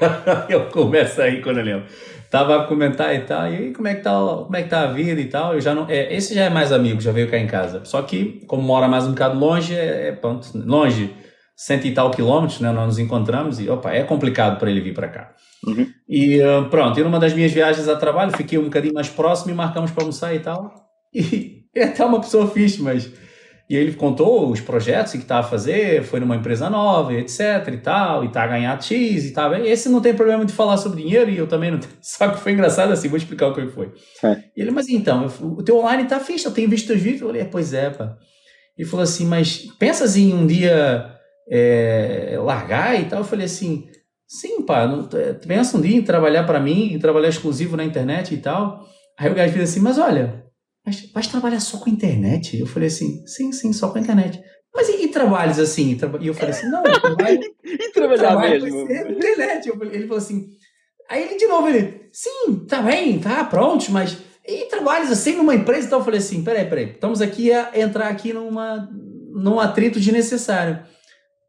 Speaker 3: eu começo aí quando eu lembro. Tava a comentar e tal, e aí como é que tá, como é que tá a vida e tal. Eu já não, é, esse já é mais amigo, já veio cá em casa. Só que, como mora mais um bocado longe, é, é pronto, longe, cento e tal quilômetros, né? Nós nos encontramos e, opa, é complicado para ele vir para cá.
Speaker 2: Uhum.
Speaker 3: E uh, pronto, e numa das minhas viagens a trabalho, fiquei um bocadinho mais próximo e marcamos para almoçar e tal. E é até uma pessoa fixe, mas. E ele contou os projetos que estava a fazer, foi numa empresa nova, etc e tal, e está a ganhar X e tal. Esse não tem problema de falar sobre dinheiro e eu também não tenho. Só que foi engraçado assim, vou explicar o que foi. É. ele, mas então, o teu online está fixe, eu tenho visto os vídeos. Eu falei, pois é, pá. Ele falou assim, mas pensas em um dia é, largar e tal? Eu falei assim, Sim, pá, pensa um dia em trabalhar para mim, em trabalhar exclusivo na internet e tal. Aí o gajo fez assim, mas olha, mas vais trabalhar só com internet? Eu falei assim, sim, sim, só com internet. Mas e, e trabalhos assim? E eu falei assim, não, eu trabalho...
Speaker 2: e trabalhar mesmo?
Speaker 3: internet. ele falou assim, aí ele de novo, ele, sim, tá bem, tá, pronto, mas... E trabalhos assim numa empresa? Então eu falei assim, peraí, peraí, estamos aqui a entrar aqui numa, num atrito desnecessário.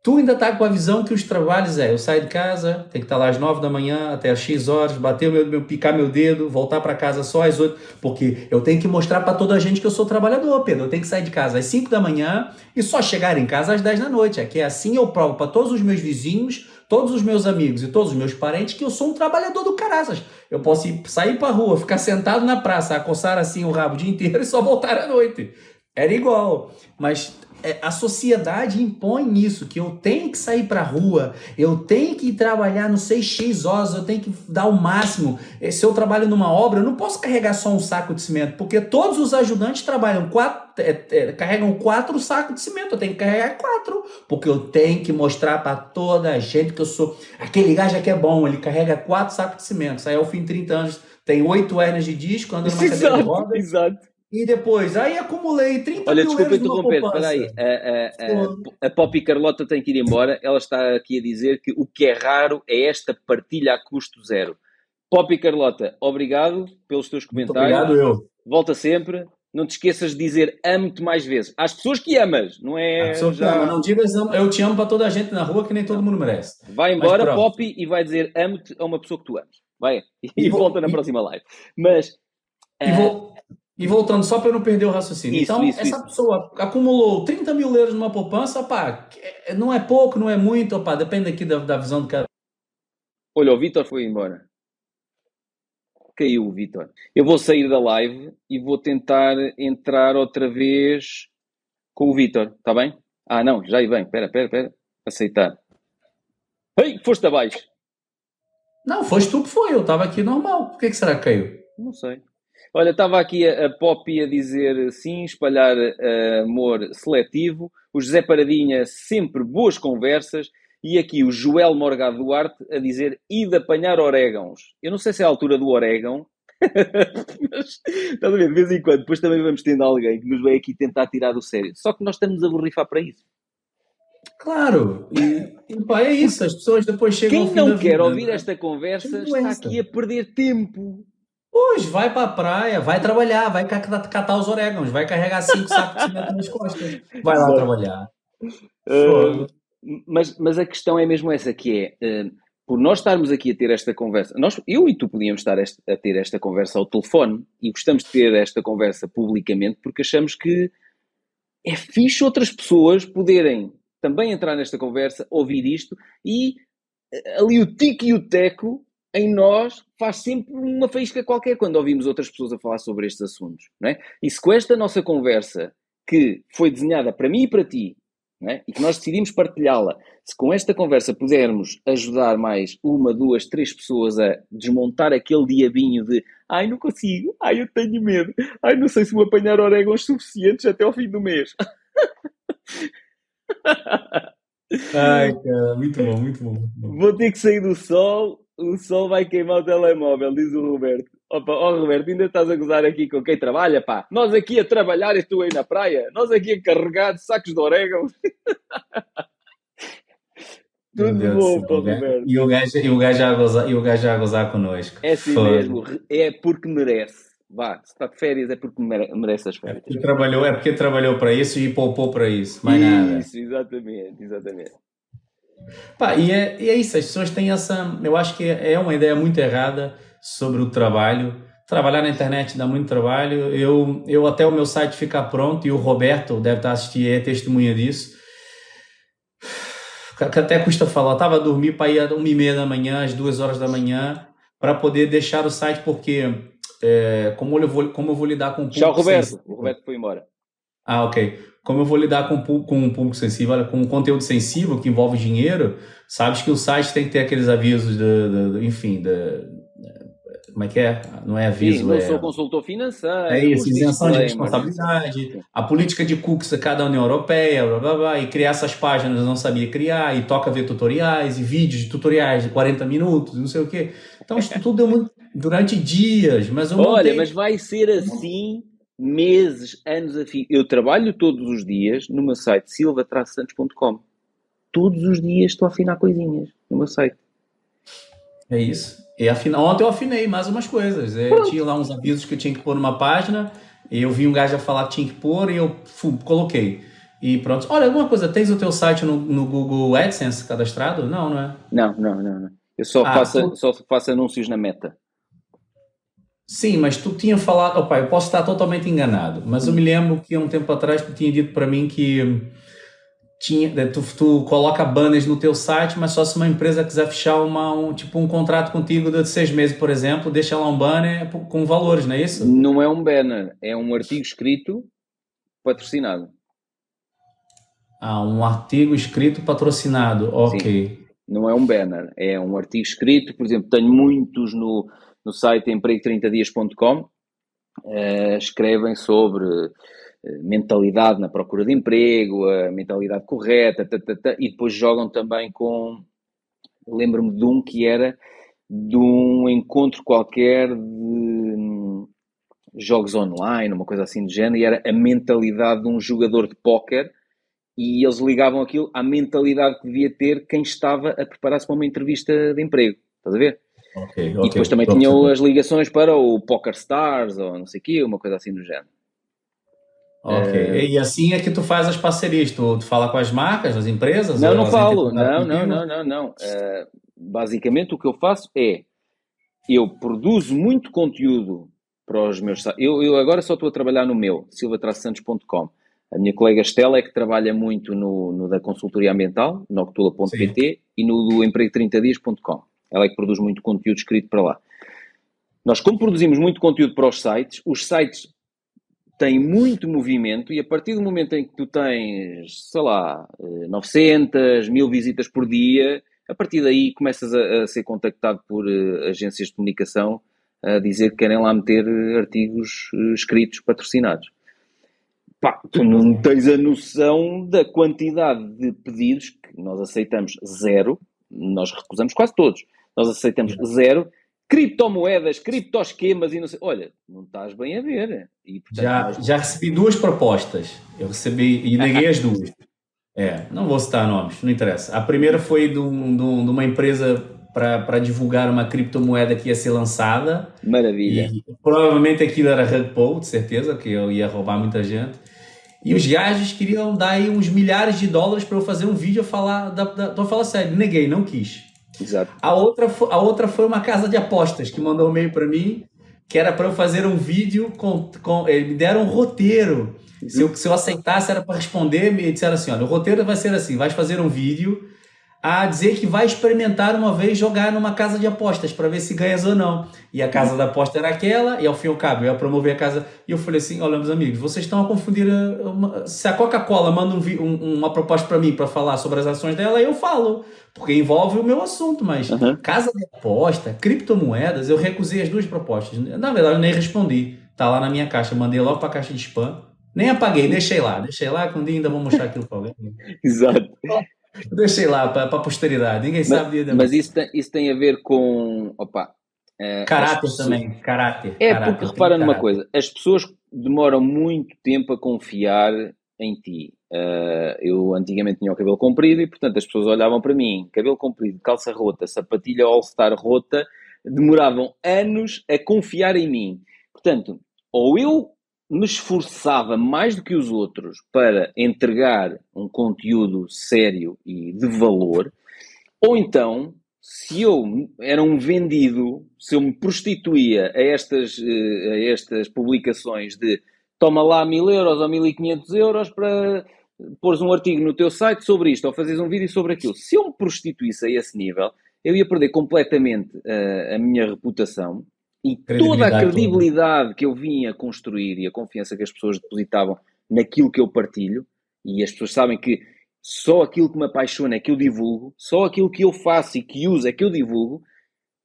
Speaker 3: Tu ainda tá com a visão que os trabalhos é, eu saio de casa, tem que estar tá lá às nove da manhã, até às X horas, bater o meu, meu picar meu dedo, voltar para casa só às oito, porque eu tenho que mostrar para toda a gente que eu sou trabalhador, Pedro. Eu tenho que sair de casa às cinco da manhã e só chegar em casa às dez da noite. É que é assim eu provo para todos os meus vizinhos, todos os meus amigos e todos os meus parentes que eu sou um trabalhador do caraças. Eu posso ir, sair para rua, ficar sentado na praça, acossar assim o rabo o dia inteiro e só voltar à noite. Era igual. Mas é, a sociedade impõe isso, que eu tenho que sair para a rua, eu tenho que trabalhar no 6x horas, eu tenho que dar o máximo. Se eu trabalho numa obra, eu não posso carregar só um saco de cimento, porque todos os ajudantes trabalham quatro, é, é, carregam quatro sacos de cimento, eu tenho que carregar quatro, porque eu tenho que mostrar para toda a gente que eu sou. Aquele gajo que é bom, ele carrega quatro sacos de cimento, sai ao fim de 30 anos, tem oito hernias de disco, anda numa cadeira de rodas.
Speaker 2: Exato.
Speaker 3: E depois, aí acumulei 30
Speaker 2: Olha,
Speaker 3: mil
Speaker 2: desculpa interromper, peraí. A, a, a, a Poppy Carlota tem que ir embora. Ela está aqui a dizer que o que é raro é esta partilha a custo zero. Poppy Carlota, obrigado pelos teus comentários.
Speaker 3: Muito obrigado, eu.
Speaker 2: Volta sempre. Não te esqueças de dizer amo-te mais vezes. Às pessoas que amas, não é?
Speaker 3: Já... Não, digas eu te amo para toda a gente na rua que nem todo mundo merece.
Speaker 2: Vai embora, Poppy, e vai dizer amo-te a uma pessoa que tu amas. Vai. E, e volta na e... próxima live. Mas.
Speaker 3: E vou, e voltando, só para eu não perder o raciocínio. Isso, então, isso, essa isso. pessoa acumulou 30 mil euros numa poupança, pá, não é pouco, não é muito, pá, depende aqui da, da visão do cara.
Speaker 2: Olha, o Vitor foi embora. Caiu o Vitor. Eu vou sair da live e vou tentar entrar outra vez com o Vitor, está bem? Ah, não, já aí vem. Espera, espera, espera. Aceitar. Ei, foste abaixo.
Speaker 3: Não, foste tu que foi. Eu estava aqui normal. Por que, que será que caiu?
Speaker 2: Não sei. Olha, estava aqui a, a Poppy a dizer sim, espalhar uh, amor seletivo. O José Paradinha, sempre boas conversas. E aqui o Joel Morgado Duarte a dizer e de apanhar orégãos. Eu não sei se é a altura do orégão, mas estás a ver, de vez em quando, depois também vamos tendo alguém que nos vem aqui tentar tirar do sério. Só que nós estamos a borrifar para isso.
Speaker 3: Claro, e, e pá, é isso, as pessoas depois chegam
Speaker 2: Quem não quer vida, ouvir esta conversa está aqui a perder tempo.
Speaker 3: Pois, vai para a praia, vai trabalhar, vai catar os orégãos, vai carregar cinco sacos de cimento nas costas, vai lá trabalhar.
Speaker 2: Uh, mas, mas a questão é mesmo essa, que é, uh, por nós estarmos aqui a ter esta conversa, nós, eu e tu podíamos estar a ter esta conversa ao telefone e gostamos de ter esta conversa publicamente porque achamos que é fixe outras pessoas poderem também entrar nesta conversa, ouvir isto e eh, ali o tico e o teco em nós faz sempre uma faísca qualquer quando ouvimos outras pessoas a falar sobre estes assuntos. Não é? E se com esta nossa conversa, que foi desenhada para mim e para ti, é? e que nós decidimos partilhá-la, se com esta conversa pudermos ajudar mais uma, duas, três pessoas a desmontar aquele diabinho de ai, não consigo, ai, eu tenho medo, ai, não sei se vou apanhar orégãos suficientes até ao fim do mês.
Speaker 3: Ai, cara, muito bom, muito bom, muito bom.
Speaker 2: Vou ter que sair do sol o sol vai queimar o telemóvel, diz o Roberto. Opa, ó oh, Roberto, ainda estás a gozar aqui com quem trabalha, pá. Nós aqui a trabalhar e tu aí na praia. Nós aqui a carregar de sacos de orégano. Tudo Deus bom, Roberto.
Speaker 3: E o gajo, e o gajo, a, gozar, e o gajo a gozar connosco.
Speaker 2: É assim mesmo. É porque merece. Vá, se está de férias é porque merece as férias. É
Speaker 3: porque trabalhou, é porque trabalhou para isso e poupou para isso. Mais isso, nada.
Speaker 2: Isso, exatamente, exatamente.
Speaker 3: Pá, e, é, e é isso, as pessoas têm essa. Eu acho que é uma ideia muito errada sobre o trabalho. Trabalhar na internet dá muito trabalho. Eu, eu até o meu site ficar pronto, e o Roberto deve estar assistindo, é testemunha disso. Que até custa falar, eu estava a dormir para ir às uma e meia da manhã, às duas horas da manhã, para poder deixar o site, porque é, como, eu vou, como eu vou lidar com o
Speaker 2: público. Tchau, Roberto. O Roberto foi embora.
Speaker 3: Ah, ok como eu vou lidar com, com um público sensível, olha, com um conteúdo sensível que envolve dinheiro, sabes que o site tem que ter aqueles avisos de, de enfim, de, como é que é? Não é aviso, Sim,
Speaker 2: não
Speaker 3: é...
Speaker 2: sou consultor financeiro.
Speaker 3: É isso, isenção de responsabilidade, a política de cookies a cada União Europeia, blá, blá, blá, e criar essas páginas eu não sabia criar, e toca ver tutoriais, e vídeos de tutoriais de 40 minutos, não sei o quê. Então isso tudo deu muito, durante dias, mas eu
Speaker 2: Olha, montei... mas vai ser assim meses, anos a fio. Eu trabalho todos os dias no meu site silva-santos.com. Todos os dias estou a afinar coisinhas no meu site.
Speaker 3: É isso. E afina... Ontem eu afinei mais umas coisas. Eu tinha lá uns avisos que eu tinha que pôr numa página, e eu vi um gajo a falar que tinha que pôr e eu fum, coloquei. e pronto. Olha, alguma coisa, tens o teu site no, no Google AdSense cadastrado? Não, não é?
Speaker 2: Não, não, não. não. Eu só, ah, faço, tu... só faço anúncios na meta.
Speaker 3: Sim, mas tu tinha falado, opa, eu posso estar totalmente enganado, mas eu me lembro que há um tempo atrás tu tinha dito para mim que tinha, tu, tu coloca banners no teu site, mas só se uma empresa quiser fechar uma, um, tipo um contrato contigo de seis meses, por exemplo, deixa lá um banner com valores, não é isso?
Speaker 2: Não é um banner, é um artigo escrito patrocinado.
Speaker 3: Ah, um artigo escrito patrocinado, ok.
Speaker 2: Sim. Não é um banner, é um artigo escrito, por exemplo, tenho muitos no, no site emprego30dias.com, uh, eh, escrevem sobre uh, mentalidade na procura de emprego, a mentalidade correta, e depois jogam também com. Lembro-me de um que era de um encontro qualquer de hum, jogos online, uma coisa assim do género, e era a mentalidade de um jogador de póquer e eles ligavam aquilo à mentalidade que devia ter quem estava a preparar-se para uma entrevista de emprego. Estás a ver? Okay, okay, e depois também tinham as ligações para o Poker Stars ou não sei o quê, uma coisa assim do género.
Speaker 3: Ok, é... e assim é que tu faz as parcerias, tu, tu fala com as marcas, as empresas?
Speaker 2: Não, não falo, não, não, não, não, não. Uh, basicamente o que eu faço é, eu produzo muito conteúdo para os meus... Eu, eu agora só estou a trabalhar no meu, silvatrasantos.com. A minha colega Estela é que trabalha muito no, no da consultoria ambiental, no octula.pt e no do emprego30dias.com. Ela é que produz muito conteúdo escrito para lá. Nós, como produzimos muito conteúdo para os sites, os sites têm muito movimento e a partir do momento em que tu tens, sei lá, 900, eh, 1000 visitas por dia, a partir daí começas a, a ser contactado por uh, agências de comunicação a dizer que querem lá meter artigos uh, escritos patrocinados. Pá, tu não tens a noção da quantidade de pedidos que nós aceitamos zero, nós recusamos quase todos, nós aceitamos zero, criptomoedas, criptoesquemas e não sei. Olha, não estás bem a ver.
Speaker 3: E, portanto, já, já recebi duas propostas, eu recebi e neguei as duas. É, não vou citar nomes, não interessa. A primeira foi de, um, de, um, de uma empresa para divulgar uma criptomoeda que ia ser lançada.
Speaker 2: Maravilha.
Speaker 3: E, provavelmente aquilo era rug pull, de certeza, que eu ia roubar muita gente. E os gajos queriam dar aí uns milhares de dólares para eu fazer um vídeo falar da, da, tô falando sério, neguei, não quis.
Speaker 2: Exato.
Speaker 3: A outra, a outra foi uma casa de apostas que mandou um e-mail para mim, que era para eu fazer um vídeo com, com eles me deram um roteiro. Se eu, se eu aceitasse era para responder, me disseram assim, olha, o roteiro vai ser assim, vais fazer um vídeo a dizer que vai experimentar uma vez jogar numa casa de apostas para ver se ganhas ou não. E a casa da aposta era aquela, e ao fim e ao cabo eu ia promover a casa. E eu falei assim: olha, meus amigos, vocês estão a confundir. Eh, uma... Se a Coca-Cola manda um, um, uma proposta para mim para falar sobre as ações dela, eu falo, porque envolve o meu assunto. Mas uhum. casa de aposta, criptomoedas, eu recusei as duas propostas. Na verdade, eu nem respondi. Tá lá na minha caixa, mandei logo para a caixa de spam. Nem apaguei, deixei lá, deixei lá, que um dia ainda vou mostrar aquilo para alguém.
Speaker 2: Exato.
Speaker 3: Deixei lá para a posteridade, ninguém
Speaker 2: mas,
Speaker 3: sabe.
Speaker 2: De... Mas isso tem, isso tem a ver com. Opa,
Speaker 3: é, caráter pessoas... também, caráter.
Speaker 2: É
Speaker 3: caráter,
Speaker 2: porque repara numa coisa: as pessoas demoram muito tempo a confiar em ti. Uh, eu antigamente tinha o cabelo comprido e, portanto, as pessoas olhavam para mim, cabelo comprido, calça rota, sapatilha all-star rota, demoravam anos a confiar em mim. Portanto, ou eu me esforçava mais do que os outros para entregar um conteúdo sério e de valor, ou então, se eu era um vendido, se eu me prostituía a estas, eh, a estas publicações de toma lá mil euros ou mil e quinhentos euros para pôres um artigo no teu site sobre isto ou fazeres um vídeo sobre aquilo. Se eu me prostituísse a esse nível, eu ia perder completamente uh, a minha reputação e toda a credibilidade toda. que eu vinha construir e a confiança que as pessoas depositavam naquilo que eu partilho, e as pessoas sabem que só aquilo que me apaixona é que eu divulgo, só aquilo que eu faço e que uso é que eu divulgo.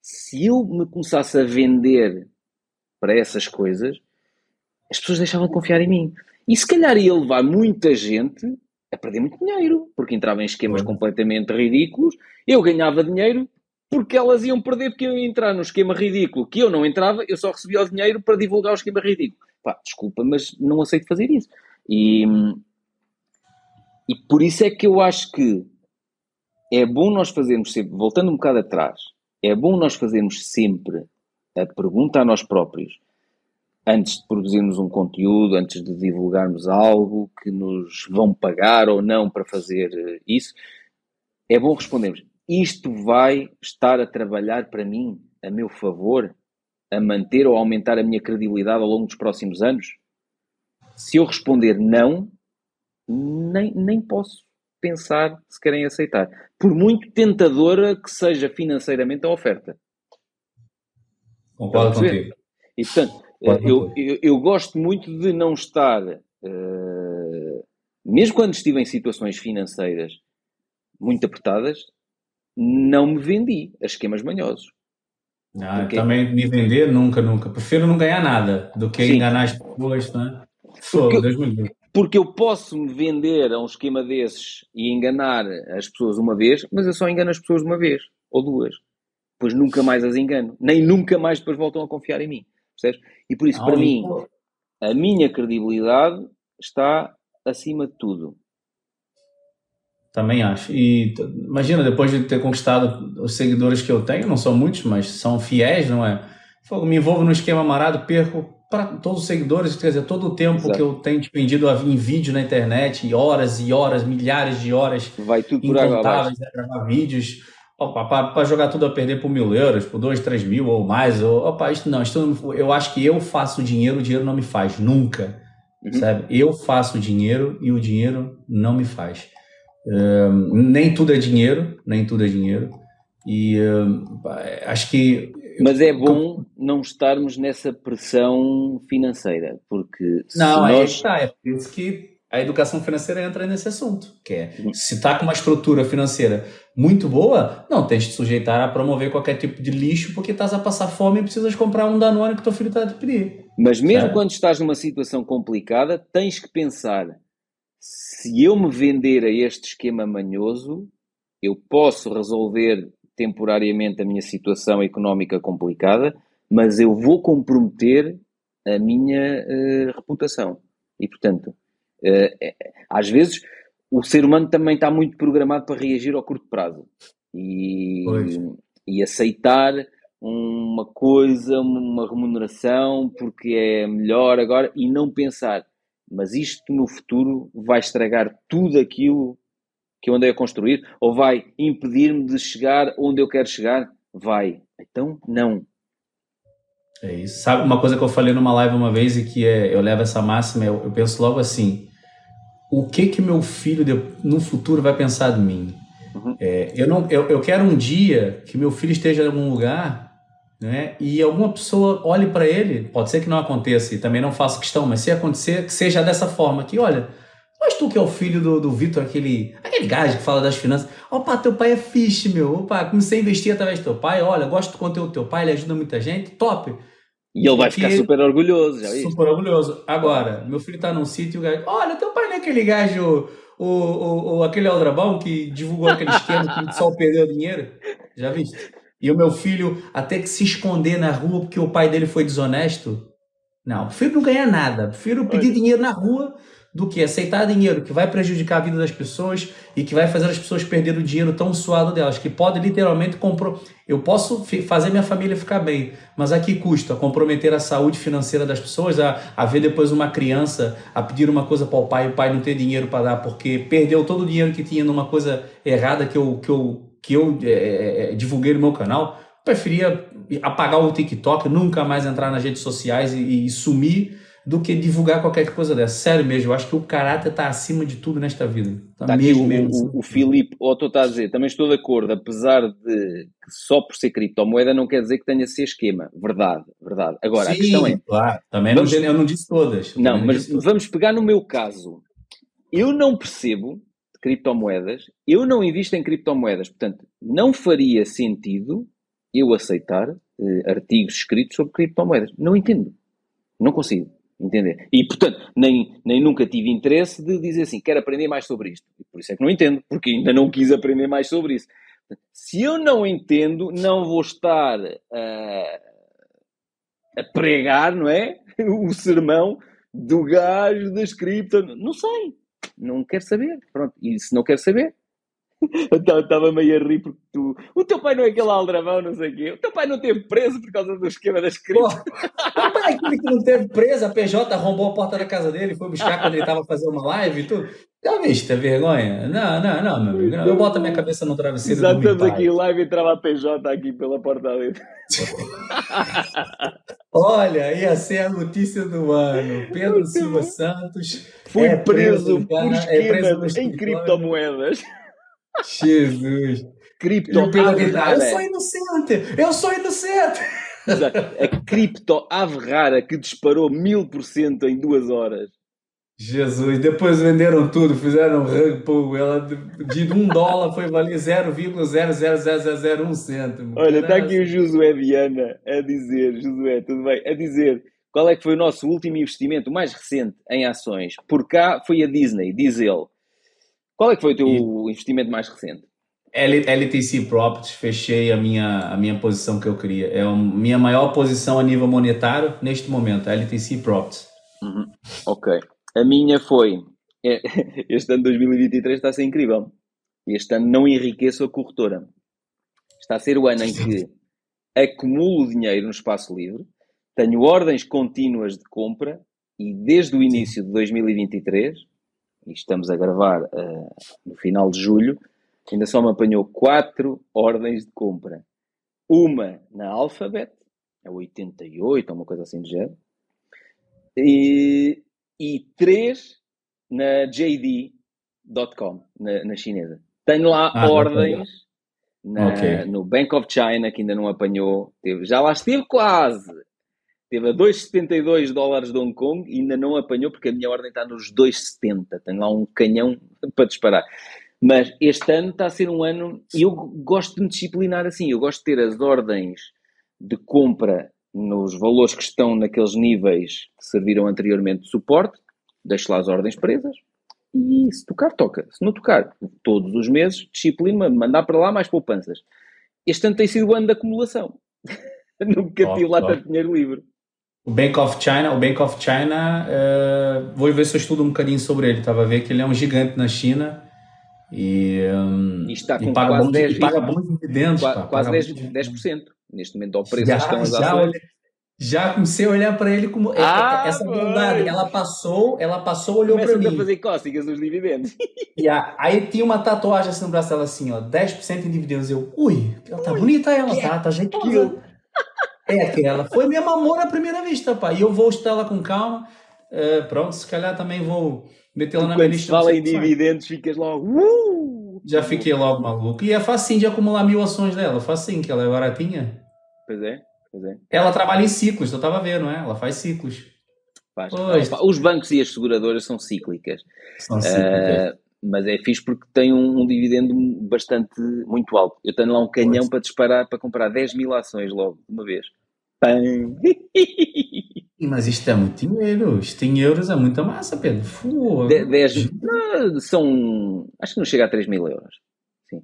Speaker 2: Se eu me começasse a vender para essas coisas, as pessoas deixavam de confiar em mim. E se calhar ia levar muita gente a perder muito dinheiro, porque entrava em esquemas completamente ridículos. Eu ganhava dinheiro porque elas iam perder, porque eu ia entrar no esquema ridículo que eu não entrava, eu só recebia o dinheiro para divulgar o esquema ridículo. Pá, desculpa, mas não aceito fazer isso. E, e por isso é que eu acho que é bom nós fazermos sempre, voltando um bocado atrás, é bom nós fazermos sempre a pergunta a nós próprios: antes de produzirmos um conteúdo, antes de divulgarmos algo que nos vão pagar ou não para fazer eh, isso, é bom respondermos: isto vai estar a trabalhar para mim, a meu favor, a manter ou aumentar a minha credibilidade ao longo dos próximos anos? Se eu responder não, nem, nem posso pensar se querem aceitar. Por muito tentadora que seja financeiramente a oferta.
Speaker 3: Concordo contigo.
Speaker 2: E portanto, eu, eu, eu, gosto muito de não estar, uh, mesmo quando estive em situações financeiras muito apertadas, não me vendi a esquemas manhosos.
Speaker 3: Ah, Porque... Também me vender, nunca, nunca. Prefiro não ganhar nada do que Sim. enganar as pessoas, não é?
Speaker 2: Porque, eu, porque eu posso me vender a um esquema desses e enganar as pessoas uma vez, mas eu só engano as pessoas uma vez ou duas. Pois nunca mais as engano. Nem nunca mais depois voltam a confiar em mim. Percebes? E por isso, para mim, a minha credibilidade está acima de tudo.
Speaker 3: Também acho. E imagina, depois de ter conquistado os seguidores que eu tenho, não são muitos, mas são fiéis, não é? Me envolvo no esquema amarado, perco para todos os seguidores, quer dizer, todo o tempo Exato. que eu tenho despendido em vídeo na internet, horas e horas, milhares de horas,
Speaker 2: vai tudo por água
Speaker 3: né, gravar vídeos para jogar tudo a perder por mil euros, por dois, três mil ou mais. Ou, opa, isso não, isso eu acho que eu faço dinheiro, o dinheiro não me faz, nunca. Uhum. Sabe? Eu faço dinheiro e o dinheiro não me faz. Nem tudo é dinheiro, nem tudo é dinheiro. E acho que.
Speaker 2: Mas é bom não estarmos nessa pressão financeira, porque.
Speaker 3: Não, nós... aí está, é por isso que a educação financeira entra nesse assunto, que é se está com uma estrutura financeira muito boa, não tens de sujeitar a promover qualquer tipo de lixo porque estás a passar fome e precisas comprar um Danone que teu filho está a te pedir.
Speaker 2: Mas mesmo quando estás numa situação complicada, tens que pensar se eu me vender a este esquema manhoso, eu posso resolver temporariamente a minha situação económica complicada, mas eu vou comprometer a minha uh, reputação. E, portanto, uh, às vezes o ser humano também está muito programado para reagir ao curto prazo e, e aceitar uma coisa, uma remuneração, porque é melhor agora e não pensar, mas isto no futuro vai estragar tudo aquilo que eu andei a construir ou vai impedir-me de chegar onde eu quero chegar? Vai. Então, não.
Speaker 3: É isso. Sabe uma coisa que eu falei numa live uma vez e que é, eu levo essa máxima, eu, eu penso logo assim: o que que meu filho de, no futuro vai pensar de mim? Uhum. É, eu, não, eu, eu quero um dia que meu filho esteja em algum lugar né, e alguma pessoa olhe para ele, pode ser que não aconteça e também não faço questão, mas se acontecer, que seja dessa forma, que olha, mas tu que é o filho do, do Vitor, aquele, aquele gajo que fala das finanças, opa, teu pai é fixe, meu, opa, comecei a investir através do teu pai, olha, gosto do conteúdo do teu pai, ele ajuda muita gente, top.
Speaker 2: E ele vai ficar super orgulhoso, já
Speaker 3: Super orgulhoso. Agora, meu filho tá num sítio e o gajo, olha, teu pai não é aquele gajo, o, o, o, aquele aldrabão que divulgou aquele esquema que só perdeu dinheiro? Já viste? E o meu filho até que se esconder na rua porque o pai dele foi desonesto? Não, prefiro não ganhar nada. Prefiro pedir dinheiro na rua do que aceitar dinheiro que vai prejudicar a vida das pessoas e que vai fazer as pessoas perder o dinheiro tão suado delas, que pode literalmente compro... eu posso fazer minha família ficar bem, mas a que custa comprometer a saúde financeira das pessoas, a, a ver depois uma criança a pedir uma coisa para o pai e o pai não ter dinheiro para dar porque perdeu todo o dinheiro que tinha numa coisa errada que eu, que eu, que eu é, é, é divulguei no meu canal, preferia apagar o TikTok, nunca mais entrar nas redes sociais e, e sumir do que divulgar qualquer coisa dessa. Sério mesmo, eu acho que o caráter está acima de tudo nesta vida.
Speaker 2: Está tá mesmo, mesmo, o, o, o Filipe, ou tu estás a dizer, também estou de acordo, apesar de que só por ser criptomoeda não quer dizer que tenha ser esquema. Verdade, verdade. Agora, Sim, a questão é.
Speaker 3: Claro, também vamos, não, eu não disse todas.
Speaker 2: Não, mas vamos pegar no meu caso. Eu não percebo criptomoedas, eu não invisto em criptomoedas, portanto, não faria sentido eu aceitar eh, artigos escritos sobre criptomoedas. Não entendo. Não consigo. Entender? E, portanto, nem, nem nunca tive interesse de dizer assim, quero aprender mais sobre isto. Por isso é que não entendo, porque ainda não quis aprender mais sobre isso. Se eu não entendo, não vou estar a, a pregar, não é? O sermão do gajo das cripto. Não sei. Não quero saber. Pronto. E se não quero saber, Estava meio a rir porque tu. O teu pai não é aquele aldrabão, não sei o quê. O teu pai não teve preso por causa do esquema das cripto.
Speaker 3: O pai é aquele que não teve preso, a PJ arrombou a porta da casa dele, foi buscar quando ele estava fazendo uma live e tudo. Já viste a vergonha? Não, não, não, meu amigo. Não. Eu boto a minha cabeça no travesseiro.
Speaker 2: Já estamos aqui em live e entrava a PJ aqui pela porta ali.
Speaker 3: Olha, ia ser a notícia do ano. Pedro Silva Santos
Speaker 2: foi é preso, preso por é esquema é em criptomoedas.
Speaker 3: Jesus.
Speaker 2: Cripto
Speaker 3: Eu sou inocente! Eu sou inocente!
Speaker 2: A cripto ave rara que disparou mil por cento em duas horas.
Speaker 3: Jesus, depois venderam tudo, fizeram rug pull. Ela de um dólar foi valer 0,00001 cêntimo.
Speaker 2: Olha, está aqui o Josué Viana a dizer, Josué, tudo bem, a dizer qual é que foi o nosso último investimento, mais recente em ações. Por cá foi a Disney, diz ele. Qual é que foi o teu e... investimento mais recente?
Speaker 3: LTC Properties, fechei a minha, a minha posição que eu queria. É a minha maior posição a nível monetário neste momento, LTC Properties.
Speaker 2: Uhum. Ok. A minha foi. É, este ano 2023 está a ser incrível. Este ano não enriqueço a corretora. Está a ser o ano em que acumulo dinheiro no espaço livre, tenho ordens contínuas de compra e desde o início de 2023 e estamos a gravar uh, no final de julho, ainda só me apanhou quatro ordens de compra. Uma na Alphabet, é 88, ou uma coisa assim de género, e, e três na JD.com, na, na, chinesa. Tenho lá ah, ordens na, okay. no Bank of China, que ainda não apanhou. Teve, já lá esteve quase. Teve a 2,72 dólares de Hong Kong e ainda não apanhou porque a minha ordem está nos 2,70. Tenho lá um canhão para disparar. Mas este ano está a ser um ano e eu gosto de me disciplinar assim. Eu gosto de ter as ordens de compra nos valores que estão naqueles níveis que serviram anteriormente de suporte. Deixo lá as ordens presas e se tocar, toca. Se não tocar, todos os meses, disciplina mandar para lá mais poupanças. Este ano tem sido o ano da acumulação. Nunca tive lá tanto dinheiro livre.
Speaker 3: O Bank of China, o Bank of China, uh, vou ver se eu estudo um bocadinho sobre ele. Estava a ver que ele é um gigante na China e, um,
Speaker 2: e, está com
Speaker 3: e paga,
Speaker 2: quase 10,
Speaker 3: e paga bons dividendos.
Speaker 2: Quase, pá, quase 10%, 10%. Neste momento, ao preço já, estão as
Speaker 3: já,
Speaker 2: ações.
Speaker 3: Já comecei a olhar para ele como é, é, ah, essa bondade. Ela passou, ela passou, olhou para mim. a
Speaker 2: fazer cócegas nos dividendos.
Speaker 3: Yeah. Aí tinha uma tatuagem assim no braço dela assim, ó, 10% em dividendos. Eu, ui, ela tá ui, bonita ela, tá, tá jeitosa. É aquela. Foi minha mamona à primeira vista, pá. E eu vou estar lá com calma. Pronto, se calhar também vou meter lá na minha lista.
Speaker 2: fala em dividendos, ficas logo. Uh!
Speaker 3: Já fiquei logo maluco. E é facinho de acumular mil ações dela. Facinho, que ela é baratinha.
Speaker 2: Pois é, pois é.
Speaker 3: Ela trabalha em ciclos, eu estava a ver, não é? Ela faz ciclos.
Speaker 2: Faz. Os bancos e as seguradoras são cíclicas. São cíclicas. Uh, mas é fixe porque tem um, um, dividendo bastante muito alto. Eu tenho lá um canhão pois. para disparar para comprar 10 mil ações logo, de uma vez.
Speaker 3: Mas isto é muito dinheiro. Isto em euros é muita massa, Pedro. Fua.
Speaker 2: 10, não, são. Acho que não chega a 3 mil euros. Sim.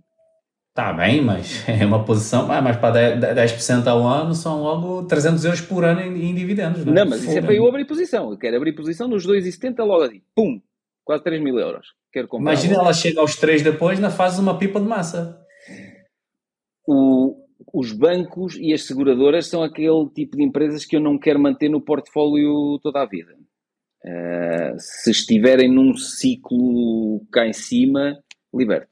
Speaker 3: Está bem, mas é uma posição. Ah, mas para 10%, ao ano são logo 300 euros por ano em, em dividendos. Não,
Speaker 2: é? não mas isso é para eu abrir posição. Eu quero abrir posição nos 2,70 logo ali. Pum! Quase 3 mil euros. Quero comprar.
Speaker 3: Imagina ela chega aos 3 depois, na fase uma pipa de massa.
Speaker 2: O, os bancos e as seguradoras são aquele tipo de empresas que eu não quero manter no portfólio toda a vida. Uh, se estiverem num ciclo cá em cima, liberto.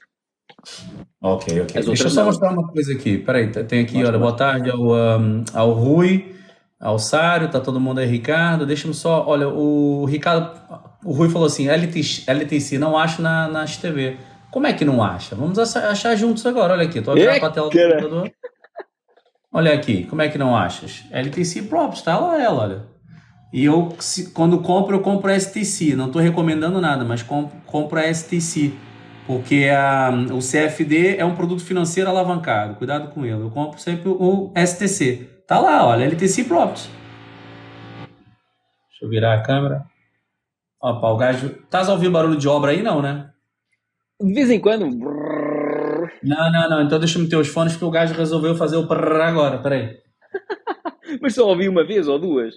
Speaker 3: Ok, ok. As Deixa eu só mostrar uma coisa aqui. Peraí, tem aqui, olha, boa tarde ao, um, ao Rui, ao Sário, tá todo mundo aí, Ricardo. Deixa-me só, olha, o Ricardo, o Rui falou assim, LTC, LTC não acho na, na TV. Como é que não acha? Vamos achar juntos agora. Olha aqui, estou a virar para a tela do computador. Olha aqui, como é que não achas? LTC Props, está lá ela, olha. E eu, se, quando compro, eu compro a STC. Não estou recomendando nada, mas compro, compro a STC. Porque a, o CFD é um produto financeiro alavancado. Cuidado com ele. Eu compro sempre o STC. Tá lá, olha, LTC Props. Deixa eu virar a câmera. Opa, o gajo. Tás a ouvir barulho de obra aí, não, né?
Speaker 2: De vez em quando.
Speaker 3: Não, não, não. Então deixa eu meter os fones que o gajo resolveu fazer o prrr agora. Peraí.
Speaker 2: Mas só ouvi uma vez ou duas.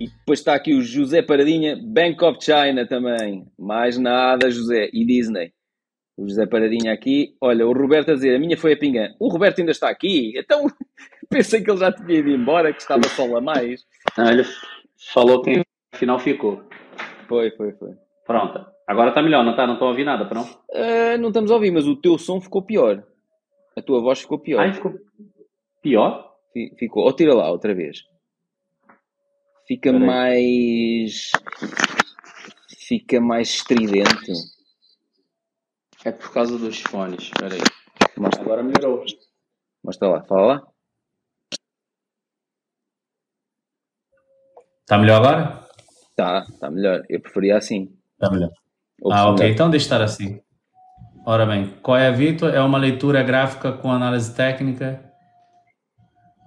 Speaker 2: E depois está aqui o José Paradinha, Bank of China também. Mais nada, José. E Disney. O José Paradinha aqui. Olha, o Roberto a dizer, a minha foi a pinga. O Roberto ainda está aqui. Então, pensei que ele já tinha ido embora, que estava só lá mais.
Speaker 3: Não, ele falou que afinal ficou.
Speaker 2: Foi, foi, foi.
Speaker 3: Pronto. Agora está melhor, não está? Não estou a ouvir nada,
Speaker 2: pronto? Uh, não estamos a ouvir, mas o teu som ficou pior. A tua voz ficou pior.
Speaker 3: Ah, ficou pior?
Speaker 2: Ficou. Ou tira lá outra vez. Fica mais. Fica mais estridente.
Speaker 3: É por causa dos fones. Espera aí. Mas agora melhorou.
Speaker 2: Mostra lá, fala lá.
Speaker 3: Está melhor agora?
Speaker 2: Tá, tá melhor. Eu preferia assim.
Speaker 3: Tá melhor. Ah, ok. Então deixa estar assim. Ora bem, qual é a Vitor? É uma leitura gráfica com análise técnica.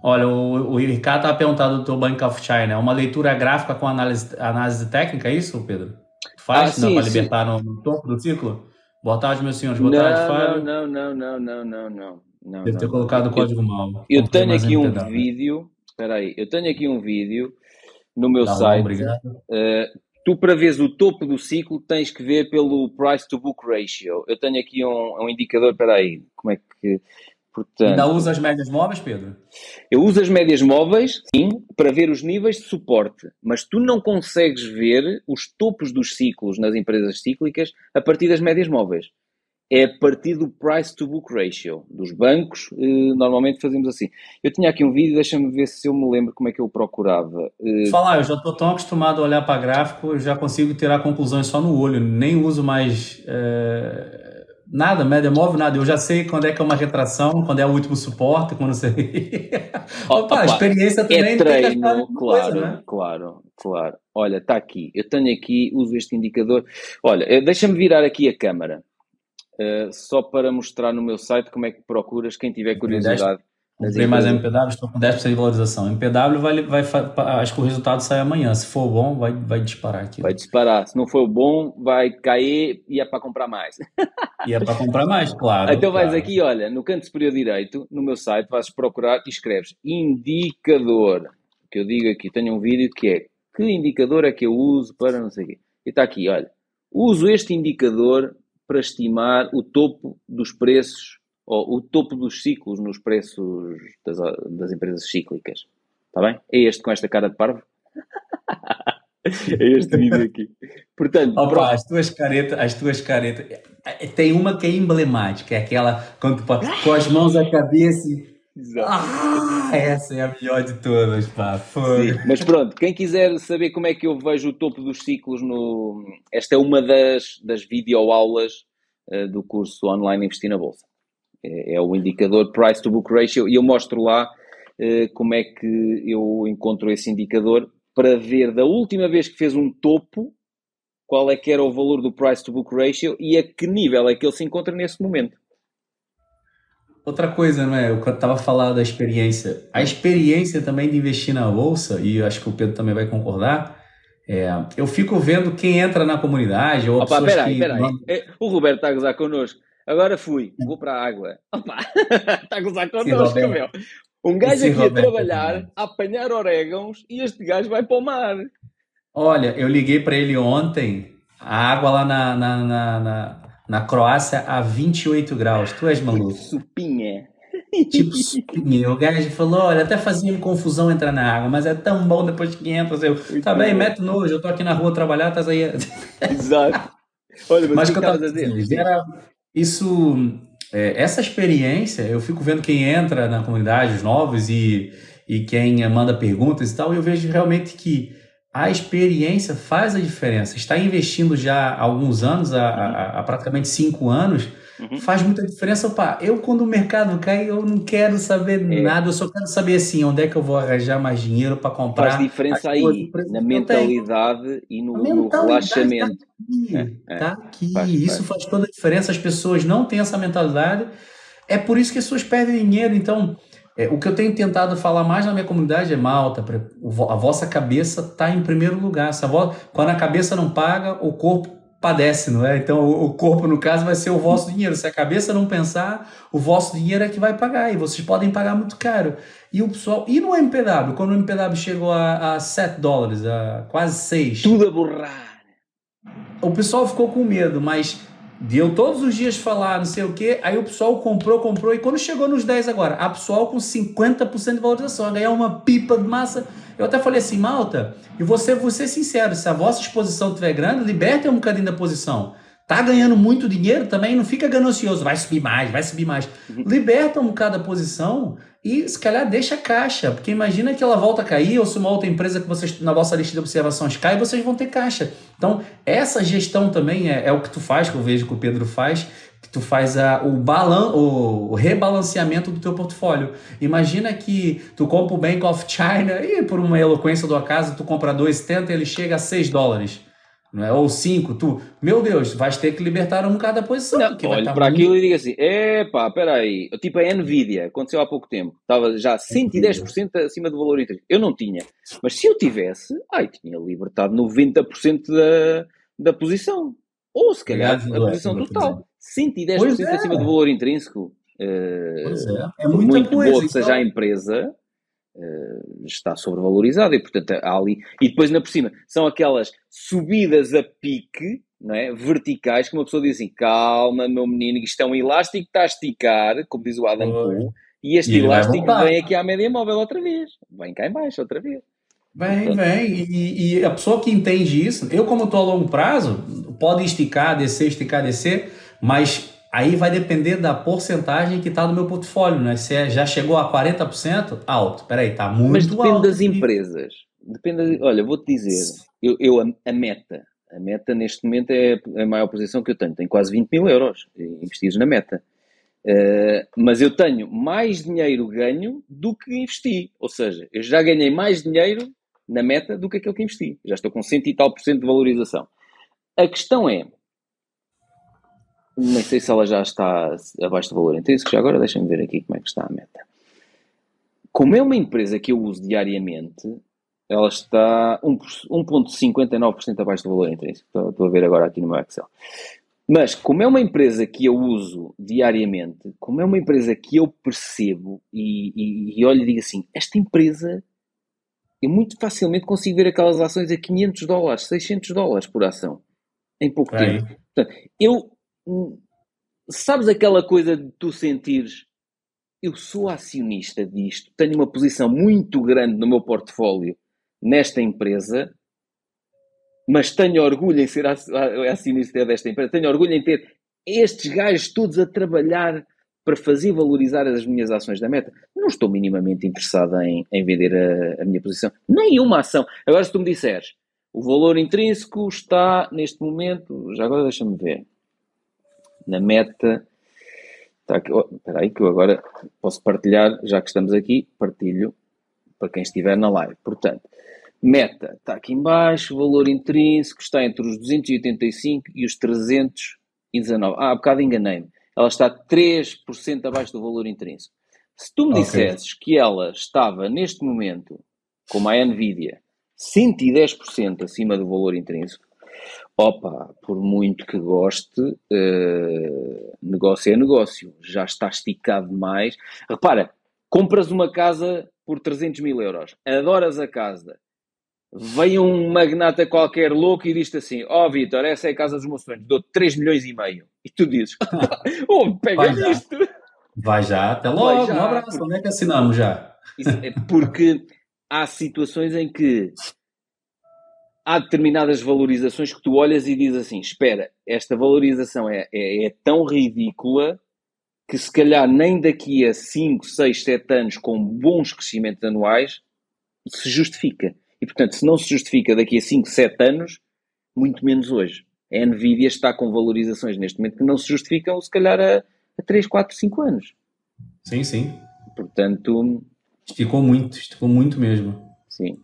Speaker 3: Olha, o, o Ricardo está perguntando do Bank of China. É uma leitura gráfica com análise, análise técnica, é isso, Pedro? Faz ah, para libertar no, no, topo do ciclo? Boa tarde, meus senhores. Boa
Speaker 2: não,
Speaker 3: tarde,
Speaker 2: Fábio. Não, não, não, não, não, não. não
Speaker 3: Deve ter não, colocado o código mal.
Speaker 2: Eu tenho aqui um vídeo. Espera aí. Eu tenho aqui um vídeo no meu tá site. Bom, obrigado. Uh, tu, para veres o topo do ciclo, tens que ver pelo price to book ratio. Eu tenho aqui um, um indicador. Espera aí. Como é que.
Speaker 3: Portanto, Ainda usa as médias móveis, Pedro?
Speaker 2: Eu uso as médias móveis, sim, para ver os níveis de suporte, mas tu não consegues ver os topos dos ciclos nas empresas cíclicas a partir das médias móveis. É a partir do price to book ratio dos bancos, eh, normalmente fazemos assim. Eu tinha aqui um vídeo, deixa-me ver se eu me lembro como é que eu procurava.
Speaker 3: Eh, Falar, eu já estou tão acostumado a olhar para gráfico, eu já consigo tirar conclusões só no olho, nem uso mais. É Nada, média móvel, nada. Eu já sei quando é que é uma retração, quando é o último suporte, quando você. Opa, a experiência também
Speaker 2: é treino, claro, coisa, né? claro, claro. Olha, está aqui. Eu tenho aqui, uso este indicador. Olha, eh, deixa-me virar aqui a câmara, uh, só para mostrar no meu site como é que procuras, quem tiver curiosidade.
Speaker 3: Comprei mais MPW, estou com 10% de valorização. MPW vai, vai, acho que o resultado sai amanhã. Se for bom, vai, vai disparar aqui.
Speaker 2: Vai disparar. Se não for bom, vai cair e é para comprar mais.
Speaker 3: E é para comprar mais, claro.
Speaker 2: Então
Speaker 3: vais
Speaker 2: claro. aqui, olha, no canto superior direito, no meu site, vais procurar e escreves indicador. Que eu digo aqui, tenho um vídeo que é que indicador é que eu uso para não sei o quê. E está aqui, olha. Uso este indicador para estimar o topo dos preços ou o topo dos ciclos nos preços das, das empresas cíclicas. Está bem? É este com esta cara de parvo? é este vídeo aqui. Portanto,
Speaker 3: Opa, pronto. as tuas caretas, as tuas caretas. Tem uma que é emblemática, é aquela quando tu, com as mãos à cabeça e. Ah, essa é a melhor de todas, pá. Foi.
Speaker 2: Sim, mas pronto, quem quiser saber como é que eu vejo o topo dos ciclos no. Esta é uma das, das videoaulas uh, do curso Online Investir na Bolsa é, é o indicador Price to Book Ratio e eu mostro lá eh, como é que eu encontro esse indicador para ver da última vez que fez um topo qual é que era o valor do Price to Book Ratio e a que nível é que ele se encontra nesse momento.
Speaker 3: Outra coisa, não é? Eu estava falando da experiência. A experiência também de investir na bolsa, e eu acho que o Pedro também vai concordar, é, eu fico vendo quem entra na comunidade ou
Speaker 2: Opa, peraí, que... Peraí. É, o Roberto está a gozar connosco. Agora fui, vou para a água. Opa, está a gozar connosco, meu. Um gajo aqui a trabalhar, a apanhar orégãos e este gajo vai para o mar.
Speaker 3: Olha, eu liguei para ele ontem, a água lá na, na, na, na, na Croácia a 28 graus. Tu és maluco.
Speaker 2: Supinha.
Speaker 3: Tipo supinha. O gajo falou: olha, até fazia confusão entrar na água, mas é tão bom depois que entra. Eu, tá bem, mete nojo, eu tô aqui na rua trabalhar, estás aí.
Speaker 2: Exato. Olha, mas, mas que eu tava
Speaker 3: dizendo, era, isso, é, essa experiência, eu fico vendo quem entra na comunidade, os novos e, e quem manda perguntas e tal, e eu vejo realmente que a experiência faz a diferença. Está investindo já há alguns anos, há, há, há praticamente cinco anos, Uhum. Faz muita diferença. Opa, eu quando o mercado cai, eu não quero saber é. nada, eu só quero saber assim, onde é que eu vou arranjar mais dinheiro para comprar.
Speaker 2: Faz diferença aí, na mentalidade e no, no relaxamento.
Speaker 3: Está aqui. É, é. Tá aqui. Faz, Isso faz. faz toda a diferença. As pessoas não têm essa mentalidade. É por isso que as pessoas perdem dinheiro. Então, é, o que eu tenho tentado falar mais na minha comunidade é malta, a vossa cabeça está em primeiro lugar. Se a vo... Quando a cabeça não paga, o corpo padece, não é? Então o corpo, no caso, vai ser o vosso dinheiro. Se a cabeça não pensar, o vosso dinheiro é que vai pagar, e vocês podem pagar muito caro. E o pessoal. E no MPW, quando o MPW chegou a, a 7 dólares, a quase 6.
Speaker 2: Tudo a borrar.
Speaker 3: O pessoal ficou com medo, mas de eu todos os dias falar não sei o que, aí o pessoal comprou, comprou, e quando chegou nos 10 agora, a pessoal com 50% de valorização, ganhar uma pipa de massa. Eu até falei assim, malta, e você, vou ser sincero, se a vossa exposição estiver grande, libertem um bocadinho da posição. Tá ganhando muito dinheiro também, não fica ganancioso, vai subir mais, vai subir mais. Uhum. Liberta um bocado a posição e se calhar deixa a caixa, porque imagina que ela volta a cair, ou se uma outra empresa que vocês na vossa lista de observações cai, vocês vão ter caixa. Então, essa gestão também é, é o que tu faz, que eu vejo que o Pedro faz, que tu faz a, o, balan, o, o rebalanceamento do teu portfólio. Imagina que tu compra o Bank of China e por uma eloquência do acaso, tu compra 2,70 e ele chega a 6 dólares não é? Ou cinco, tu, meu Deus, vais ter que libertar um cada posição.
Speaker 2: Não, olha para muito... aquilo e diga assim: epá, peraí, tipo a Nvidia, aconteceu há pouco tempo, estava já 110% acima do valor intrínseco. Eu não tinha, mas se eu tivesse, ai, tinha libertado 90% da, da posição. Ou se calhar a posição total. 110% é. acima do valor intrínseco. Uh, é. é muito coisa, boa que seja então... a empresa, Uh, está sobrevalorizado e portanto há ali e depois ainda por cima são aquelas subidas a pique não é? verticais que uma pessoa diz assim calma meu menino isto é um elástico que está a esticar como diz o Adam Cole e este e elástico vem aqui à média móvel outra vez vem cá em baixo outra vez
Speaker 3: Vem, vem. E, e, a pessoa que entende isso, eu, como estou a longo prazo, pode esticar, descer, esticar, descer, mas Aí vai depender da porcentagem que está no meu portfólio, né? Se é, já chegou a 40%, alto. Peraí, está muito Mas
Speaker 2: depende
Speaker 3: alto.
Speaker 2: das empresas. Depende, de, olha, vou-te dizer, eu, eu a, a, meta, a meta neste momento é a maior posição que eu tenho. Tenho quase 20 mil euros investidos na meta. Uh, mas eu tenho mais dinheiro ganho do que investi. Ou seja, eu já ganhei mais dinheiro na meta do que aquele que investi. Já estou com cento e tal por cento de valorização. A questão é, nem sei se ela já está abaixo do valor intrínseco, já agora deixem-me ver aqui como é que está a meta. Como é uma empresa que eu uso diariamente, ela está 1,59% abaixo do valor intrínseco. Estou, estou, a ver agora aqui no meu Excel. Mas, como é uma empresa que eu uso diariamente, como é uma empresa que eu percebo e, e, e olho e digo assim: esta empresa, eu muito facilmente consigo ver aquelas ações a 500 dólares, 600 dólares por ação, em pouco Aí. tempo. Portanto, eu sabes aquela coisa de tu sentires eu sou acionista disto, tenho uma posição muito grande no meu portfólio nesta empresa, mas tenho orgulho em ser acionista desta empresa, tenho orgulho em ter estes gajos todos a trabalhar para fazer valorizar as minhas ações da meta. Não estou minimamente interessado em, em vender a, a minha posição, nem uma ação. Agora, se tu me disseres, o valor intrínseco está neste momento, já agora deixa-me ver, na meta. Tá aqui, oh, espera aí que eu agora posso partilhar, já que estamos aqui, partilho para quem estiver na live. Portanto, meta está aqui embaixo, valor intrínseco está entre os 285 e os 319. Ah, há bocado enganei-me. Ela está 3% abaixo do valor intrínseco. Se tu me okay. dissesses que ela estava neste momento, como a Nvidia, 110% acima do valor intrínseco, Opa, por muito que goste, uh, negócio é negócio, já está esticado demais. Repara, compras uma casa por 300 mil euros, adoras a casa, vem um magnata qualquer louco e diz-te assim: Ó oh, Vitor, essa é a casa dos meus sonhos, dou 3 milhões e meio. E tu dizes: Oh, pega isto.
Speaker 3: Vai já, até logo, já, um abraço. Porque... Onde é que assinamos já?
Speaker 2: É porque há situações em que há determinadas valorizações que tu olhas e dizes assim: espera, esta valorização é, é, é, tão ridícula que se calhar nem daqui a 5, 6, 7 anos com bons crescimentos anuais se justifica. E portanto, se não se justifica daqui a 5, 7 anos, muito menos hoje. A Nvidia está com valorizações neste momento que não se justificam, se calhar, a, a 3, 4, 5 anos.
Speaker 3: Sim, sim.
Speaker 2: Portanto.
Speaker 3: Esticou muito, esticou muito mesmo.
Speaker 2: Sim.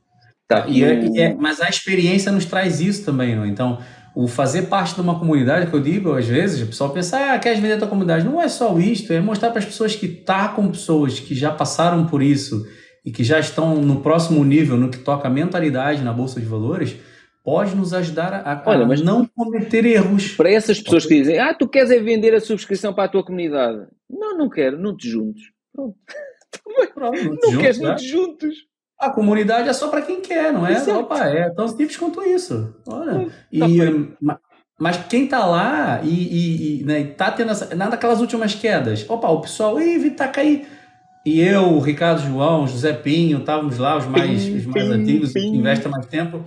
Speaker 3: Tá, e é, e é, mas a experiência nos traz isso também, não? Então, o fazer parte de uma comunidade, que eu digo às vezes, o pessoal pensa, ah, quer vender a tua comunidade. Não é só isso, é mostrar para as pessoas que tá com pessoas que já passaram por isso e que já estão no próximo nível no que toca a mentalidade na Bolsa de Valores, pode nos ajudar a, Olha, a não cometer erros.
Speaker 2: Para essas pessoas que dizem, ah, tu queres é vender a subscrição para a tua comunidade. Não, não quero, não te juntes. Pronto. Pronto, não, não queres, não te juntos.
Speaker 3: A comunidade é só para quem quer, não é? Exato. Opa, é tão simples quanto isso. Olha. E, hum, Mas quem tá lá e, e, e né, tá tendo essa, nada daquelas últimas quedas. Opa, o pessoal, ih, tá caindo. E eu, o Ricardo João, José Pinho, estávamos lá, os mais, pim, os mais pim, antigos, pim. investem mais tempo.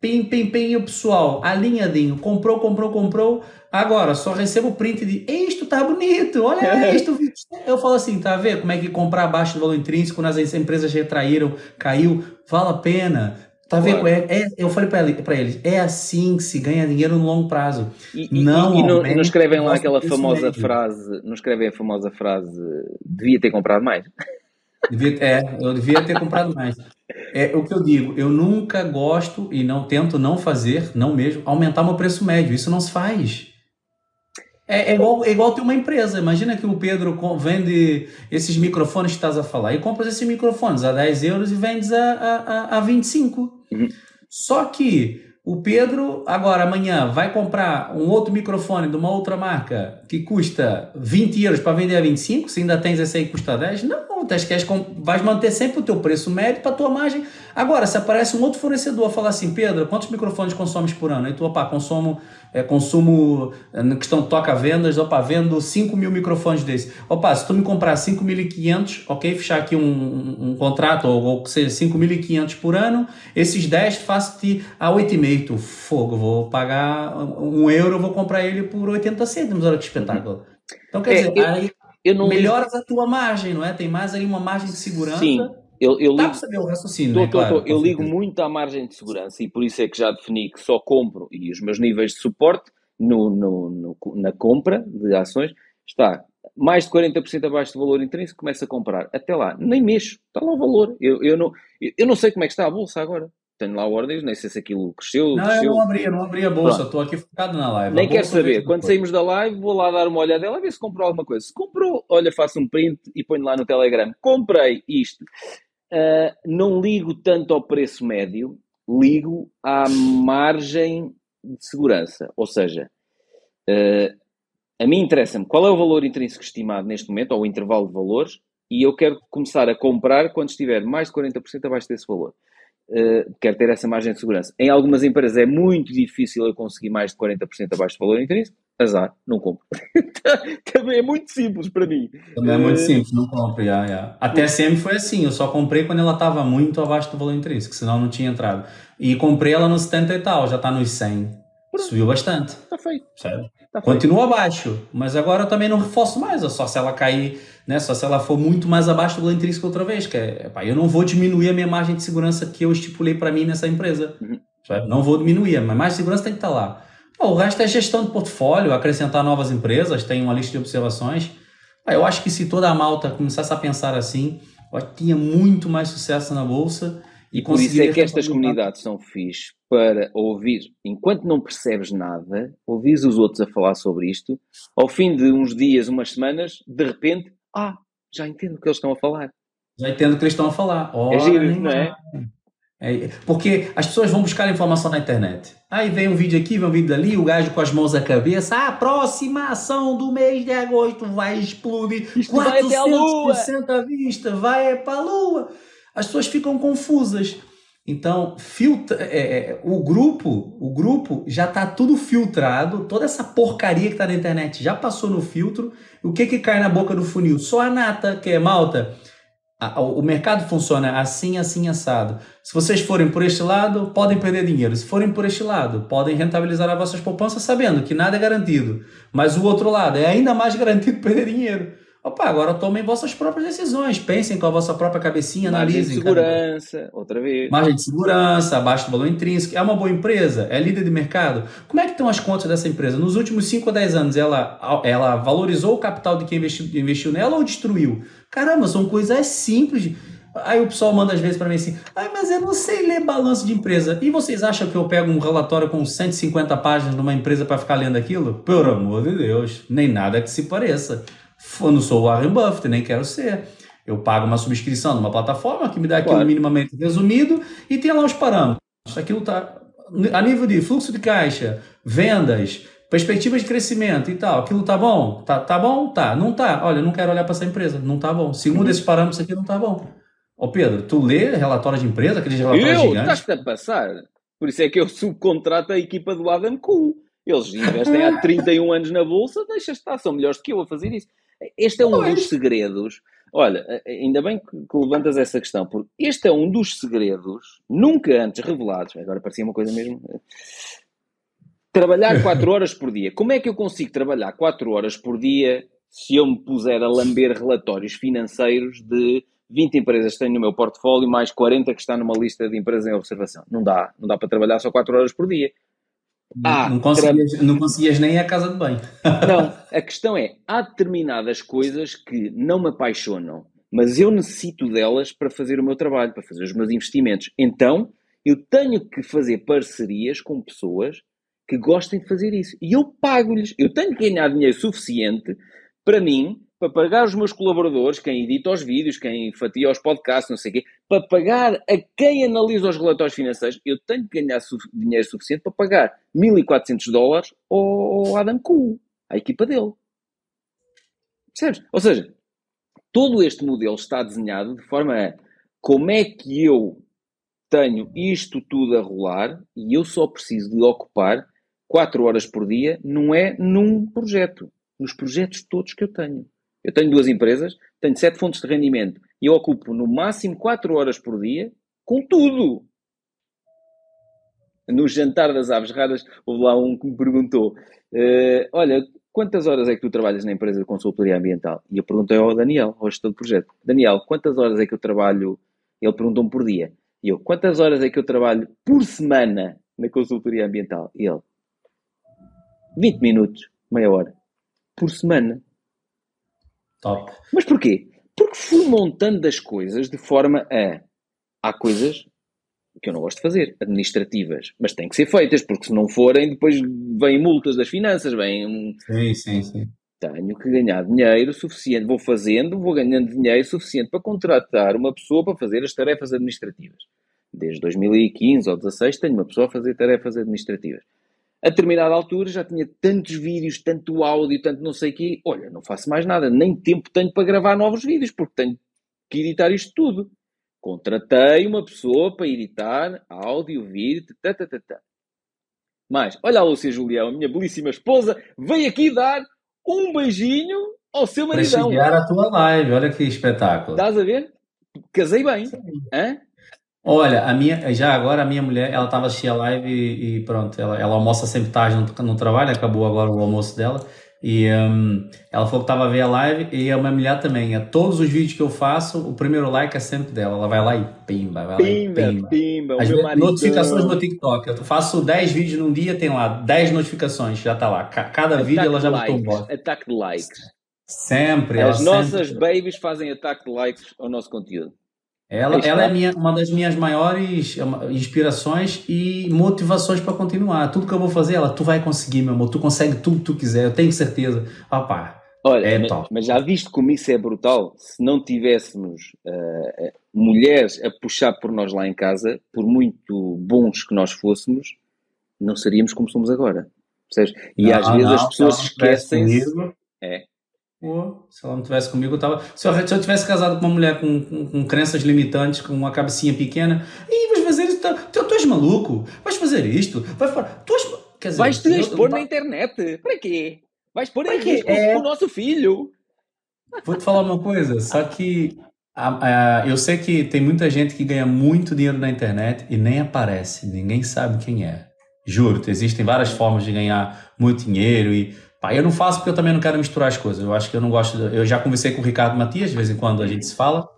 Speaker 3: Pim, pim, pim, o pessoal, alinhadinho, comprou, comprou, comprou. Agora, só recebo o print de isto tá bonito, olha isto. Eu falo assim, tá vendo como é que comprar abaixo do valor intrínseco, nas empresas retraíram, caiu, vale a pena. Tá vendo? É, é, eu falei para ele, eles, é assim que se ganha dinheiro no longo prazo.
Speaker 2: E, não, e, e não, não, escrevem lá aquela famosa médio. frase, não escrevem a famosa frase, devia ter comprado mais.
Speaker 3: Devia, é, eu devia ter comprado mais. É o que eu digo, eu nunca gosto e não tento não fazer, não mesmo, aumentar meu preço médio. Isso não se faz. É, é, igual, é igual ter uma empresa. Imagina que o Pedro vende esses microfones que estás a falar e compras esses microfones a 10 euros e vendes a, a, a 25. Uhum. Só que o Pedro, agora amanhã, vai comprar um outro microfone de uma outra marca que custa 20 euros para vender a 25, se ainda tens esse aí que custa 10, não, tens, queres, vais manter sempre o teu preço médio para a tua margem. Agora, se aparece um outro fornecedor falar assim, Pedro, quantos microfones consomes por ano? Aí tu, opa, consumo é, consumo é, na questão de toca-vendas, opa, vendo 5 mil microfones desse. Opa, se tu me comprar 5.500, ok, fechar aqui um, um, um contrato, ou, ou seja 5.500 por ano, esses 10 faço-te a 8,5. Tu, fogo, vou pagar um euro, vou comprar ele por 80 cêntimos, olha que espetáculo. Então, quer é, dizer, eu, aí não... melhoras a tua margem, não é? Tem mais ali uma margem de segurança.
Speaker 2: Sim. Eu, eu
Speaker 3: ligo, saber o raciocínio, tô,
Speaker 2: né? tô, claro, eu ligo muito à margem de segurança e por isso é que já defini que só compro e os meus níveis de suporte no, no, no na compra de ações está mais de 40% abaixo do valor intrínseco, começo a comprar. Até lá, nem mexo, está lá o valor. Eu, eu, não, eu não sei como é que está a bolsa agora. Tenho lá ordens, nem sei se aquilo cresceu.
Speaker 3: Não,
Speaker 2: cresceu.
Speaker 3: eu não abri, eu não abri a bolsa, estou aqui focado na live.
Speaker 2: Nem quero saber. Quando saímos da live, vou lá dar uma olhada a ver se comprou alguma coisa. Se comprou, olha, faço um print e ponho lá no Telegram. Comprei isto. Uh, não ligo tanto ao preço médio, ligo à margem de segurança. Ou seja, uh, a mim interessa-me qual é o valor intrínseco estimado neste momento, ou o intervalo de valores, e eu quero começar a comprar quando estiver mais de 40% abaixo desse valor. Uh, quero ter essa margem de segurança. Em algumas empresas é muito difícil eu conseguir mais de 40% abaixo do valor intrínseco, azar, não compro. Também é muito simples para mim.
Speaker 3: Também é muito eh, simples, não compro. Yeah, yeah. Até sempre foi assim, eu só comprei quando ela estava muito abaixo do valor intrínseco, senão não tinha entrado. E comprei ela nos 70 e tal, já está nos 100. Subiu bastante.
Speaker 2: Está feito.
Speaker 3: Tá Continua abaixo, mas agora eu também não reforço mais, só se ela cair, né? Só se ela for muito mais abaixo do valor intrínseco outra vez, que é, pá, eu não vou diminuir a minha margem de segurança que eu estipulei para mim nessa empresa. Uhum. Não vou diminuir, mas mais segurança tem que estar tá lá o resto é gestão de portfólio, acrescentar novas empresas, tem uma lista de observações. eu acho que se toda a malta começasse a pensar assim, eu tinha muito mais sucesso na bolsa.
Speaker 2: E por isso é que estas comunidades são fixe para ouvir, enquanto não percebes nada, ouvis os outros a falar sobre isto, ao fim de uns dias, umas semanas, de repente, ah, já entendo o que eles estão a falar.
Speaker 3: Já entendo o que eles estão a falar.
Speaker 2: Ora, é giro, não é?
Speaker 3: É, porque as pessoas vão buscar informação na internet. Aí vem um vídeo aqui, vem um vídeo dali, o gajo com as mãos na cabeça. A aproximação do mês de agosto vai explodir.
Speaker 2: Isto 400% vai até a lua.
Speaker 3: à vista, vai para a lua. As pessoas ficam confusas. Então, filtra, é, é, o grupo, o grupo já está tudo filtrado, toda essa porcaria que está na internet já passou no filtro. O que que cai na boca do funil? Só a nata, que é malta o mercado funciona assim, assim, assado. Se vocês forem por este lado, podem perder dinheiro. Se forem por este lado, podem rentabilizar as vossas poupanças sabendo que nada é garantido. Mas o outro lado é ainda mais garantido perder dinheiro. Opa, agora tomem vossas próprias decisões. Pensem com a vossa própria cabecinha, analisem.
Speaker 2: Margem de segurança, cada... outra vez.
Speaker 3: Margem de segurança, abaixo do valor intrínseco. É uma boa empresa? É líder de mercado? Como é que estão as contas dessa empresa? Nos últimos 5 ou 10 anos, ela, ela valorizou o capital de quem investiu, investiu nela ou destruiu? Caramba, são coisas simples. Aí o pessoal manda às vezes para mim assim: ah, mas eu não sei ler balanço de empresa. E vocês acham que eu pego um relatório com 150 páginas numa empresa para ficar lendo aquilo? Pelo amor de Deus, nem nada que se pareça. Eu não sou o Warren Buffett, nem quero ser. Eu pago uma subscrição numa plataforma que me dá aquilo claro. minimamente resumido e tem lá os parâmetros. Aquilo está a nível de fluxo de caixa, vendas, perspectivas de crescimento e tal, aquilo tá bom? Tá, tá bom? Tá. Não tá. Olha, não quero olhar para essa empresa. Não tá bom. Segundo uhum. esses parâmetros aqui, não tá bom. Ô Pedro, tu lê relatório de empresa, aqueles relatórios eu, gigantes?
Speaker 2: Estás-te a passar. Por isso é que eu subcontrato a equipa do Adam Cool. Eles investem há 31 anos na bolsa, deixa estar, são melhores do que eu a fazer isso. Este é um dos segredos. Olha, ainda bem que levantas essa questão, porque este é um dos segredos nunca antes revelados. Agora parecia uma coisa mesmo. Trabalhar 4 horas por dia. Como é que eu consigo trabalhar 4 horas por dia se eu me puser a lamber relatórios financeiros de 20 empresas que tenho no meu portfólio, mais 40 que está numa lista de empresas em observação? Não dá. Não dá para trabalhar só 4 horas por dia.
Speaker 3: Ah, não, conseguias, tra... não conseguias nem ir à casa de banho.
Speaker 2: Não, a questão é, há determinadas coisas que não me apaixonam, mas eu necessito delas para fazer o meu trabalho, para fazer os meus investimentos. Então, eu tenho que fazer parcerias com pessoas que gostem de fazer isso. E eu pago-lhes. Eu tenho que ganhar dinheiro suficiente para mim, para pagar os meus colaboradores, quem edita os vídeos, quem fatia os podcasts, não sei o quê, para pagar a quem analisa os relatórios financeiros, eu tenho que ganhar su dinheiro suficiente para pagar 1.400 dólares ao Adam Cool, à equipa dele. Percebes? Ou seja, todo este modelo está desenhado de forma a como é que eu tenho isto tudo a rolar e eu só preciso de ocupar 4 horas por dia, não é num projeto, nos projetos todos que eu tenho. Eu tenho duas empresas, tenho sete fontes de rendimento e eu ocupo no máximo 4 horas por dia com tudo. No jantar das aves raras, houve lá um que me perguntou: uh, Olha, quantas horas é que tu trabalhas na empresa de consultoria ambiental? E eu perguntei ao Daniel, ao gestor do projeto: Daniel, quantas horas é que eu trabalho? Ele perguntou-me por dia. E eu: Quantas horas é que eu trabalho por semana na consultoria ambiental? E ele: 20 minutos, meia hora, por semana.
Speaker 3: Top.
Speaker 2: Mas porquê? Porque fui montando as coisas de forma a. Há coisas que eu não gosto de fazer, administrativas, mas têm que ser feitas, porque se não forem, depois vêm multas das finanças, vêm.
Speaker 3: Sim, sim, sim.
Speaker 2: Tenho que ganhar dinheiro suficiente, vou fazendo, vou ganhando dinheiro suficiente para contratar uma pessoa para fazer as tarefas administrativas. Desde 2015 ou 2016 tenho uma pessoa a fazer tarefas administrativas a determinada altura já tinha tantos vídeos, tanto áudio, tanto não sei o quê. Olha, não faço mais nada, nem tempo tenho para gravar novos vídeos, porque tenho que editar isto tudo. Contratei uma pessoa para editar áudio, vídeo, tá, tá, tá, tá. Mas, olha a Lúcia Julião, a minha belíssima esposa, veio aqui dar um beijinho ao seu maridão.
Speaker 3: Para a tua live, olha que espetáculo.
Speaker 2: Estás a ver? Casei bem. Hã?
Speaker 3: Olha, a minha, já agora a minha mulher, ela estava assistindo a live e, e, pronto, ela, ela almoça sempre tarde no, no trabalho, acabou agora o almoço dela. E um, ela falou que estava a ver a live e a minha mulher também. A todos os vídeos que eu faço, o primeiro like é sempre dela. Ela vai lá e pimba, vai
Speaker 2: pimba, lá e pimba. pimba
Speaker 3: As vezes, notificações no TikTok. Eu faço 10 vídeos num dia, tem lá 10 notificações, já está lá. Cada ataque vídeo ela já botou um bot.
Speaker 2: Ataque de likes.
Speaker 3: Sempre.
Speaker 2: As nossas sempre... babies fazem ataque de likes ao nosso conteúdo.
Speaker 3: Ela, ela é minha, uma das minhas maiores inspirações e motivações para continuar. Tudo que eu vou fazer, ela, tu vai conseguir, meu amor. Tu consegue tudo que tu quiser, eu tenho certeza. Opá,
Speaker 2: Olha, é mas, mas, já viste como isso é brutal? Se não tivéssemos uh, mulheres a puxar por nós lá em casa, por muito bons que nós fôssemos, não seríamos como somos agora. Percebes? E não, às vezes não, as pessoas esquecem. É,
Speaker 3: Pô, se ela não tivesse comigo, eu tava. Se eu, se eu tivesse casado com uma mulher com, com, com crenças limitantes, com uma cabecinha pequena, e vais fazer isso, tá, tu, tu és maluco, vais fazer isto, vais tu és,
Speaker 2: quer dizer, vais te expor na internet, para quê? Vais pôr em risco é... o nosso filho.
Speaker 3: Vou te falar uma coisa, só que a, a, eu sei que tem muita gente que ganha muito dinheiro na internet e nem aparece, ninguém sabe quem é. Juro, existem várias formas de ganhar muito dinheiro e Pá, eu não faço porque eu também não quero misturar as coisas. Eu acho que eu não gosto. De... Eu já conversei com o Ricardo Matias, de vez em quando a gente se fala,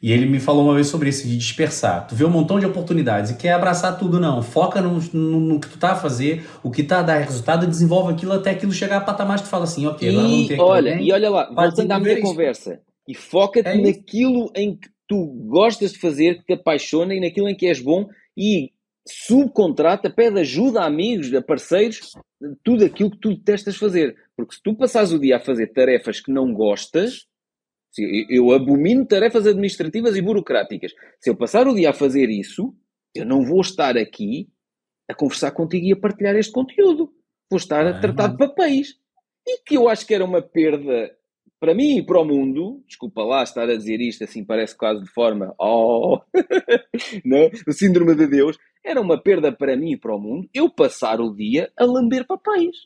Speaker 3: e ele me falou uma vez sobre isso, de dispersar. Tu vê um montão de oportunidades e quer abraçar tudo, não. Foca no, no, no que tu tá a fazer, o que tá a dar resultado, desenvolve aquilo até aquilo chegar a patamar que tu fala assim, ok, agora vamos ter
Speaker 2: olha, alguém, E olha lá, voltando à minha conversa, e foca-te é naquilo em que tu gostas de fazer, que te apaixona e naquilo em que és bom e subcontrata, pede ajuda a amigos, a parceiros, tudo aquilo que tu detestas fazer. Porque se tu passares o dia a fazer tarefas que não gostas, eu abomino tarefas administrativas e burocráticas. Se eu passar o dia a fazer isso, eu não vou estar aqui a conversar contigo e a partilhar este conteúdo. Vou estar a tratar de papéis. E que eu acho que era uma perda para mim e para o mundo, desculpa lá estar a dizer isto assim, parece quase de forma, oh, não? o síndrome de Deus, era uma perda para mim e para o mundo eu passar o dia a lamber papéis.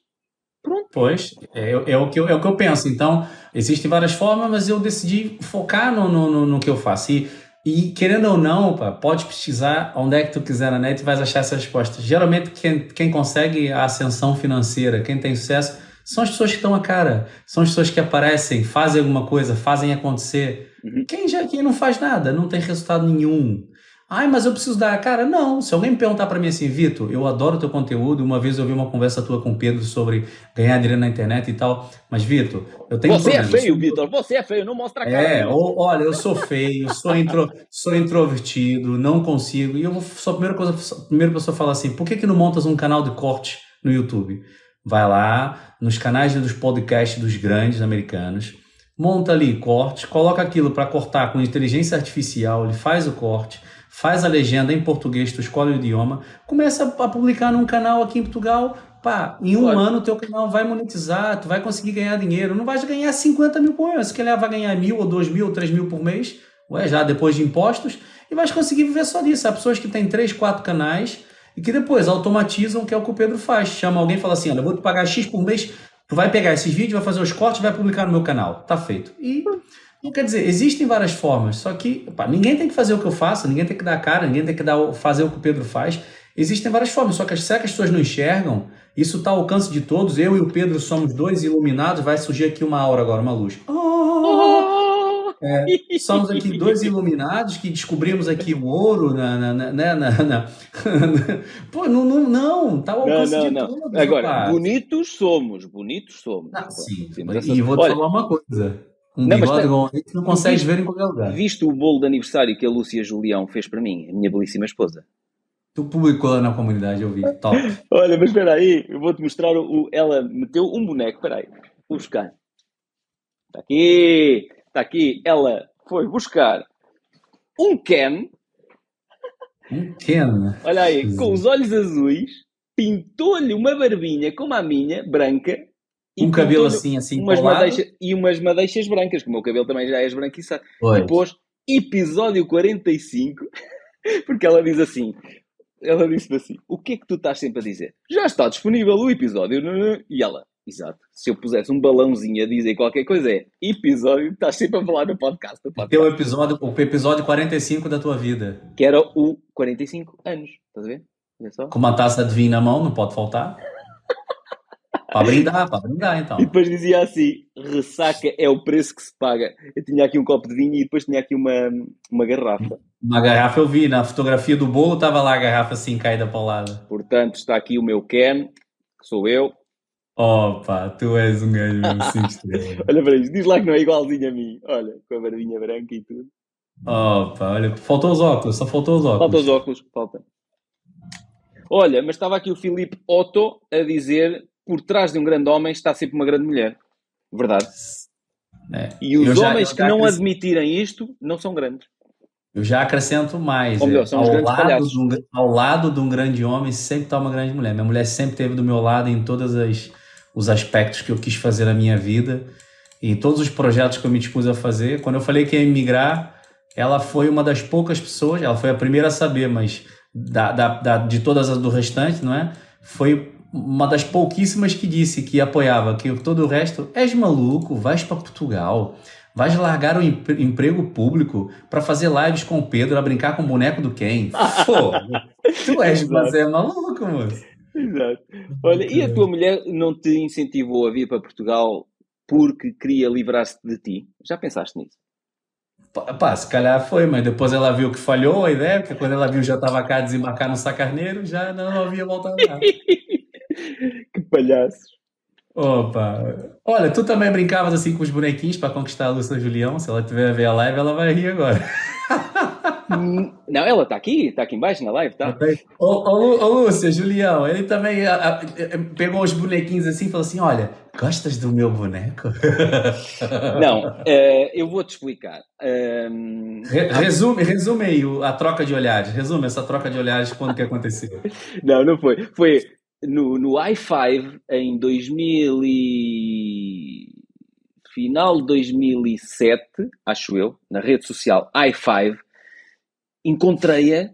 Speaker 2: Pronto.
Speaker 3: Pois, é, é, o que eu, é o que eu penso. Então, existem várias formas, mas eu decidi focar no, no, no que eu faço. E, e querendo ou não, pá, pode pesquisar onde é que tu quiser na net e vais achar essa resposta. Geralmente, quem, quem consegue a ascensão financeira, quem tem sucesso, são as pessoas que estão a cara, são as pessoas que aparecem, fazem alguma coisa, fazem acontecer. Uhum. Quem já quem não faz nada, não tem resultado nenhum. Ai, mas eu preciso dar a cara? Não. Se alguém me perguntar para mim assim, Vitor, eu adoro teu conteúdo. Uma vez eu vi uma conversa tua com o Pedro sobre ganhar dinheiro na internet e tal. Mas, Vitor, eu tenho.
Speaker 2: Você é feio, Vitor. Você é feio. Não mostra a cara.
Speaker 3: É, ou, olha, eu sou feio, sou, intro, sou introvertido, não consigo. E eu vou só a primeira coisa, a primeira pessoa fala assim: por que, que não montas um canal de corte no YouTube? Vai lá nos canais dos podcasts dos grandes americanos, monta ali cortes, coloca aquilo para cortar com inteligência artificial, ele faz o corte, faz a legenda em português, tu escolhe o idioma, começa a publicar num canal aqui em Portugal, pá, em um Pode. ano teu canal vai monetizar, tu vai conseguir ganhar dinheiro, não vai ganhar 50 mil por mês, se calhar vai ganhar mil ou dois mil ou três mil por mês, ué, já depois de impostos, e vais conseguir viver só disso. Há pessoas que têm três, quatro canais e que depois automatizam, que é o que o Pedro faz. Chama alguém e fala assim: olha, eu vou te pagar X por mês, tu vai pegar esses vídeos, vai fazer os cortes, vai publicar no meu canal. Tá feito. E não quer dizer, existem várias formas, só que opa, ninguém tem que fazer o que eu faço, ninguém tem que dar a cara, ninguém tem que dar, fazer o que o Pedro faz. Existem várias formas, só que que as pessoas não enxergam? Isso está ao alcance de todos. Eu e o Pedro somos dois iluminados. Vai surgir aqui uma aura agora, uma luz. Oh! É, somos aqui dois iluminados que descobrimos aqui o ouro na. na, na, na, na Pô, não, não, não, tá ao alcance não, não, de todos.
Speaker 2: Agora, rapaz. bonitos somos, bonitos somos.
Speaker 3: Ah, sim, sim e vou te olha, falar uma coisa. Um não, bigode igual não consegues ver em qualquer lugar.
Speaker 2: Viste o bolo de aniversário que a Lúcia Julião fez para mim, a minha belíssima esposa?
Speaker 3: Tu publicou lá na comunidade, eu vi. Top.
Speaker 2: Olha, mas espera aí, eu vou-te mostrar o. Ela meteu um boneco, espera aí, vou buscar. Está aqui. Está aqui, ela foi buscar um Ken.
Speaker 3: Um Ken?
Speaker 2: Olha aí, com os olhos azuis, pintou-lhe uma barbinha como a minha, branca.
Speaker 3: E um cabelo assim, assim,
Speaker 2: umas madeixas, E umas madeixas brancas, que o meu cabelo também já é esbranquiçado. Pois. Depois, episódio 45, porque ela diz assim, ela disse assim, o que é que tu estás sempre a dizer? Já está disponível o episódio, e ela, Exato. Se eu pusesse um balãozinho a dizer qualquer coisa, é episódio, estás sempre a falar no podcast.
Speaker 3: O Teu episódio, o episódio 45 da tua vida.
Speaker 2: Que era o 45 anos, estás a ver?
Speaker 3: Com uma taça de vinho na mão, não pode faltar. para brindar, para brindar então.
Speaker 2: E depois dizia assim: ressaca é o preço que se paga. Eu tinha aqui um copo de vinho e depois tinha aqui uma, uma garrafa.
Speaker 3: Uma garrafa eu vi, na fotografia do bolo estava lá a garrafa assim caída para o lado.
Speaker 2: Portanto, está aqui o meu Ken, que sou eu,
Speaker 3: Opa, tu és um gajo assim estranho.
Speaker 2: olha para isto, diz lá que não é igualzinho a mim. Olha, com a barbinha branca e tudo.
Speaker 3: Opa, olha, faltou os óculos, só faltou os óculos.
Speaker 2: Faltou os óculos, falta. Olha, mas estava aqui o Filipe Otto a dizer por trás de um grande homem está sempre uma grande mulher. Verdade. É. E os já, homens que não admitirem isto não são grandes.
Speaker 3: Eu já acrescento mais. Melhor, são ao, lado um, ao lado de um grande homem sempre está uma grande mulher. Minha mulher sempre esteve do meu lado em todas as os aspectos que eu quis fazer na minha vida e todos os projetos que eu me dispus a fazer. Quando eu falei que ia emigrar, ela foi uma das poucas pessoas, ela foi a primeira a saber, mas da, da, da, de todas as do restante, não é? Foi uma das pouquíssimas que disse que apoiava, que todo o resto, és maluco, vais para Portugal, vais largar o emprego público para fazer lives com o Pedro, a brincar com o boneco do Ken. Pô, tu és, mas é maluco, moço.
Speaker 2: Exato. Olha, e a tua mulher não te incentivou a vir para Portugal porque queria livrar-se de ti? Já pensaste nisso?
Speaker 3: Pá, se calhar foi, mas depois ela viu que falhou a ideia, porque quando ela viu já estava cá a desembarcar no Sacarneiro, já não havia voltado lá.
Speaker 2: que palhaços.
Speaker 3: Opa! Olha, tu também brincavas assim com os bonequinhos para conquistar a Lúcia Julião. Se ela tiver a ver a live, ela vai rir agora.
Speaker 2: Não, ela está aqui, está aqui embaixo na live, tá?
Speaker 3: Ô, ô, ô, Lúcia, Julião, ele também a, a, a, pegou os bonequinhos assim e falou assim: Olha, gostas do meu boneco?
Speaker 2: Não, uh, eu vou te explicar.
Speaker 3: Uh, resume, resume aí a troca de olhares. Resume essa troca de olhares quando que aconteceu.
Speaker 2: Não, não foi. Foi no, no i5 em 2000 e... final de 2007, acho eu, na rede social i5, encontrei-a,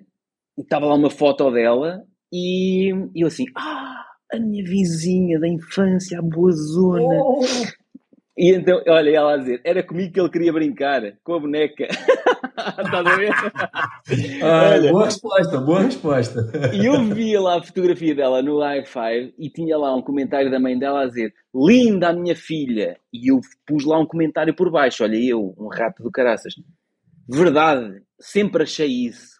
Speaker 2: estava lá uma foto dela e eu assim, ah, a minha vizinha da infância, a boa zona. Oh. E então, olha, ela a dizer, era comigo que ele queria brincar, com a boneca. Estás a ver?
Speaker 3: Olha, boa resposta, boa resposta.
Speaker 2: E eu via lá a fotografia dela no i5 e tinha lá um comentário da mãe dela a dizer, linda a minha filha. E eu pus lá um comentário por baixo, olha eu, um rato do caraças. Verdade, sempre achei isso.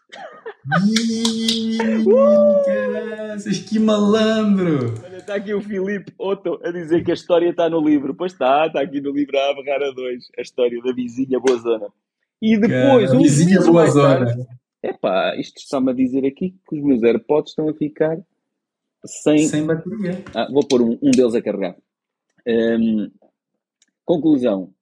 Speaker 3: Caraças, que malandro!
Speaker 2: Olha, está aqui o Filipe Otto a dizer que a história está no livro. Pois está, está aqui no livro A Barrara 2, a história da vizinha Boa Zona. E depois,
Speaker 3: Cara, vizinha Boa Zona.
Speaker 2: Epá, isto está-me a dizer aqui que os meus AirPods estão a ficar sem,
Speaker 3: sem bateria.
Speaker 2: Ah, vou pôr um, um deles a carregar. Um, conclusão.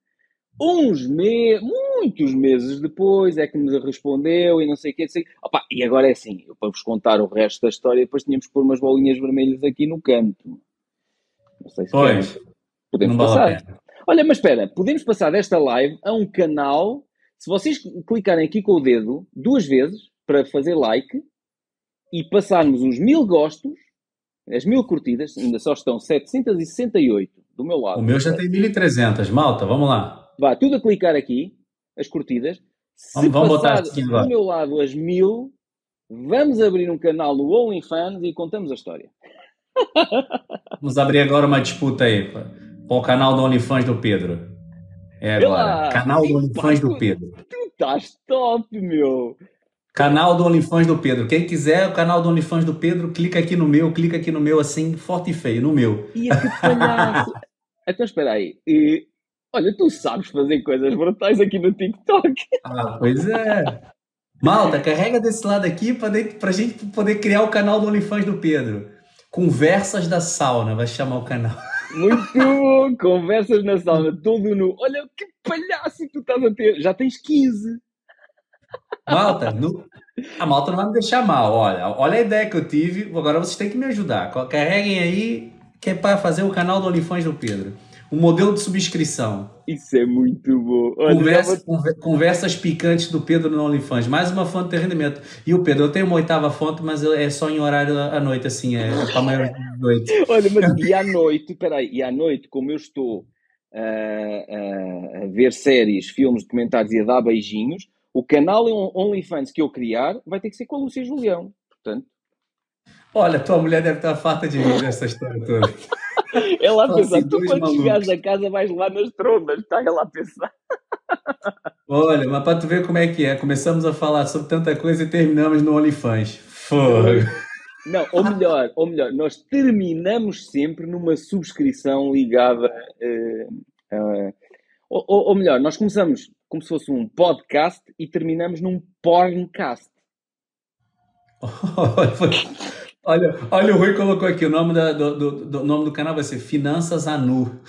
Speaker 2: Uns meses, muitos meses depois é que me respondeu e não sei o que. Sei... Opa, e agora é assim, eu, para vos contar o resto da história, depois tínhamos que pôr umas bolinhas vermelhas aqui no canto.
Speaker 3: Não sei se pois,
Speaker 2: podemos passar. Olha, mas espera, podemos passar desta live a um canal. Se vocês clicarem aqui com o dedo duas vezes para fazer like e passarmos os mil gostos, as mil curtidas, ainda só estão 768 do meu lado.
Speaker 3: O meu já tem 1300, malta, vamos lá.
Speaker 2: Vá, tudo a clicar aqui, as curtidas. Se botar aqui do meu lado as mil, vamos abrir um canal no OnlyFans e contamos a história.
Speaker 3: Vamos abrir agora uma disputa aí para o canal do OnlyFans do Pedro. É agora. canal do OnlyFans do Pedro.
Speaker 2: Tu estás top, meu.
Speaker 3: Canal do OnlyFans do Pedro. Quem quiser o canal do OnlyFans do Pedro, clica aqui no meu, clica aqui no meu, assim, forte e feio, no meu.
Speaker 2: E que palhaço. então, espera aí. E Olha, tu sabes fazer coisas brutais aqui no TikTok.
Speaker 3: Ah, pois é. Malta, carrega desse lado aqui para a gente poder criar o canal do OnlyFans do Pedro. Conversas da sauna, vai chamar o canal.
Speaker 2: Muito bom! Conversas na sauna, todo nu. Olha que palhaço que tu estás a ter. Já tens 15.
Speaker 3: Malta, no... a malta não vai me deixar mal. Olha, olha a ideia que eu tive. Agora vocês têm que me ajudar. Carreguem aí, que é para fazer o canal do OnlyFans do Pedro o modelo de subscrição.
Speaker 2: Isso é muito bom.
Speaker 3: Conversa, vou... Conversas picantes do Pedro no OnlyFans. Mais uma fonte de rendimento. E o Pedro, eu tenho uma oitava fonte, mas é só em horário à noite, assim, é para maior de noite.
Speaker 2: Olha, mas e à noite, peraí, e à noite, como eu estou uh, uh, a ver séries, filmes, documentários e a dar beijinhos, o canal OnlyFans que eu criar vai ter que ser com a Lúcia Julião. Portanto.
Speaker 3: Olha, tua mulher deve estar farta de rir essa história toda.
Speaker 2: Ela a pensar, tu quando malucos. chegares a casa vais lá nas trombas, está ela a pensar.
Speaker 3: Olha, mas para tu ver como é que é, começamos a falar sobre tanta coisa e terminamos no OnlyFans. Fogo.
Speaker 2: Não, ou melhor, ou melhor, nós terminamos sempre numa subscrição ligada. Uh, uh, ou, ou, melhor, nós começamos como se fosse um podcast e terminamos num porncast.
Speaker 3: Olha, olha, o Rui colocou aqui o nome, da, do, do, do, nome do canal vai ser Finanças Anu.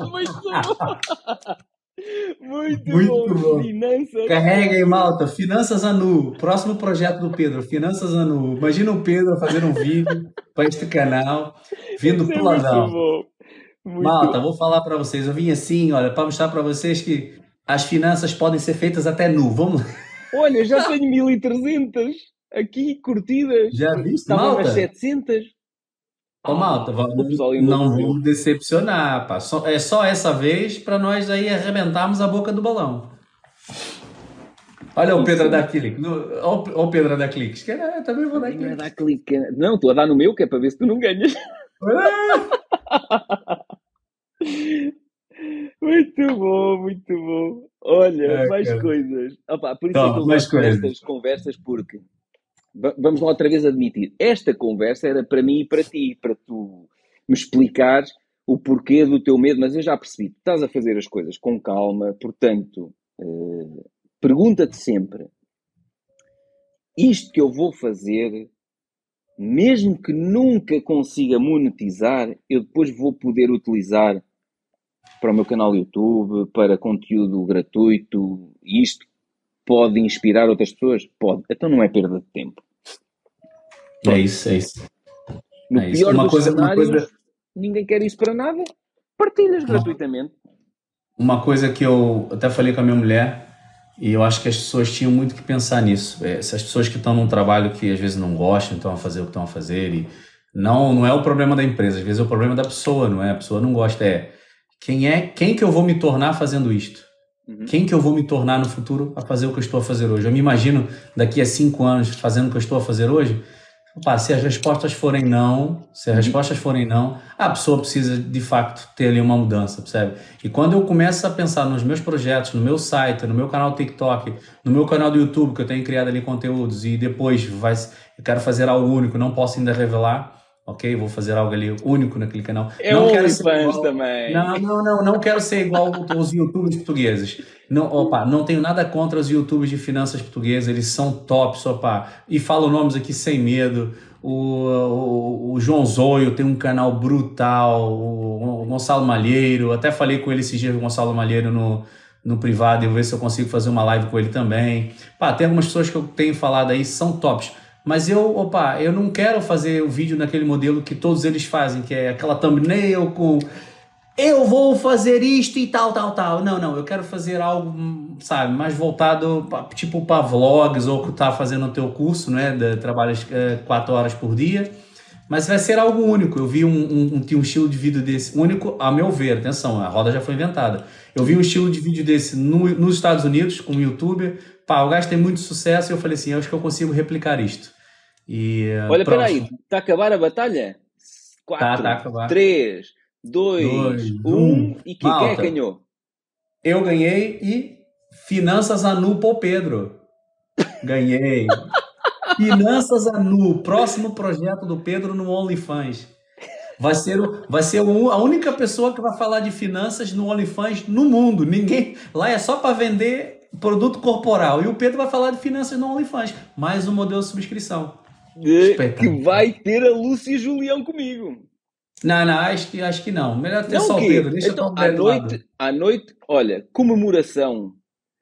Speaker 2: Muito bom! Muito, Muito bom. bom.
Speaker 3: Carrega aí, malta. Finanças Anu. Próximo projeto do Pedro. Finanças Anu. Imagina o Pedro fazendo um vídeo para este canal, vindo Isso. É muito muito malta, vou falar para vocês. Eu vim assim, olha, para mostrar para vocês que as finanças podem ser feitas até nu. Vamos
Speaker 2: Olha, já tenho 1300 aqui curtidas.
Speaker 3: Já viste,
Speaker 2: Estavam malta? 700.
Speaker 3: Ô, malta, vamos, não vamos decepcionar, pá. Só, é só essa vez para nós aí arrebentarmos a boca do balão. Olha o Pedro da Clique. Olha o Pedro da Clique. Que é, também vou dar clique.
Speaker 2: Dar clique. Não, estou a dar no meu, que é para ver se tu não ganhas. muito bom, muito bom. Olha, é, mais cara. coisas. Opa, por isso Toma, é que eu gosto destas conversas, porque vamos lá outra vez admitir, esta conversa era para mim e para ti, para tu me explicares o porquê do teu medo, mas eu já percebi, tu estás a fazer as coisas com calma, portanto, uh, pergunta-te sempre, isto que eu vou fazer, mesmo que nunca consiga monetizar, eu depois vou poder utilizar para o meu canal YouTube, para conteúdo gratuito, isto pode inspirar outras pessoas? Pode. Então não é perda de tempo.
Speaker 3: É isso, é isso.
Speaker 2: No é pior isso. Uma dos coisa, cenários, coisa... ninguém quer isso para nada. Partilhas gratuitamente.
Speaker 3: Uma coisa que eu até falei com a minha mulher, e eu acho que as pessoas tinham muito que pensar nisso. É, essas pessoas que estão num trabalho que às vezes não gostam, estão a fazer o que estão a fazer, e não, não é o problema da empresa, às vezes é o problema da pessoa, não é? A pessoa não gosta, é quem é, quem que eu vou me tornar fazendo isto? Uhum. Quem que eu vou me tornar no futuro a fazer o que eu estou a fazer hoje? Eu me imagino daqui a cinco anos fazendo o que eu estou a fazer hoje. Opa, se as respostas forem não, se as uhum. respostas forem não, a pessoa precisa de fato ter ali uma mudança, percebe? E quando eu começo a pensar nos meus projetos, no meu site, no meu canal TikTok, no meu canal do YouTube, que eu tenho criado ali conteúdos, e depois vai, eu quero fazer algo único, não posso ainda revelar, ok? Vou fazer algo ali único naquele canal.
Speaker 2: É não quero ser igual... também.
Speaker 3: Não, não, não, não quero ser igual aos youtubers portugueses. Não, opa, não tenho nada contra os youtubers de finanças portugueses, eles são tops, opa. E falo nomes aqui sem medo. O, o, o João Zoio tem um canal brutal, o, o Gonçalo Malheiro, até falei com ele esses dias, o Gonçalo Malheiro no, no privado, e vou ver se eu consigo fazer uma live com ele também. Pá, tem algumas pessoas que eu tenho falado aí, são tops. Mas eu, opa, eu não quero fazer o vídeo naquele modelo que todos eles fazem, que é aquela thumbnail com eu vou fazer isto e tal, tal, tal. Não, não, eu quero fazer algo, sabe, mais voltado pra, tipo para vlogs ou que tá fazendo o teu curso, né, de trabalhas é, quatro horas por dia. Mas vai ser algo único. Eu vi um, um, um, um estilo de vídeo desse único, a meu ver. Atenção, a roda já foi inventada. Eu vi um estilo de vídeo desse no, nos Estados Unidos, com um youtuber. Pá, o gajo tem muito sucesso e eu falei assim, acho que eu consigo replicar isto. E,
Speaker 2: Olha, pronto. peraí, está a acabar a batalha? 4, tá, tá 3, 2, 1 e que, quem é que ganhou?
Speaker 3: Eu ganhei e Finanças Anu para o Pedro. Ganhei. Finanças Anu, próximo projeto do Pedro no OnlyFans. Vai ser, o, vai ser o, a única pessoa que vai falar de finanças no OnlyFans no mundo. Ninguém. Lá é só para vender produto corporal. E o Pedro vai falar de finanças no OnlyFans. Mais um modelo de subscrição
Speaker 2: que vai ter a Lúcia Julião comigo.
Speaker 3: Não, não, acho que, acho que não. Melhor ter não, só o Pedro. Deixa então,
Speaker 2: à noite, à noite, olha, comemoração.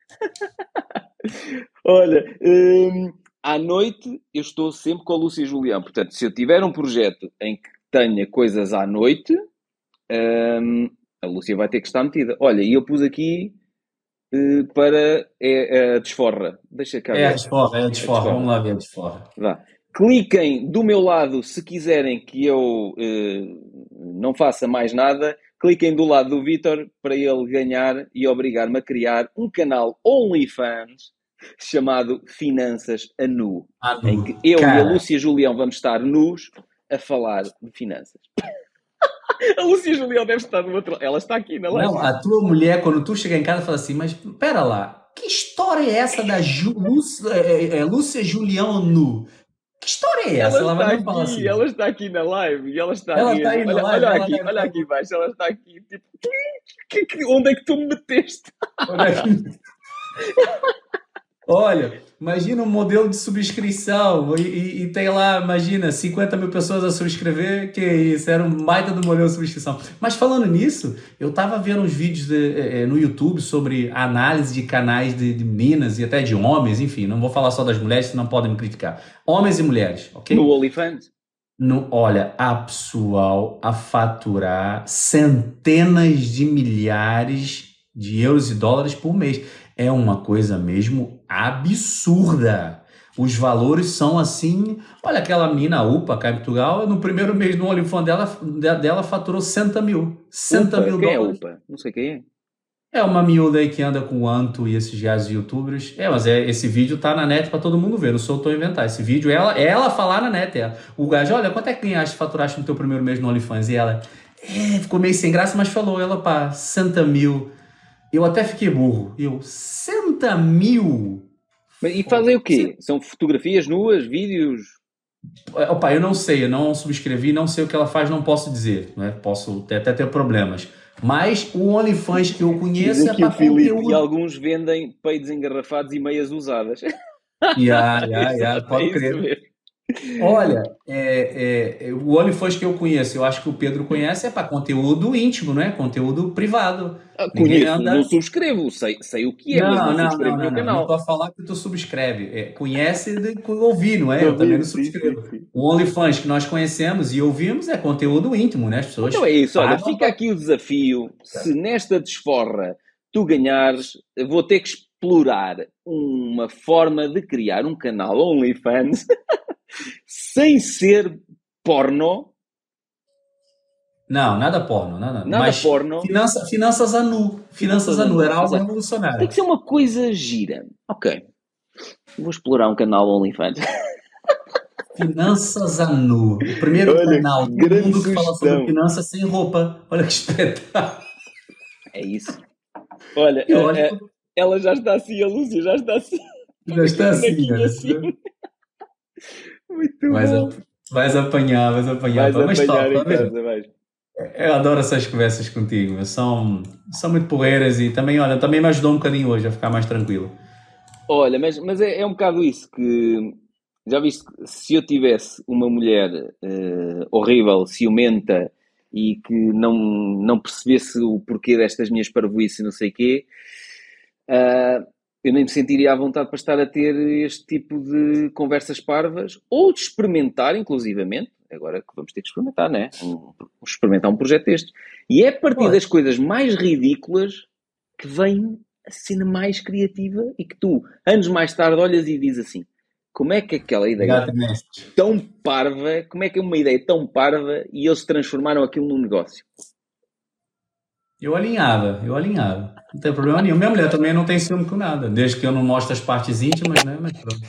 Speaker 2: olha, hum, à noite eu estou sempre com a Lúcia Julião. Portanto, se eu tiver um projeto em que tenha coisas à noite, hum, a Lúcia vai ter que estar metida. Olha, e eu pus aqui uh, para é, é, a desforra. Deixa cá
Speaker 3: é A desforra, é a desforra, Vamos lá ver a desforra.
Speaker 2: Vá. Cliquem do meu lado se quiserem que eu eh, não faça mais nada. Cliquem do lado do Vitor para ele ganhar e obrigar-me a criar um canal OnlyFans chamado Finanças a Nu, em que eu Cara. e a Lúcia Julião vamos estar nus a falar de finanças. a Lúcia Julião deve estar no outro Ela está aqui na live.
Speaker 3: Não, a tua mulher, quando tu chega em casa, fala assim: Mas pera lá, que história é essa da Ju, Lúcia, é, é, Lúcia Julião nu? Que história é essa?
Speaker 2: Ela, ela vai aqui, assim. Ela está aqui na live e ela está
Speaker 3: ela Está aí olha,
Speaker 2: live, olha aqui, olha aqui embaixo, ela está aqui, tipo, que, que, onde é que tu me meteste?
Speaker 3: Olha, imagina um modelo de subscrição e, e, e, tem lá, imagina, 50 mil pessoas a subscrever, que isso, era um baita do modelo de subscrição. Mas falando nisso, eu tava vendo uns vídeos de, é, no YouTube sobre análise de canais de, de Minas e até de homens, enfim, não vou falar só das mulheres, senão podem me criticar. Homens e mulheres, ok?
Speaker 2: No OnlyFans?
Speaker 3: No, olha, a pessoal a faturar centenas de milhares de euros e dólares por mês. É uma coisa mesmo absurda. Os valores são assim. Olha, aquela mina UPA cá em Portugal, no primeiro mês no OnlyFans dela, dela faturou 60 mil. 60 mil
Speaker 2: quem
Speaker 3: é
Speaker 2: dólares. É UPA? Não sei quem é.
Speaker 3: É uma miúda aí que anda com o Anto e esses gajos youtubers. É, mas é, esse vídeo tá na net para todo mundo ver. Não sou eu tô inventar. Esse vídeo, ela, ela falar na net. Ela. O gajo, olha, quanto é que ganhaste, faturaste no teu primeiro mês no OnlyFans? E ela, é, ficou meio sem graça, mas falou, ela, pá, 60 mil. Eu até fiquei burro. Eu, 60 mil?
Speaker 2: E fazem o quê? São fotografias nuas, vídeos?
Speaker 3: É, opa, eu não sei, eu não subscrevi, não sei o que ela faz, não posso dizer. Né? Posso ter, até ter problemas. Mas o OnlyFans que eu conheço é para
Speaker 2: conteúdo... E alguns vendem peidos engarrafados e meias usadas.
Speaker 3: Yeah, yeah, yeah, pode crer. Olha, é, é, o OnlyFans que eu conheço, eu acho que o Pedro conhece, é para conteúdo íntimo, não é? Conteúdo privado.
Speaker 2: Ah, conheço, anda... não subscrevo, sei, sei o que é, não, mas não, não subscrevo
Speaker 3: não, não,
Speaker 2: no canal. Não
Speaker 3: estou a falar que tu subscreve. É, conhece de ouvir, não é? Eu, eu também não subscrevo. Sim, sim, sim. O OnlyFans que nós conhecemos e ouvimos é conteúdo íntimo, né? As pessoas.
Speaker 2: Então é isso, olha, fica aqui o desafio. Se nesta desforra tu ganhares, vou ter que explorar uma forma de criar um canal OnlyFans sem ser porno.
Speaker 3: Não, nada porno, nada.
Speaker 2: Nada Mas porno.
Speaker 3: Finança, finanças a nu. Finanças a nu, era algo revolucionário.
Speaker 2: Tem que ser uma coisa gira. Ok. Vou explorar um canal OnlyFans.
Speaker 3: Finanças a nu. O primeiro Olha, canal do mundo que fala sobre finanças sem roupa. Olha que espetáculo.
Speaker 2: É isso. Olha, olha... É, é, ela já está assim, a Lúcia já está assim.
Speaker 3: Já está assim, assim.
Speaker 2: Muito
Speaker 3: vais
Speaker 2: bom.
Speaker 3: A, vais apanhar, vais apanhar.
Speaker 2: Vais mas apanhar top, em casa, vais.
Speaker 3: Eu adoro essas conversas contigo. São, são muito porreiras e também, olha, também me ajudou um bocadinho hoje a ficar mais tranquilo.
Speaker 2: Olha, mas, mas é, é um bocado isso que já viste se eu tivesse uma mulher uh, horrível, ciumenta e que não, não percebesse o porquê destas minhas parvoices e não sei o quê, uh, eu nem me sentiria à vontade para estar a ter este tipo de conversas parvas ou de experimentar, inclusivamente. Agora que vamos ter que experimentar, né? Um, experimentar um projeto deste. E é a partir das coisas mais ridículas que vem a cena mais criativa e que tu, anos mais tarde, olhas e dizes assim: como é que aquela ideia tão parva, como é que é uma ideia tão parva e eles transformaram aquilo num negócio?
Speaker 3: Eu alinhava, eu alinhava. Não tem problema nenhum. Minha mulher também não tem ciúme com nada, desde que eu não mostre as partes íntimas, né? Mas pronto.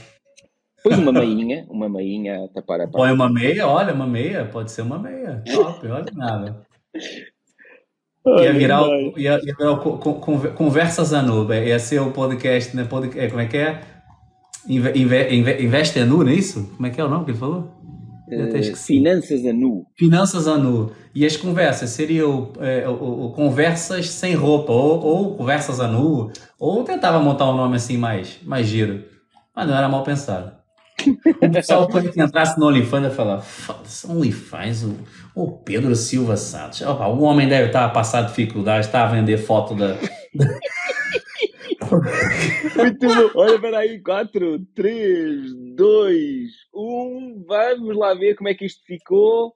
Speaker 2: Pois uma meinha, uma meinha a tapar a
Speaker 3: Põe uma meia, olha, uma meia, pode ser uma meia. Top, eu alinhava. Ia virar, o, ia, ia virar o, Conversas a Nube, ia ser o podcast, né? Pod, é, como é que é? Inve, inve, investe a nu, não é isso? Como é que é o nome que ele falou?
Speaker 2: Uh, finanças a nu.
Speaker 3: Finanças a nu. E as conversas seriam é, o, o, conversas sem roupa, ou, ou, conversas a nu, ou tentava montar um nome assim mais, mais giro. Mas não era mal pensado. O pessoal, quando entrasse no OnlyFans, ia falar: foda-se, OnlyFans, o, o Pedro Silva Santos. O homem deve estar a passar dificuldade, está a vender foto da.
Speaker 2: Muito bom. Olha, peraí, 4, 3, 2, 1. Vamos lá ver como é que isto ficou.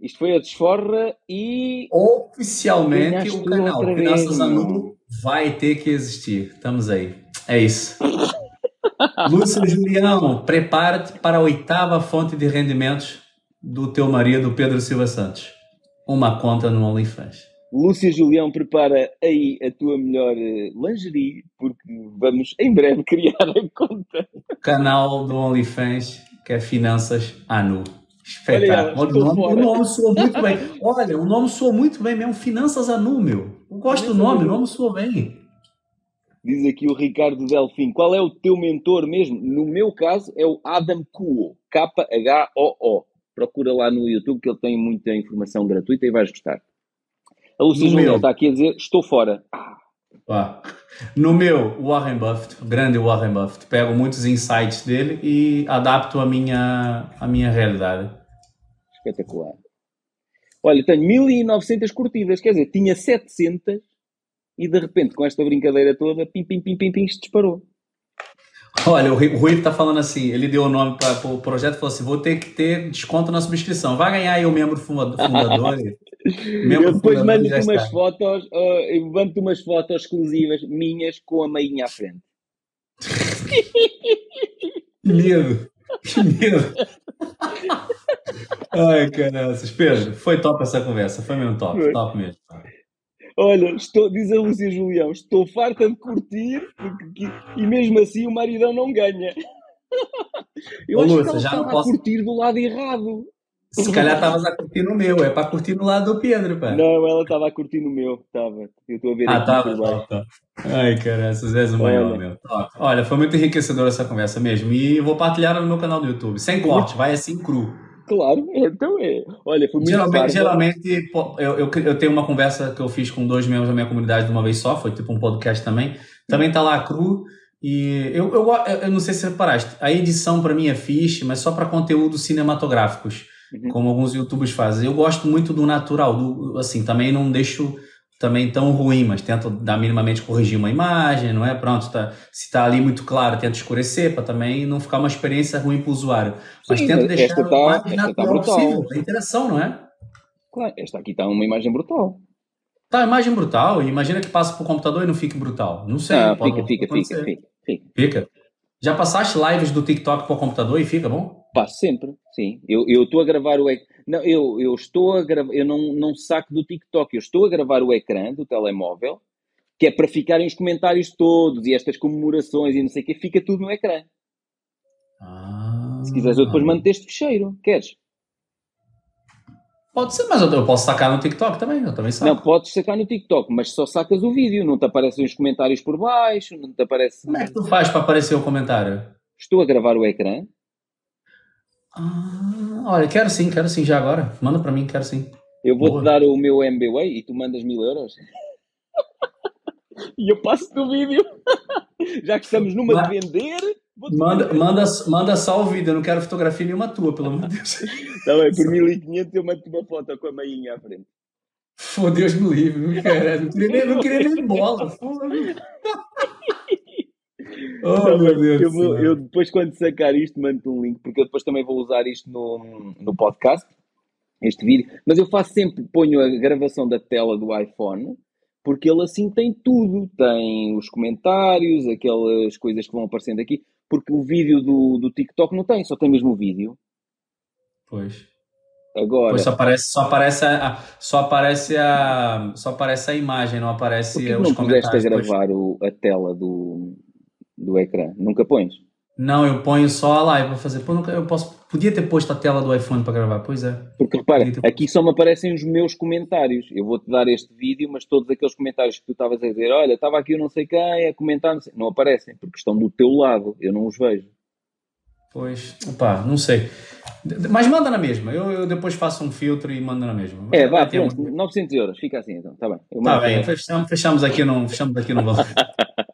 Speaker 2: Isto foi a desforra e.
Speaker 3: Oficialmente o canal Finanças Anulo vai ter que existir. Estamos aí. É isso. Lúcio Julião, prepara-te para a oitava fonte de rendimentos do teu marido, Pedro Silva Santos. Uma conta no OnlyFans.
Speaker 2: Lúcia Julião, prepara aí a tua melhor eh, lingerie, porque vamos em breve criar a conta.
Speaker 3: Canal do OnlyFans, que é Finanças Anu. Espetáculo. Olha, o, nome, o nome soa muito bem. Olha, o nome soa muito bem mesmo. Finanças Anu, meu. Eu gosto do nome, o nome soa bem.
Speaker 2: Diz aqui o Ricardo Delfim. Qual é o teu mentor mesmo? No meu caso é o Adam Kuo. K-H-O-O. Procura lá no YouTube que ele tem muita informação gratuita e vais gostar. A Lúcia João está aqui a dizer: estou fora.
Speaker 3: Ah. No meu, Warren Buffett, grande Warren Buffett, pego muitos insights dele e adapto a minha, a minha realidade.
Speaker 2: Espetacular. Olha, tenho 1900 curtidas, quer dizer, tinha 700 e de repente, com esta brincadeira toda, pim, pim, pim, pim, pim, isto disparou.
Speaker 3: Olha, o Rui está falando assim, ele deu o nome para o projeto e falou assim, vou ter que ter desconto na subscrição. Vai ganhar aí o membro fundador. Fundador
Speaker 2: eu depois mando-te umas fotos, uh, mando umas fotos exclusivas minhas com a meinha à frente.
Speaker 3: que medo! Que medo! Ai, caramba. Pedro, foi top essa conversa. Foi mesmo top. Foi. Top mesmo.
Speaker 2: Olha, estou, diz a Lúcia Julião, estou farta de curtir porque, e mesmo assim o maridão não ganha. Eu Ô, acho Lúcia, que ela já estava posso... a curtir do lado errado.
Speaker 3: Se calhar estavas a curtir no meu, é para curtir no lado do Pedro, pá.
Speaker 2: Não, ela estava a curtir no meu, estava. Eu estou a ver
Speaker 3: ah, aqui tá, tá. Ai, cara, és o maior, meu. Olha, foi muito enriquecedora essa conversa mesmo. E vou partilhar no meu canal do YouTube. Sem corte, vai assim cru.
Speaker 2: Claro, então é. Olha, foi muito
Speaker 3: Geralmente, geralmente eu, eu, eu, tenho uma conversa que eu fiz com dois membros da minha comunidade de uma vez só, foi tipo um podcast também. Também tá lá cru, E eu, eu, eu não sei se reparaste, a edição para mim é fixe, mas só para conteúdos cinematográficos, uhum. como alguns youtubers fazem. Eu gosto muito do natural, do, assim, também não deixo também tão ruim, mas tento dar minimamente corrigir uma imagem, não é? Pronto, tá, se está ali muito claro, tento escurecer para também não ficar uma experiência ruim para o usuário. Mas Sim, tento deixar
Speaker 2: o mais tá natural tá possível,
Speaker 3: a interação, não é?
Speaker 2: Claro, esta aqui está uma imagem brutal.
Speaker 3: Tá, imagem brutal. Imagina que passa pro computador e não fique brutal. Não sei.
Speaker 2: Ah, fica, fica, fica, fica,
Speaker 3: fica, fica. Já passaste lives do TikTok pro computador e fica bom?
Speaker 2: Passo sempre, sim. Eu estou a gravar o não, eu, eu estou a gravar, eu não, não saco do TikTok, eu estou a gravar o ecrã do telemóvel, que é para ficarem os comentários todos e estas comemorações e não sei o que, fica tudo no ecrã.
Speaker 3: Ah.
Speaker 2: Se quiseres, eu depois mando este fecheiro. Queres?
Speaker 3: Pode ser, mas eu posso sacar no TikTok também, eu também saco.
Speaker 2: Não, podes sacar no TikTok, mas só sacas o vídeo, não te aparecem os comentários por baixo, não te aparece...
Speaker 3: Como é que tu faz para aparecer o comentário?
Speaker 2: Estou a gravar o ecrã.
Speaker 3: Ah, olha, quero sim, quero sim, já agora. Manda para mim, quero sim.
Speaker 2: Eu vou-te dar o meu MBWay e tu mandas mil euros. e eu passo-te o vídeo. já que estamos numa de vender...
Speaker 3: Manda, manda, manda só o vídeo, eu não quero fotografia nenhuma tua, pelo amor de Deus.
Speaker 2: Tá bem, por 1500 eu mando uma foto com a mainha à frente.
Speaker 3: Fô, Deus me livre, não quero, não queria nem, não queria nem bola.
Speaker 2: Oh, meu Deus. Eu, vou, eu, depois, quando sacar isto, mando um link, porque eu depois também vou usar isto no, no podcast, este vídeo. Mas eu faço sempre, ponho a gravação da tela do iPhone porque ele assim tem tudo. Tem os comentários, aquelas coisas que vão aparecendo aqui, porque o vídeo do, do TikTok não tem, só tem mesmo o vídeo.
Speaker 3: Pois.
Speaker 2: Agora. Pois
Speaker 3: só aparece, só aparece a, só aparece a, só aparece a imagem, não aparece
Speaker 2: que os
Speaker 3: não comentários.
Speaker 2: a gravar o, a tela do, do ecrã? Nunca pões?
Speaker 3: Não, eu ponho só a live para fazer. Pô, eu posso, podia ter posto a tela do iPhone para gravar, pois é.
Speaker 2: Porque repara, aqui só me aparecem os meus comentários. Eu vou-te dar este vídeo, mas todos aqueles comentários que tu estavas a dizer, olha, estava aqui o não sei quem a comentar, não, sei, não, aparecem, porque estão do teu lado, eu não os vejo.
Speaker 3: Pois, opá, não sei. Mas manda na mesma, eu, eu depois faço um filtro e mando na mesma.
Speaker 2: É, vá, pronto, 900 euros, fica assim então, está bem.
Speaker 3: Está bem, fechamos, fechamos aqui no, fechamos aqui no valor.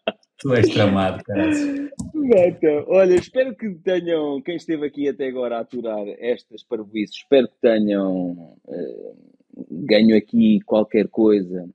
Speaker 3: Tu és tramado, cara.
Speaker 2: olha, espero que tenham, quem esteve aqui até agora a aturar estas parvoices, espero que tenham uh, ganho aqui qualquer coisa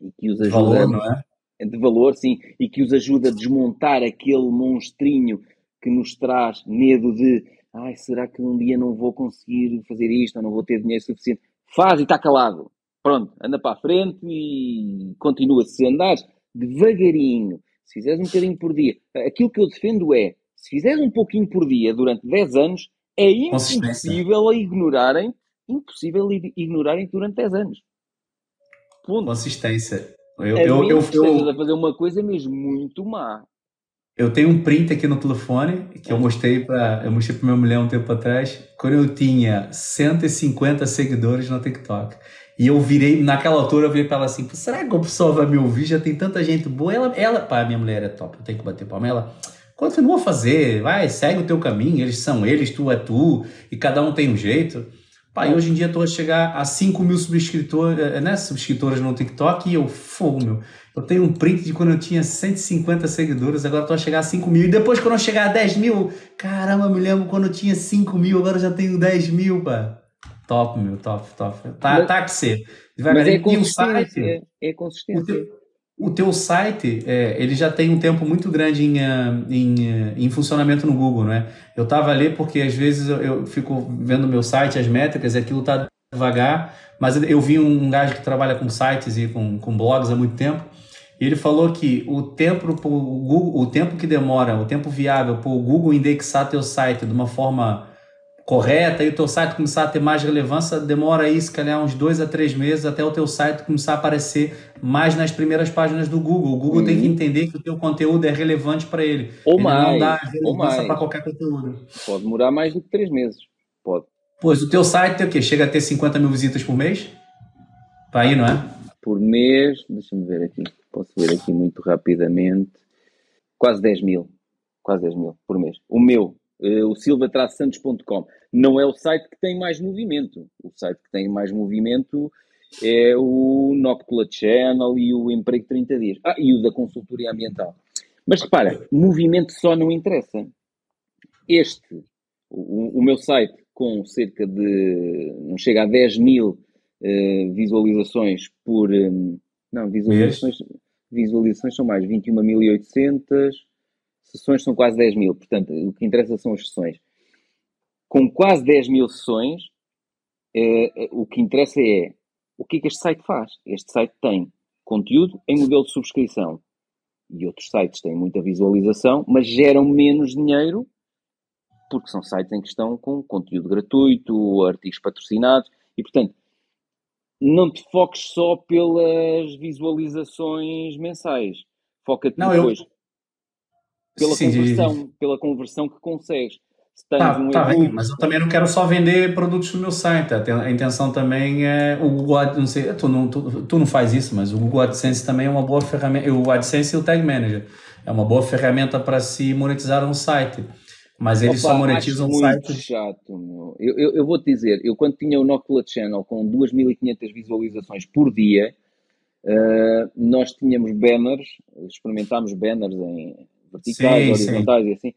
Speaker 2: e que os ajude.
Speaker 3: Valor, não é?
Speaker 2: De valor, sim, e que os ajude a desmontar aquele monstrinho que nos traz medo de ai, será que um dia não vou conseguir fazer isto, ou não vou ter dinheiro suficiente? Faz e está calado. Pronto, anda para a frente e continua. Se andares devagarinho, se fizeres um bocadinho por dia, aquilo que eu defendo é, se fizeres um pouquinho por dia durante 10 anos, é impossível ignorarem, impossível ignorarem durante 10 anos.
Speaker 3: Ponto. Consistência.
Speaker 2: Eu, é eu, eu, eu, a fazer uma coisa mesmo muito má.
Speaker 3: Eu tenho um print aqui no telefone que eu mostrei para eu mostrei para minha mulher um tempo atrás, quando eu tinha 150 seguidores no TikTok. E eu virei, naquela altura, eu virei pra ela assim: será que o pessoal vai me ouvir? Já tem tanta gente boa. Ela, ela pá, minha mulher é top, eu tenho que bater palma. Ela, continua a fazer, vai, segue o teu caminho, eles são eles, tu é tu, e cada um tem um jeito. Pai, hoje em dia estou a chegar a 5 mil subscritores, eh, né, subscritores no TikTok e eu, fogo, meu. Eu tenho um print de quando eu tinha 150 seguidores, agora estou a chegar a 5 mil. E depois, quando eu chegar a 10 mil, caramba, me lembro quando eu tinha 5 mil, agora eu já tenho 10 mil, pá. Top, meu, top, top. Tá, mas, tá que ser.
Speaker 2: Mas é consistente. É, é consistente.
Speaker 3: O teu, o teu site, é, ele já tem um tempo muito grande em, ah, em, ah, em funcionamento no Google, não é? Eu tava ali porque às vezes eu, eu fico vendo meu site, as métricas, e aquilo tá devagar, mas eu vi um gajo que trabalha com sites e com, com blogs há muito tempo, e ele falou que o tempo, pro Google, o tempo que demora, o tempo viável para o Google indexar teu site de uma forma correta e o teu site começar a ter mais relevância, demora aí, se calhar, uns dois a três meses até o teu site começar a aparecer mais nas primeiras páginas do Google. O Google uhum. tem que uhum. entender que o teu conteúdo é relevante para ele.
Speaker 2: Ou
Speaker 3: ele
Speaker 2: mais.
Speaker 3: Não dá relevância para qualquer conteúdo.
Speaker 2: Pode demorar mais do que três meses. Pode.
Speaker 3: Pois, o teu site tem o quê? Chega a ter 50 mil visitas por mês? Para aí, não é?
Speaker 2: Por mês, deixa-me ver aqui. Posso ver aqui muito rapidamente. Quase 10 mil. Quase 10 mil por mês. O meu, uh, o silva-santos.com. Não é o site que tem mais movimento. O site que tem mais movimento é o Noctula Channel e o Emprego 30 Dias. Ah, e o da consultoria ambiental. Mas repara, movimento só não interessa. Este, o, o meu site, com cerca de, não chega a 10 mil uh, visualizações por, um, não, visualizações, visualizações são mais, 21.800, sessões são quase 10 mil, portanto, o que interessa são as sessões. Com quase 10 mil sessões, uh, o que interessa é o que é que este site faz. Este site tem conteúdo em modelo de subscrição e outros sites têm muita visualização, mas geram menos dinheiro porque são sites em que estão com conteúdo gratuito, artigos patrocinados e, portanto, não te foques só pelas visualizações mensais. Foca-te depois eu... pela sim, conversão, pela conversão que consegues.
Speaker 3: Tá, um tá bem, mas eu também não quero só vender produtos no meu site. A intenção também é o Google AdSense, não sei, tu não, tu, tu não faz isso, mas o Google AdSense também é uma boa ferramenta. O AdSense e o Tag Manager é uma boa ferramenta para se monetizar um site. Mas eles Opa, só monetizam
Speaker 2: um
Speaker 3: site.
Speaker 2: chato, meu. Eu, eu, eu vou te dizer, eu quando tinha o Nocula Channel com 2.500 visualizações por dia, uh, nós tínhamos banners, experimentámos banners em verticais, sim, horizontais sim. e assim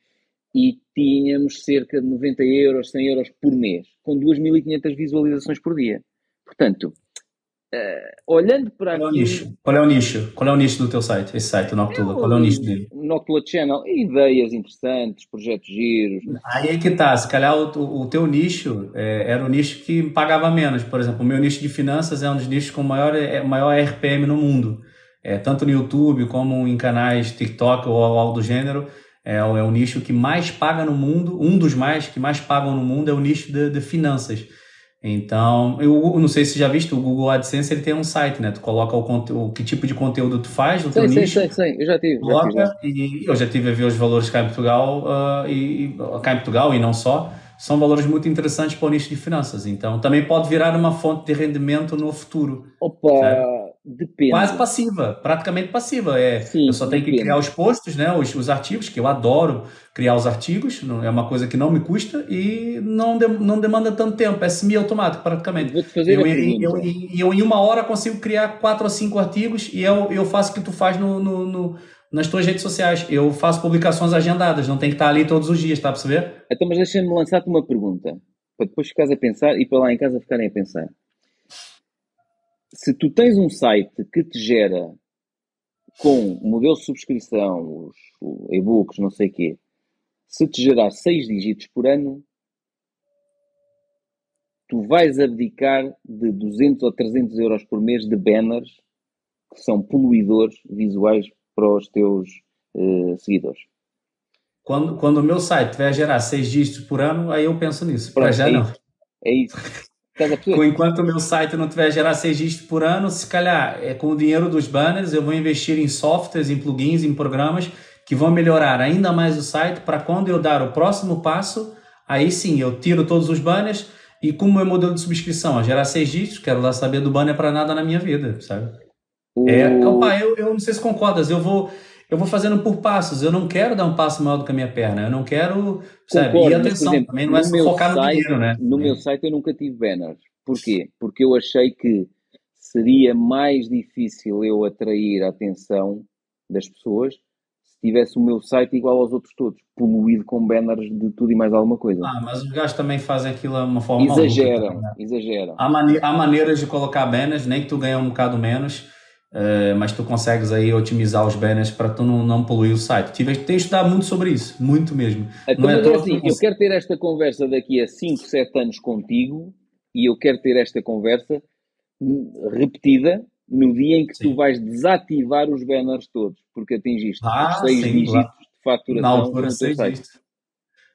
Speaker 2: e tínhamos cerca de 90 euros, 100 euros por mês, com 2.500 visualizações por dia. Portanto, uh, olhando para
Speaker 3: Qual é o nicho? Qual é o nicho? Qual é o nicho do teu site, esse site, o Noctula? Qual é o nicho dele?
Speaker 2: Noctula Channel, ideias interessantes, projetos giros.
Speaker 3: Aí é que tá, se calhar o, o teu nicho é, era o nicho que pagava menos. Por exemplo, o meu nicho de finanças é um dos nichos com maior, é, maior RPM no mundo. É, tanto no YouTube como em canais TikTok ou algo do gênero é, é o nicho que mais paga no mundo, um dos mais que mais pagam no mundo é o nicho de, de finanças. Então, eu, não sei se já visto, o Google AdSense ele tem um site, né? Tu coloca o, conteúdo, que tipo de conteúdo tu faz no teu nicho.
Speaker 2: Sim, sim, eu já tive. Coloca, já
Speaker 3: tive. E eu já tive a ver os valores cá em Portugal, uh, e, cá em Portugal e não só, são valores muito interessantes para o nicho de finanças. Então, também pode virar uma fonte de rendimento no futuro.
Speaker 2: Opa, certo? Depende.
Speaker 3: Quase passiva, praticamente passiva. É, Sim, eu só tenho depende. que criar os posts, né, os, os artigos, que eu adoro criar os artigos, não, é uma coisa que não me custa e não, de, não demanda tanto tempo, é semi-automático praticamente. Vou te fazer eu, eu, eu, eu, em uma hora consigo criar quatro ou cinco artigos e eu, eu faço o que tu faz no, no, no nas tuas redes sociais. Eu faço publicações agendadas, não tem que estar ali todos os dias, está a perceber?
Speaker 2: Então, mas deixa-me lançar-te uma pergunta, para depois ficares a pensar e para lá em casa ficarem a pensar. Se tu tens um site que te gera com modelo de subscrição, os e-books, não sei o quê, se te gerar 6 dígitos por ano, tu vais abdicar de 200 ou 300 euros por mês de banners que são poluidores visuais para os teus uh, seguidores.
Speaker 3: Quando, quando o meu site vai gerar seis dígitos por ano, aí eu penso nisso. Para já é não.
Speaker 2: Isso. É isso.
Speaker 3: Enquanto o meu site não tiver gerar seis dígitos por ano, se calhar é com o dinheiro dos banners, eu vou investir em softwares, em plugins, em programas que vão melhorar ainda mais o site para quando eu dar o próximo passo, aí sim eu tiro todos os banners e como é modelo de subscrição, a gerar seis dígitos, quero lá saber do banner para nada na minha vida, sabe? O... É, opa, eu, eu não sei se concordas, eu vou, eu vou fazendo por passos, eu não quero dar um passo maior do que a minha perna, eu não quero, sabe, Concordo, e atenção, exemplo, também não é só focar site, no dinheiro, né?
Speaker 2: No
Speaker 3: é.
Speaker 2: meu site eu nunca tive banners, porquê? Porque eu achei que seria mais difícil eu atrair a atenção das pessoas se tivesse o meu site igual aos outros todos, poluído com banners de tudo e mais alguma coisa.
Speaker 3: Ah, mas os gajos também fazem aquilo de uma forma
Speaker 2: Exageram, maluca, né? exageram.
Speaker 3: Há, mane há maneiras de colocar banners, nem que tu ganhe um bocado menos, Uh, mas tu consegues aí otimizar os banners para tu não, não poluir o site. Tive, tenho estudado muito sobre isso, muito mesmo.
Speaker 2: Então, não é, é assim, eu quero ter esta conversa daqui a 5, 7 anos contigo e eu quero ter esta conversa repetida no dia em que sim. tu vais desativar os banners todos, porque atingiste ah, os 6 dígitos claro. de faturação.
Speaker 3: Na altura, 6 dígitos.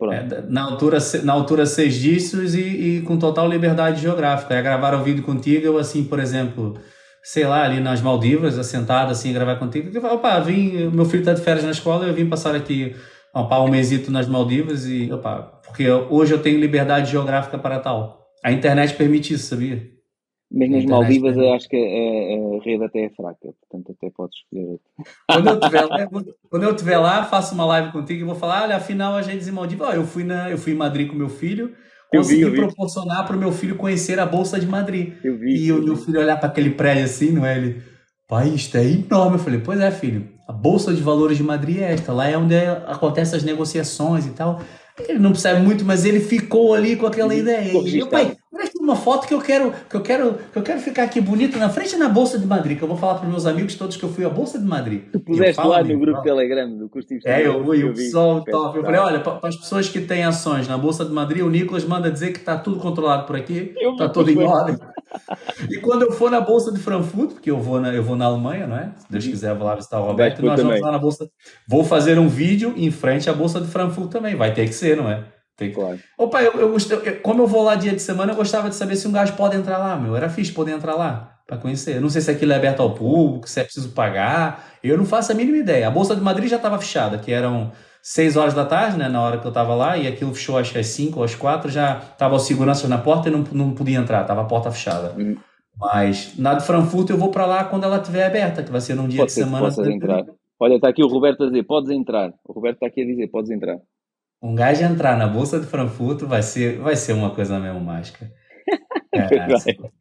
Speaker 3: É, na altura, na altura, seis dígitos e, e, com total liberdade geográfica. É gravar o vídeo contigo, eu assim, por exemplo, sei lá, ali nas Maldivas, assentado assim, gravar contigo. Eu falo, opa, vim, meu filho está de férias na escola, eu vim passar aqui opa, um mesito nas Maldivas e, opa, porque hoje eu tenho liberdade geográfica para tal. A internet permite isso, sabia?
Speaker 2: Mas nas Maldivas eu acho que a, a, rede até é fraca, portanto até podes escolher
Speaker 3: Quando eu estiver lá, quando eu estiver lá, faço uma live contigo e vou falar, olha, afinal a gente em Maldivas, oh, eu fui na, eu fui em Madrid com meu filho, consegui vi, proporcionar para o meu filho conhecer a Bolsa de Madrid.
Speaker 2: Vi,
Speaker 3: e o meu filho olhar para aquele prédio assim, não é? Ele, pai, isto é enorme. Eu falei, pois é, filho. A Bolsa de Valores de Madrid é esta, lá é onde acontecem as negociações e tal. Ele não percebe muito, mas ele ficou ali com aquela ideia. E meu pai, uma foto que eu quero, que eu quero, que eu quero ficar aqui bonito na frente na Bolsa de Madrid, que eu vou falar para meus amigos todos que eu fui à Bolsa de Madrid.
Speaker 2: Tu puseste lá no grupo Telegram do curso de
Speaker 3: É, eu fui, o pessoal top. Eu falei, olha, para as pessoas que têm ações na Bolsa de Madrid, o Nicolas manda dizer que está tudo controlado por aqui, está tudo em ordem. e quando eu for na Bolsa de Frankfurt, porque eu vou na, eu vou na Alemanha, não é? Se Deus uhum. quiser, vou lá visitar o Roberto, nós vamos lá na Bolsa. Vou fazer um vídeo em frente à Bolsa de Frankfurt também, vai ter que ser, não é?
Speaker 2: Tem claro.
Speaker 3: Opa, eu, eu, eu, como eu vou lá dia de semana, eu gostava de saber se um gajo pode entrar lá, meu. Era fixe poder entrar lá para conhecer. Eu não sei se aquilo é aberto ao público, se é preciso pagar. Eu não faço a mínima ideia. A Bolsa de Madrid já estava fechada, que eram 6 horas da tarde, né, na hora que eu estava lá, e aquilo fechou acho que às 5 ou às 4, já estava o segurança na porta e não, não podia entrar, estava a porta fechada. Uhum. Mas na de Frankfurt eu vou para lá quando ela estiver aberta, que vai ser num dia
Speaker 2: Pode
Speaker 3: de semana.
Speaker 2: entrar. Olha, está aqui o Roberto a dizer, podes entrar. O Roberto está aqui a dizer, podes entrar.
Speaker 3: Um gajo entrar na Bolsa de Frankfurt vai ser, vai ser uma coisa mesmo mágica.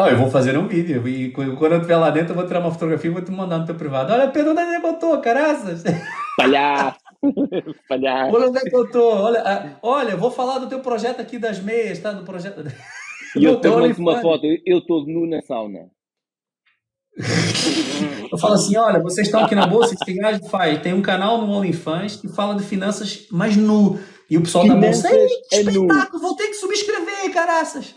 Speaker 3: Oh, eu vou fazer um vídeo e quando eu estiver lá dentro eu vou tirar uma fotografia e vou te mandar no teu privado. Olha, Pedro, onde é que eu tô, caraças?
Speaker 2: Palhaço! Palhaço!
Speaker 3: Olha onde é que eu tô. Olha, ah, olha, vou falar do teu projeto aqui das meias, tá? Do projeto...
Speaker 2: E eu te mando uma foto, eu estou nu na sauna.
Speaker 3: Eu falo assim, olha, vocês estão aqui na bolsa, esse gajo faz, tem um canal no OnlyFans que fala de finanças mais nu. E o pessoal finanças da bolsa, é espetáculo, vou ter que subscrever, caraças.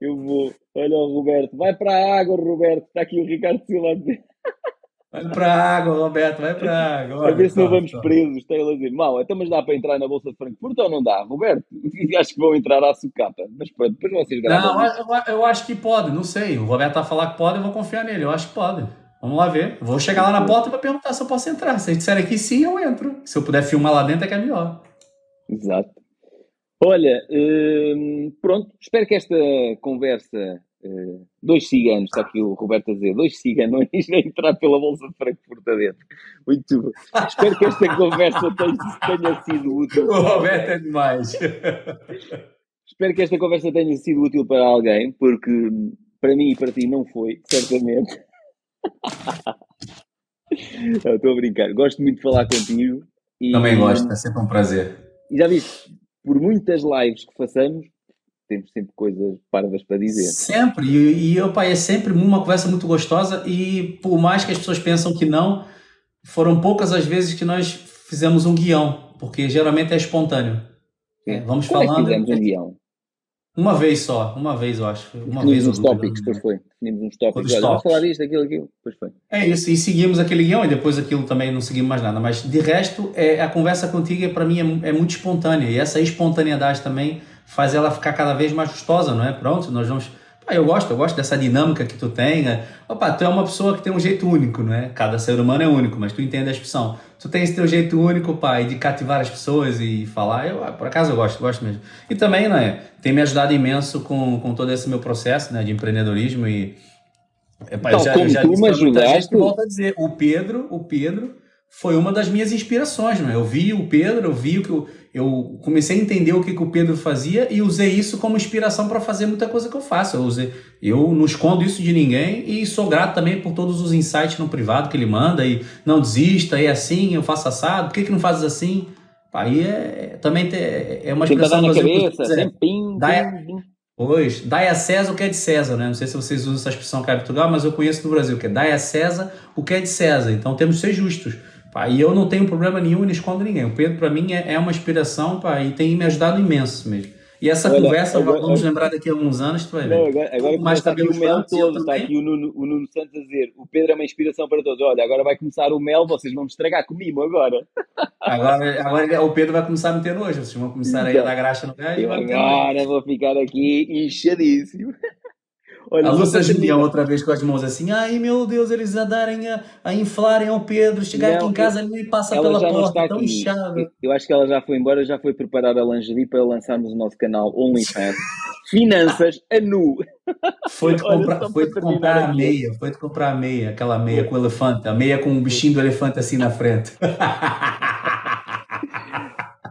Speaker 2: Eu vou. Olha o Roberto, vai para a água, Roberto. Está aqui o Ricardo Silva.
Speaker 3: Vai para a água, Roberto, vai para a água.
Speaker 2: a ver se não vamos presos. Está ele a dizer, mal, então mas dá para entrar na Bolsa de Frankfurt ou não dá? Roberto, acho que vão entrar à sucata. Mas pronto, depois vocês
Speaker 3: gravam. Não, eu, eu, acho que pode, não sei. O Roberto está a falar que pode, eu vou confiar nele. Eu acho que pode. Vamos lá ver. Vou chegar lá na porta e vou perguntar se eu posso entrar. Se eles disserem que sim, eu entro. Se eu puder filmar lá dentro, é que é melhor.
Speaker 2: Exato. Olha, hum, pronto, espero que esta conversa Uh, dois ciganos, está aqui o Roberto a dizer, dois ciganos a entrar pela Bolsa de Frankfurt adentro. Muito bom. Espero que esta conversa tenha, tenha, sido útil.
Speaker 3: O Roberto é demais.
Speaker 2: Espero que esta conversa tenha sido útil para alguém, porque para mim e para ti não foi, certamente. Estou a brincar. Gosto muito de falar contigo.
Speaker 3: E, Também gosto, é sempre um prazer.
Speaker 2: E já viste, por muitas lives que façamos, temos sempre coisas parvas para dizer.
Speaker 3: Sempre, e, e opa, é sempre uma conversa muito gostosa e por mais que as pessoas pensam que não, foram poucas as vezes que nós fizemos um guião, porque geralmente é espontâneo. É, vamos Como falando. É
Speaker 2: fizemos um guião?
Speaker 3: Uma vez só, uma vez eu acho. Uma
Speaker 2: vez uns tópicos, depois foi. Definimos uns tópicos. Olha, vamos falar disto, aquilo, aquilo, depois foi.
Speaker 3: É isso, e seguimos aquele guião e depois aquilo também não seguimos mais nada. Mas de resto, é, a conversa contigo para mim é, é muito espontânea e essa espontaneidade também faz ela ficar cada vez mais gostosa, não é? Pronto, nós vamos. Ah, eu gosto, eu gosto dessa dinâmica que tu tem. Né? Opa, tu é uma pessoa que tem um jeito único, não é? Cada ser humano é único, mas tu entende a expressão. Tu tem esse teu jeito único, pai, de cativar as pessoas e falar. Eu, por acaso eu gosto, gosto mesmo. E também, né? Tem me ajudado imenso com, com todo esse meu processo, né? De empreendedorismo e.
Speaker 2: Epá, então, já, como já tu me ajudaste.
Speaker 3: Volta a dizer, o Pedro, o Pedro foi uma das minhas inspirações, né? Eu vi o Pedro, eu vi o que eu, eu comecei a entender o que, que o Pedro fazia e usei isso como inspiração para fazer muita coisa que eu faço. Eu, usei, eu não escondo isso de ninguém e sou grato também por todos os insights no privado que ele manda e não desista, é assim, eu faço assado, por que, que não fazes assim? Aí é, também é uma
Speaker 2: que dar na cabeça, sempre pim,
Speaker 3: dai, pim, Pois, dai a César o que é de César, né? Não sei se vocês usam essa expressão cá em Portugal, mas eu conheço no Brasil, que é dai a César o que é de César. Então temos que ser justos. Pá, e eu não tenho problema nenhum e não escondo ninguém. O Pedro, para mim, é, é, uma inspiração pá, e tem me ajudado imenso mesmo. E essa Olha, conversa, agora, vamos lembrar daqui a alguns anos, tu vai ver.
Speaker 2: Não, agora agora mais está aqui o Mel todo, está aqui o Nuno, o Nuno Santos a dizer, o Pedro é uma inspiração para todos. Olha, agora vai começar o Mel, vocês vão me estragar comigo agora.
Speaker 3: Agora, agora o Pedro vai começar a meter nojo, vocês vão começar então, a dar graxa no gajo.
Speaker 2: Agora vou ficar aqui inchadíssimo.
Speaker 3: Olha, a Lúcia Julião outra vez com as mãos assim, ai meu Deus, eles a darem a, a inflarem ao Pedro, chegar não, aqui em casa ele passa pela porta, tão inchado.
Speaker 2: Eu acho que ela já foi embora, já foi preparar a lingerie para lançarmos o nosso canal OnlyFans. Finanças a nu.
Speaker 3: Foi de comprar, foi de comprar a meia, foi de comprar a meia, aquela meia com o elefante, a meia com o bichinho do elefante assim na frente.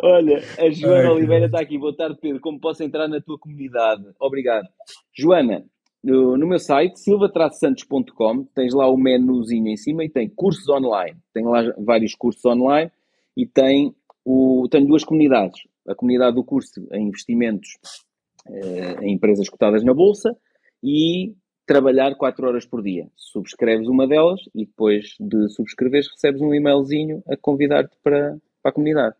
Speaker 2: Olha, a Joana Ai, Oliveira está aqui. Boa tarde, Pedro. Como posso entrar na tua comunidade? Obrigado. Joana, no, no meu site, silva-santos.com, tens lá o menuzinho em cima e tem cursos online. Tem lá vários cursos online e tem o, tenho duas comunidades. A comunidade do curso em investimentos eh, em empresas cotadas na Bolsa e trabalhar 4 horas por dia. Subscreves uma delas e depois de subscreveres recebes um e-mailzinho a convidar-te para, para a comunidade.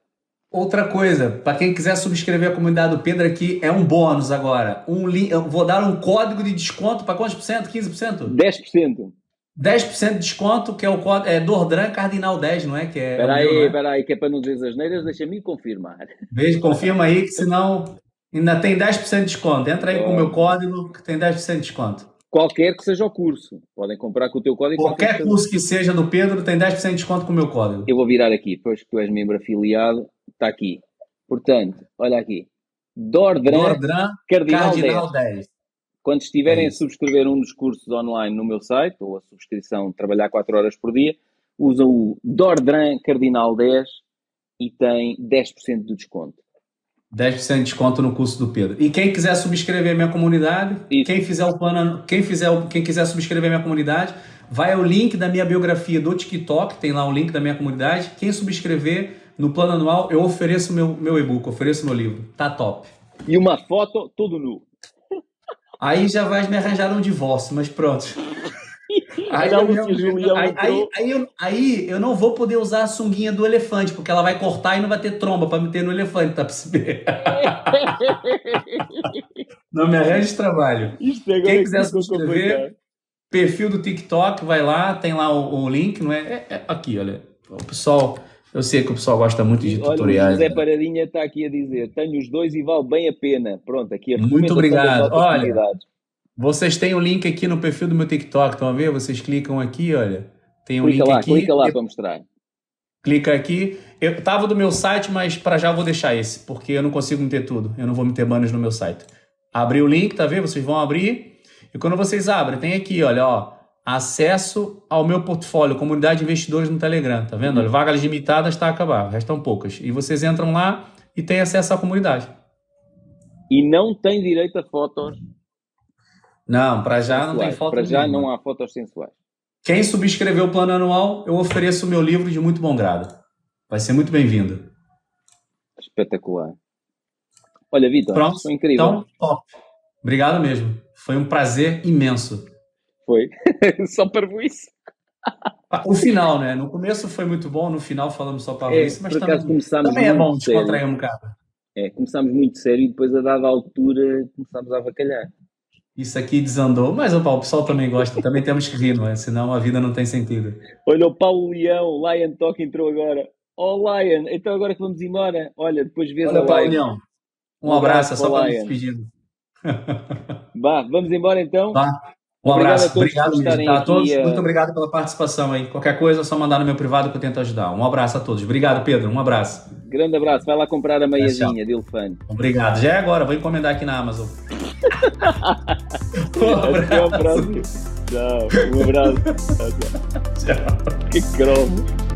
Speaker 3: Outra coisa, para quem quiser subscrever a comunidade do Pedro aqui, é um bônus agora. Um eu vou dar um código de desconto para quantos por cento? 15%?
Speaker 2: 10%.
Speaker 3: 10% de desconto, que é o código, é Dordran Cardinal 10, não é? Que é
Speaker 2: espera aí, espera aí, que é para não dizer as neiras, deixa-me confirmar.
Speaker 3: Veja, confirma aí, que senão ainda tem 10% de desconto. Entra aí é. com o meu código, que tem 10% de desconto.
Speaker 2: Qualquer que seja o curso. Podem comprar com o teu código.
Speaker 3: Qualquer, qualquer curso que seja do Pedro tem 10% de desconto com o meu código.
Speaker 2: Eu vou virar aqui, depois que tu és membro afiliado, está aqui. Portanto, olha aqui. Dordran, Dordran Cardinal, Cardinal 10. 10. Quando estiverem é a subscrever um dos cursos online no meu site, ou a subscrição trabalhar 4 horas por dia, usam o Dordran Cardinal 10 e tem 10% de desconto.
Speaker 3: 10% de desconto no curso do Pedro. E quem quiser subscrever a minha comunidade, Isso. quem fizer o plano, quem fizer, quem quiser subscrever a minha comunidade, vai ao link da minha biografia do TikTok, tem lá o link da minha comunidade. Quem subscrever no plano anual, eu ofereço meu meu e-book, ofereço meu livro. Tá top.
Speaker 2: E uma foto todo nu.
Speaker 3: Aí já vai me arranjar um divórcio, mas pronto. Aí, eu, aí, aí, aí, eu, aí eu não vou poder usar a sunguinha do elefante, porque ela vai cortar e não vai ter tromba para meter no elefante, tá percebendo? não me arranje trabalho. Quem quiser subscrever, perfil do TikTok, vai lá, tem lá o, o link, não é? é? é? Aqui, olha. O pessoal, eu sei que o pessoal gosta muito de tutoriais.
Speaker 2: Olha, o José Paradinha está aqui a dizer: tenho os dois e vale bem a pena. Pronto, aqui a
Speaker 3: Muito obrigado. Olha, vocês têm o link aqui no perfil do meu TikTok, estão a ver? Vocês clicam aqui, olha. Tem um
Speaker 2: clica
Speaker 3: link
Speaker 2: lá,
Speaker 3: aqui.
Speaker 2: Clica lá para mostrar.
Speaker 3: Clica aqui. Eu tava do meu site, mas para já eu vou deixar esse, porque eu não consigo meter tudo. Eu não vou meter banners no meu site. Abri o link, tá vendo? Vocês vão abrir. E quando vocês abrem, tem aqui, olha, ó, acesso ao meu portfólio, comunidade de investidores no Telegram, tá vendo? Olha, vagas limitadas está a acabar, restam poucas. E vocês entram lá e têm acesso à comunidade.
Speaker 2: E não tem direito a fotos
Speaker 3: não, para já não tem foto
Speaker 2: Para já não há fotos sensuais.
Speaker 3: Quem subscreveu o plano anual, eu ofereço o meu livro de muito bom grado. Vai ser muito bem-vindo.
Speaker 2: Espetacular. Olha, Vitor, Pronto. foi incrível.
Speaker 3: Então, top. Obrigado mesmo. Foi um prazer imenso.
Speaker 2: Foi. só para isso.
Speaker 3: O final, né? No começo foi muito bom, no final falamos só para é, isso, mas também, também é bom descontrair um bocado.
Speaker 2: É, começámos muito sério e depois, a dada altura, começámos a avacalhar
Speaker 3: isso aqui desandou, mas o pessoal também gosta, também temos que rir, não é? Senão a vida não tem sentido.
Speaker 2: Olha, o Paulo Leão, o Lion Talk entrou agora. Oh, Lion, então agora que vamos embora, olha, depois vês
Speaker 3: olha, a Paulo Leão. Um, um abraço, abraço só para me despedindo.
Speaker 2: Vá, vamos embora então?
Speaker 3: Tá. Um obrigado abraço, obrigado mesmo. Tá, a todos, a... muito obrigado pela participação aí. Qualquer coisa é só mandar no meu privado que eu tento ajudar. Um abraço a todos. Obrigado, Pedro. Um abraço.
Speaker 2: Grande abraço. Vai lá comprar a meiazinha de elefante.
Speaker 3: Obrigado. Já é agora, vou encomendar aqui na Amazon.
Speaker 2: um abraço. Tchau. Um abraço. Tchau. Que cromo.